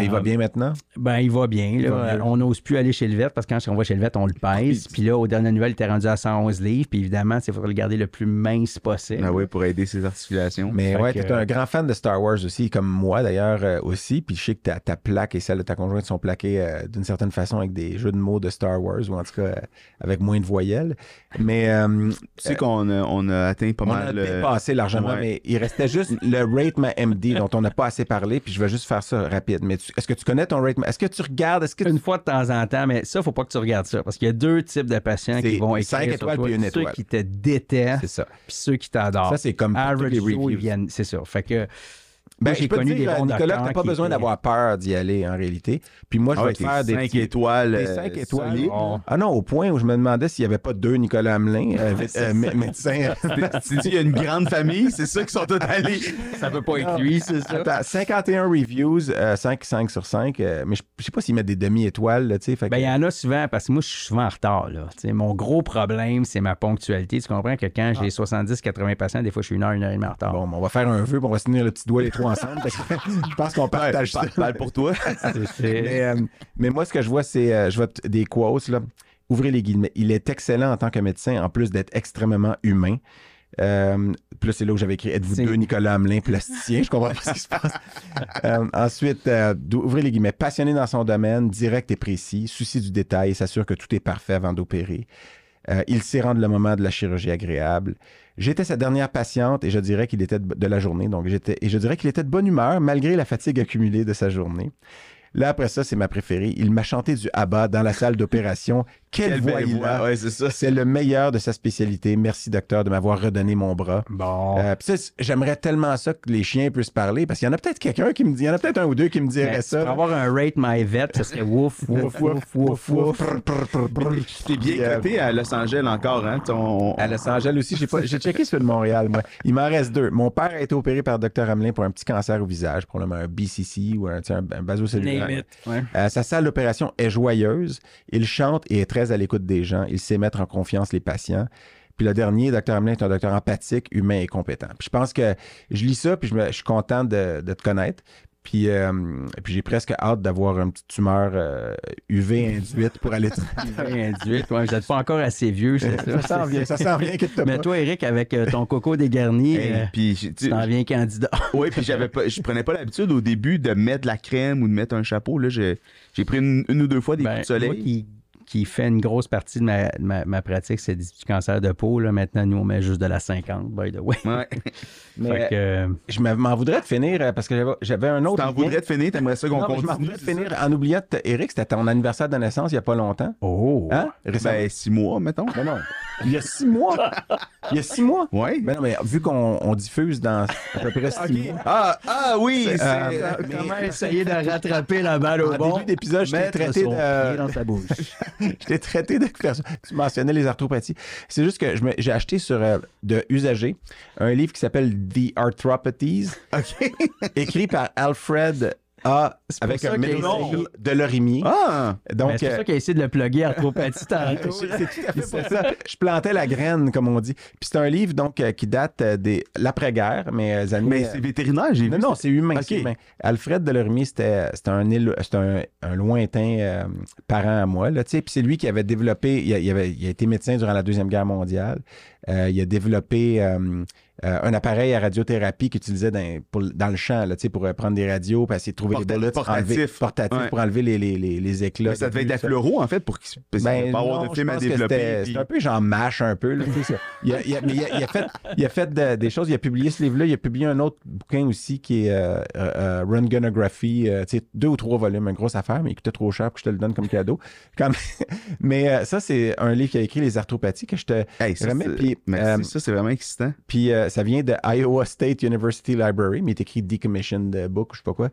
Et il va Euh, bien maintenant? Ben, il va bien. là. va mieux. on n'ose plus aller chez le vet parce que quand on va chez le vet, on le pèse. Puis là, au dernier nouvelle, il était rendu à 111 livres. Puis évidemment, il faudrait le garder le plus mince possible. Ah oui, pour aider ses articulations. Mais Fait ouais, que- t'es un grand fan de Star Wars aussi, comme moi d'ailleurs euh, aussi. Puis je sais que ta, ta plaque et celle de ta conjointe sont plaquées euh, d'une certaine façon avec des jeux de mots de Star Wars, ou en tout cas euh, avec moins de voyelles. Mais euh, Tu sais qu'on a, on a atteint pas on a mal. euh, dépassé largement, ouais. mais il restait juste le Rate My MD dont on n'a pas assez parlé. Puis je vais juste faire ça rapide. Mais est-ce que tu connais ton Rate. Est-ce que tu regardes? Est-ce que tu... Une fois de temps en temps, mais ça, faut pas que tu regardes ça. Parce qu'il y a deux types de patients qui vont écrire cinq sur étoiles toi. puis une Ceux étoile. qui te détestent, C'est ça. puis ceux qui t'adorent. Ça, c'est comme Average les reviews. viennent- c'est ça. Fait que Ben, j'ai peux te connu dire, des bons Nicolas, t'as pas qui besoin étaient- d'avoir peur d'y aller en réalité. Puis moi, je Ah vais te faire des cinq petits- étoiles. Des euh, 5 étoiles. solides. Ah non, au point où je me demandais s'il n'y avait pas deux Nicolas Hamelin, euh, euh, mé- médecins. Tu dis, il y a une grande famille, c'est ça qui sont tous allés. ça peut pas être lui, c'est ça. Attends, 51 reviews, euh, 5, 5 sur 5. euh, mais je je sais pas s'ils mettent des demi-étoiles, là, tu sais. que- Ben, il y en a souvent, parce que moi, je suis souvent en retard. Là. Tu sais, mon gros problème, c'est ma ponctualité. Tu comprends que quand j'ai 70-80 patients, des fois, je suis une heure, une heure et demie en retard. Bon, on va faire un vœu, on va se tenir le petit doigt les trois ensemble. parce que je pense qu'on partage ça. Parle pour toi. Mais, euh, mais moi, ce que je vois, c'est euh, je vois des quotes. Là. Ouvrez les guillemets. Il est excellent en tant que médecin, en plus d'être extrêmement humain. Euh, puis là, c'est là où j'avais écrit Êtes-vous deux Nicolas Hamelin, plasticien Je comprends pas ce qui se passe. Euh, ensuite, euh, ouvrez les guillemets. Passionné dans son domaine, direct et précis, souci du détail, s'assure que tout est parfait avant d'opérer. Euh, il sait rendre le moment de la chirurgie agréable. J'étais sa dernière patiente et je dirais qu'il était de, la journée. Donc, j'étais, et je dirais qu'il était de bonne humeur malgré la fatigue accumulée de sa journée. Là, après ça, c'est ma préférée. Il m'a chanté du ABBA dans la salle d'opération. Quelle, Quelle voix il a! Ouais, c'est le meilleur de sa spécialité. Merci, docteur, de m'avoir redonné mon bras. Bon. Euh, j'aimerais tellement ça que les chiens puissent parler parce qu'il y en a peut-être quelqu'un qui me dit, il y en a peut-être un ou deux qui me dirait Ben, ça. Pour avoir un rate my vet, ça serait wouf, wouf, wouf, wouf, wouf. T'es bien euh, coté à Los Angeles encore, hein? Ton... À Los Angeles aussi, j'ai pas- j'ai checké celui de Montréal, moi. Il m'en reste deux. Mon père a été opéré par Dr Hamelin pour un petit cancer au visage, probablement un BCC ou un, un, un it. Ouais. Euh, sa salle d'opération est joyeuse. Il chante et est très à l'écoute des gens. Il sait mettre en confiance les patients. Puis le dernier, Dr Hamelin, est un docteur empathique, humain et compétent. Puis je pense que je lis ça, puis je, me- je suis content de, de te connaître. Puis, euh, puis j'ai presque hâte d'avoir une petite tumeur euh, UV induite pour aller. Induite, ouais, vous n'êtes pas encore assez vieux, c'est ça. ça s'en vient, ça s'en vient, inquiète-toi Mais pas. toi, Eric, avec euh, ton coco dégarni, Hey, euh, puis, tu- t'en viens candidat. ouais, puis j'avais pas, je prenais pas l'habitude au début de mettre de la crème ou de mettre un chapeau. Là, j'ai, j'ai pris une, une ou deux fois des Ben, coups de soleil. Moi qui, qui fait une grosse partie de ma, de ma, ma pratique, c'est du cancer de peau. Là. Maintenant, nous, on met juste de la 50, by the way. Ouais. Mais que, je m'en- voudrais de finir euh, parce que j'avais- un autre. T'en voudrais te finir, t'aimerais ça qu'on mais je m'en continue. voudrais de finir en oubliant, de Eric, c'était ton anniversaire de naissance il n'y a pas longtemps. Oh! Hein? Récemment. Ben, six mois, mettons. Ben non. Il y a six mois. Il y a six mois. Ouais. Ben non, mais vu qu'on on diffuse dans à peu près six mois. Ah, ah oui! C'est- c'est- euh, Comment mais- essayer de rattraper la balle au En bon? début d'épisode, je t'ai traité son pied de. dans sa bouche. je t'ai traité de personne. Tu mentionnais les arthropathies. C'est juste que j'ai acheté sur euh, de Usager un livre qui s'appelle The Arthropathies, écrit par Alfred A avec un essayé- de l'orimier. Ah! Donc, c'est pour euh, ça qu'il a essayé de le plugger arthropathie tantôt. c'est tout à fait pour ça. Je plantais la graine, comme on dit. Puis c'est un livre donc euh, qui date euh, des l'après-guerre, mais euh, années. Mais c'est vétérinaire, j'ai non, vu. non, c'est humain. Ok. c'est humain. Alfred Delormier, c'était c'était un, un, un lointain euh, parent à moi. Là. Puis c'est lui qui avait développé, il a, il avait- il a été médecin durant la Deuxième Guerre mondiale. Euh, il a développé euh, euh, un appareil à radiothérapie qu'il utilisait dans, pour- dans le champ là, pour euh, prendre des radios, puis essayer de trouver Porta- les bullets, portatif. enlever- portatif Ouais. pour enlever les, les, les, les éclats. Mais ça de devait être vue, la fluoro, en fait, pour qu'il parce qu'il Ben, pas avoir de film à développer. puis- C'est un peu genre mâche un peu. là, il, a, il a- mais il a- il a fait, il a fait de- des choses. Il a publié ce livre-là. Il a publié un autre bouquin aussi qui est euh, euh, euh, sais, deux ou trois volumes, une grosse affaire, mais il coûtait trop cher pour que je te le donne comme cadeau. Comme- mais ça, c'est un livre qui a écrit Les arthropathies que je te Hey, ça, remets. Merci, ça, c'est vraiment excitant. puis euh, ça vient de Iowa State University Library, mais il est écrit Decommissioned Book, je sais pas quoi.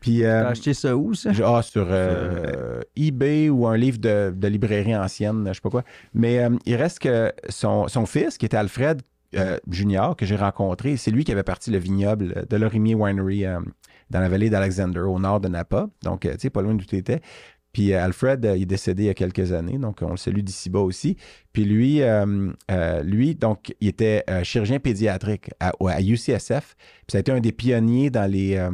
Puis euh, T'as acheté ça où, ça? Ah, sur euh, eBay ou un livre de, de librairie ancienne, je sais pas quoi. Mais euh, il reste que son, son fils, qui était Alfred euh, Junior, que j'ai rencontré, c'est lui qui avait parti le vignoble de l'Orimier Winery euh, dans la vallée d'Alexander, au nord de Napa. Donc, euh, tu sais, pas loin d'où tu étais. Puis euh, Alfred, euh, il est décédé il y a quelques années, donc on le salue d'ici bas aussi. Puis lui, euh, euh, lui, donc, il était euh, chirurgien pédiatrique à, à UCSF. Puis ça a été un des pionniers dans les, euh,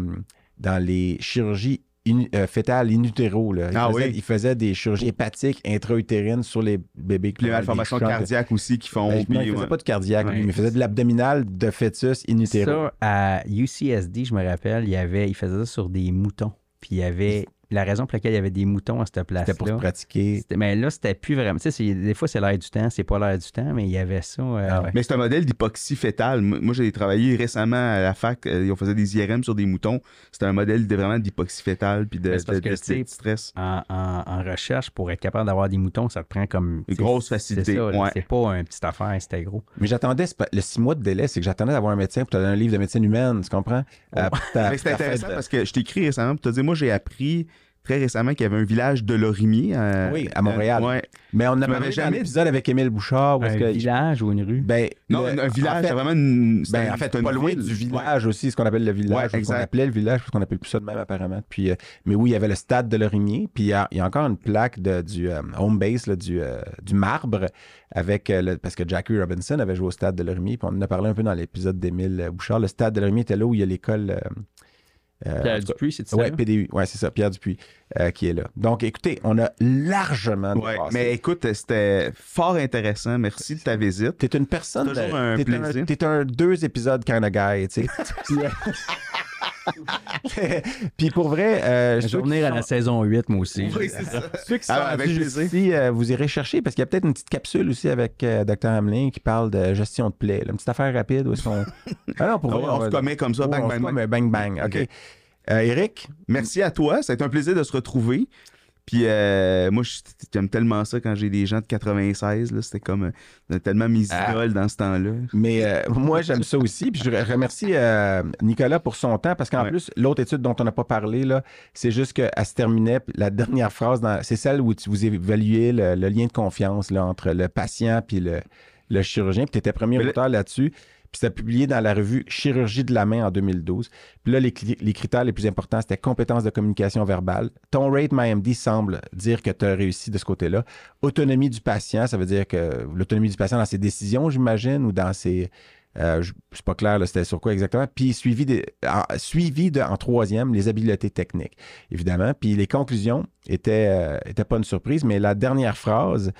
dans les chirurgies in- euh, fétales in utero. Là. Il, Ah faisait, oui. il faisait des chirurgies hépatiques intra-utérines sur les bébés. les malformations cardiaques aussi qui font. Ben, non, il faisait ouais. pas de cardiaque, lui, mais il faisait de l'abdominal de fœtus in utero. Ça, à UCSD, je me rappelle, il, y avait, il faisait ça sur des moutons. Puis il y avait. La raison pour laquelle il y avait des moutons à cette place-là. C'était pour se pratiquer. Mais là, c'était plus vraiment. Tu sais, des fois, c'est l'air du temps, c'est pas l'air du temps, mais il y avait ça. euh, Ah ouais. Mais c'est un modèle d'hypoxie fétale. Moi, j'ai travaillé récemment à la fac. euh, on faisait des IRM sur des moutons. C'était un modèle de, vraiment d'hypoxie fétale puis de, de- que, de- stress. En, en- en recherche, pour être capable d'avoir des moutons, ça te prend comme. Une grosse facilité, ouais. C'est pas une petite affaire, c'était gros. Mais j'attendais, le six mois de délai, c'est que j'attendais d'avoir un médecin pour te donner un livre de médecine humaine, tu comprends? Euh, ta- Mais c'est intéressant de- parce que je t'ai écrit récemment pour te dire, moi, j'ai appris très récemment qu'il y avait un village de Lorimier. euh, Oui, à Montréal. euh, ouais. Mais on a Tu parlé jamais l'épisode avec Émile Bouchard. Un que, village ou une rue? ben, Non, le- un, village, en fait, c'est vraiment une. Ben, un- en fait, pas loin ville. du village aussi, ce qu'on appelle le village. Ouais, ou ce qu'on appelait le village, parce qu'on appelle plus ça de même apparemment. Puis, euh, mais oui, il y avait le stade de Lorimier, puis il y a, il y a encore une plaque de, du euh, home base, là, du, euh, du marbre, avec euh, le- parce que Jackie Robinson avait joué au stade de Lorimier, puis on en a parlé un peu dans l'épisode d'Émile Bouchard. Le stade de Lorimier était là où il y a l'école. Euh, euh, Pierre Dupuis, c'est ça? Ouais, PDU, ouais, c'est ça, Pierre Dupuis euh, qui est là. Donc, écoutez, on a largement Ouais, mais écoute, c'était fort intéressant. Merci de ta visite. T'es une personne. Toujours de- un t'es plaisir. T'es un deux épisodes kind of guy, tu sais. Puis, pour vrai, euh, Je ceux vais qui venir à la saison 8, moi aussi. Oui, c'est ça. ceux qui sont Ah, avec euh, vous irez chercher parce qu'il y a peut-être une petite capsule aussi avec euh, Dr. Hamelin qui parle de gestion de plaie. là, Une petite affaire rapide où est-ce qu'on. Ah non, pour Ah vrai, on va- se commet comme ça, Ouais, bang, on bang, bang. bang, bang. OK. OK. Euh, Eric, Merci à toi. Ça a été un plaisir de se retrouver. Puis euh, moi, j'aime tellement ça quand j'ai des gens de 96. là. C'était comme euh, tellement mes Ah. dans ce temps-là. Mais euh, moi, j'aime ça aussi. Puis je remercie euh, Nicolas pour son temps parce qu'en Ouais. plus, l'autre étude dont on n'a pas parlé, là, c'est juste qu'elle se terminait. La dernière phrase, dans- c'est celle où tu, vous évaluez le, le lien de confiance là, entre le patient puis le, le chirurgien. Puis tu étais premier Mais auteur là-dessus. Puis c'était publié dans la revue Chirurgie de la main en 2012. Puis là, les, critères les plus importants, c'était compétence de communication verbale. Ton rate MyMD semble dire que tu as réussi de ce côté-là. Autonomie du patient, ça veut dire que l'autonomie du patient dans ses décisions, j'imagine, ou dans ses... euh, c'est pas clair, c'était sur quoi exactement. Puis suivi, des, en, suivi de, en troisième, les habiletés techniques, évidemment. Puis les conclusions étaient, euh, étaient pas une surprise, mais la dernière phrase,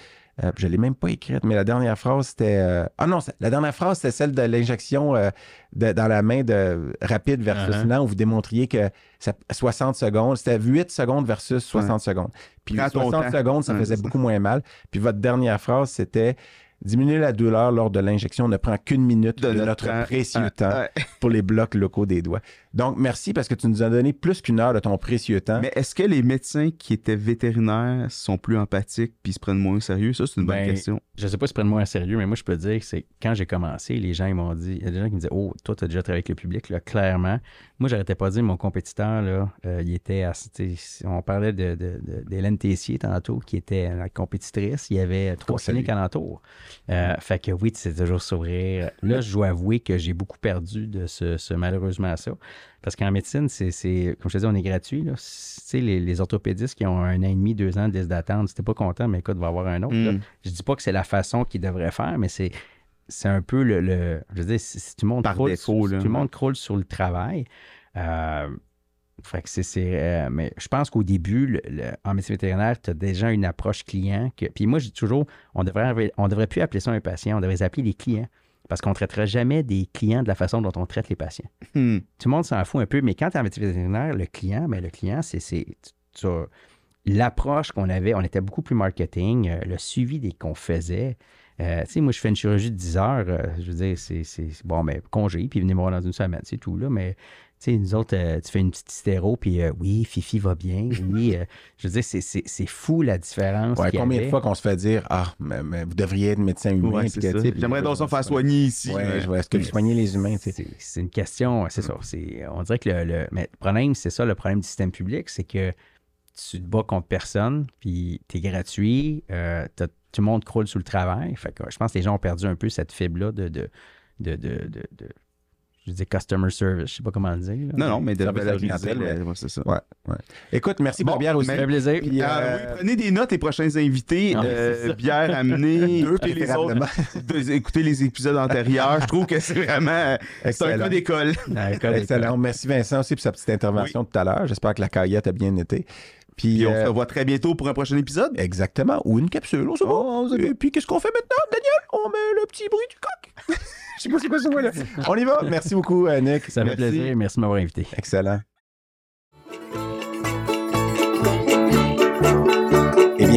euh, je l'ai même pas écrite, mais la dernière phrase, c'était... euh, ah non, la dernière phrase, c'était celle de l'injection euh, dans la main de rapide versus Uh-huh. lent, où vous démontriez que ça, 60 secondes, c'était 8 secondes versus 60 secondes. Puis Prends ton 60 temps. secondes, ça Ouais, faisait ça. beaucoup moins mal. Puis votre dernière phrase, c'était... Diminuer la douleur lors de l'injection ne prend qu'une minute de, notre, temps. précieux Ah, temps ah. pour les blocs locaux des doigts. Donc, merci parce que tu nous as donné plus qu'une heure de ton précieux temps. Mais est-ce que les médecins qui étaient vétérinaires sont plus empathiques puis se prennent moins au sérieux? Ça, c'est une bonne Ben, question. je sais pas si prennent moi à sérieux, mais moi, je peux te dire que c'est quand j'ai commencé, les gens ils m'ont dit, il y a des gens qui me disaient, oh, toi, tu as déjà travaillé avec le public, là, clairement. Moi, j'arrêtais pas de dire, mon compétiteur, là, euh, il était, à- tu sais, on parlait de, de- de- d'Hélène Tessier tantôt, qui était la compétitrice. Il y avait trois cliniques alentour. Euh, fait que oui, c'est toujours sourire. Là, je dois avouer que j'ai beaucoup perdu de ce, ce- malheureusement ça. Parce qu'en médecine, c'est, c'est- comme je te dis, on est gratuit. Là. Tu sais, les, les orthopédistes qui ont un an et demi, deux ans de liste d'attente, si t'es pas content, mais écoute, va avoir un autre. là. Mm. Je dis pas que c'est la façon qu'ils devraient faire, mais c'est, c'est un peu le, le- Je veux dire, si, si tout le monde Par croule, défaut, là, tout le monde croule sur le travail, euh, fait que c'est, c'est, euh, mais je pense qu'au début, le- le- en médecine vétérinaire, tu as déjà une approche client. Que, puis moi, je dis toujours, on devrait, on devrait plus appeler ça un patient, on devrait les appeler les clients. Parce qu'on ne traiterait jamais des clients de la façon dont on traite les patients. Hmm. Tout le monde s'en fout un peu, mais quand tu es en médecine vétérinaire, le client, mais le client, c'est, l'approche qu'on avait, on était beaucoup plus marketing, euh, le suivi des, qu'on faisait. Euh, tu sais, moi, je fais une chirurgie de 10 heures, euh, je veux dire, c'est, bon, mais congé, puis venez me voir dans une semaine, c'est tout, là, mais tu sais, nous autres, euh, tu fais une petite stéro, puis euh, oui, Fifi va bien, oui, euh, je veux dire, c'est, c'est, c'est fou la différence Ouais, combien de fois qu'on se fait dire Ah, mais, mais vous devriez être médecin humain. Ouais, J'aimerais donc ça faire soigner ici. Ouais, je vois. Est-ce que vous soignez les humains? tu sais? C'est, une question, c'est ça. C'est, on dirait que le, le- mais le problème, c'est ça, le problème du système public, c'est que tu te bats contre personne, puis tu es gratuit, euh, tout le monde croule sous le travail. Fait que je pense que les gens ont perdu un peu cette fibre-là de, de, de, de, de- de- je dis customer service, je sais pas comment le dire. là. Non, non, mais de la clientèle, le- ouais, c'est ça. Ouais, ouais. Écoute, merci Bon, pour bière aussi. Ça fait plaisir. Puis, Euh, euh, oui, prenez des notes les prochains invités. Ah, euh, bière amenée. Deux, écoutez les autres. de- écoutez les épisodes antérieurs. Je trouve que c'est vraiment. C'est un Excellent. cas d'école. Ah, Excellent. Merci Vincent aussi pour sa petite intervention tout à l'heure. J'espère que la caillette a bien été. Puis, on euh, se revoit très bientôt pour un prochain épisode. exactement. Ou une capsule, on sait pas. Oh, Et puis, qu'est-ce qu'on fait maintenant, Daniel? On met le petit bruit du coq? Je sais pas c'est quoi ce mot-là. On y va. Merci beaucoup, euh, Nick. Ça fait Merci. plaisir. Merci de m'avoir invité. Excellent.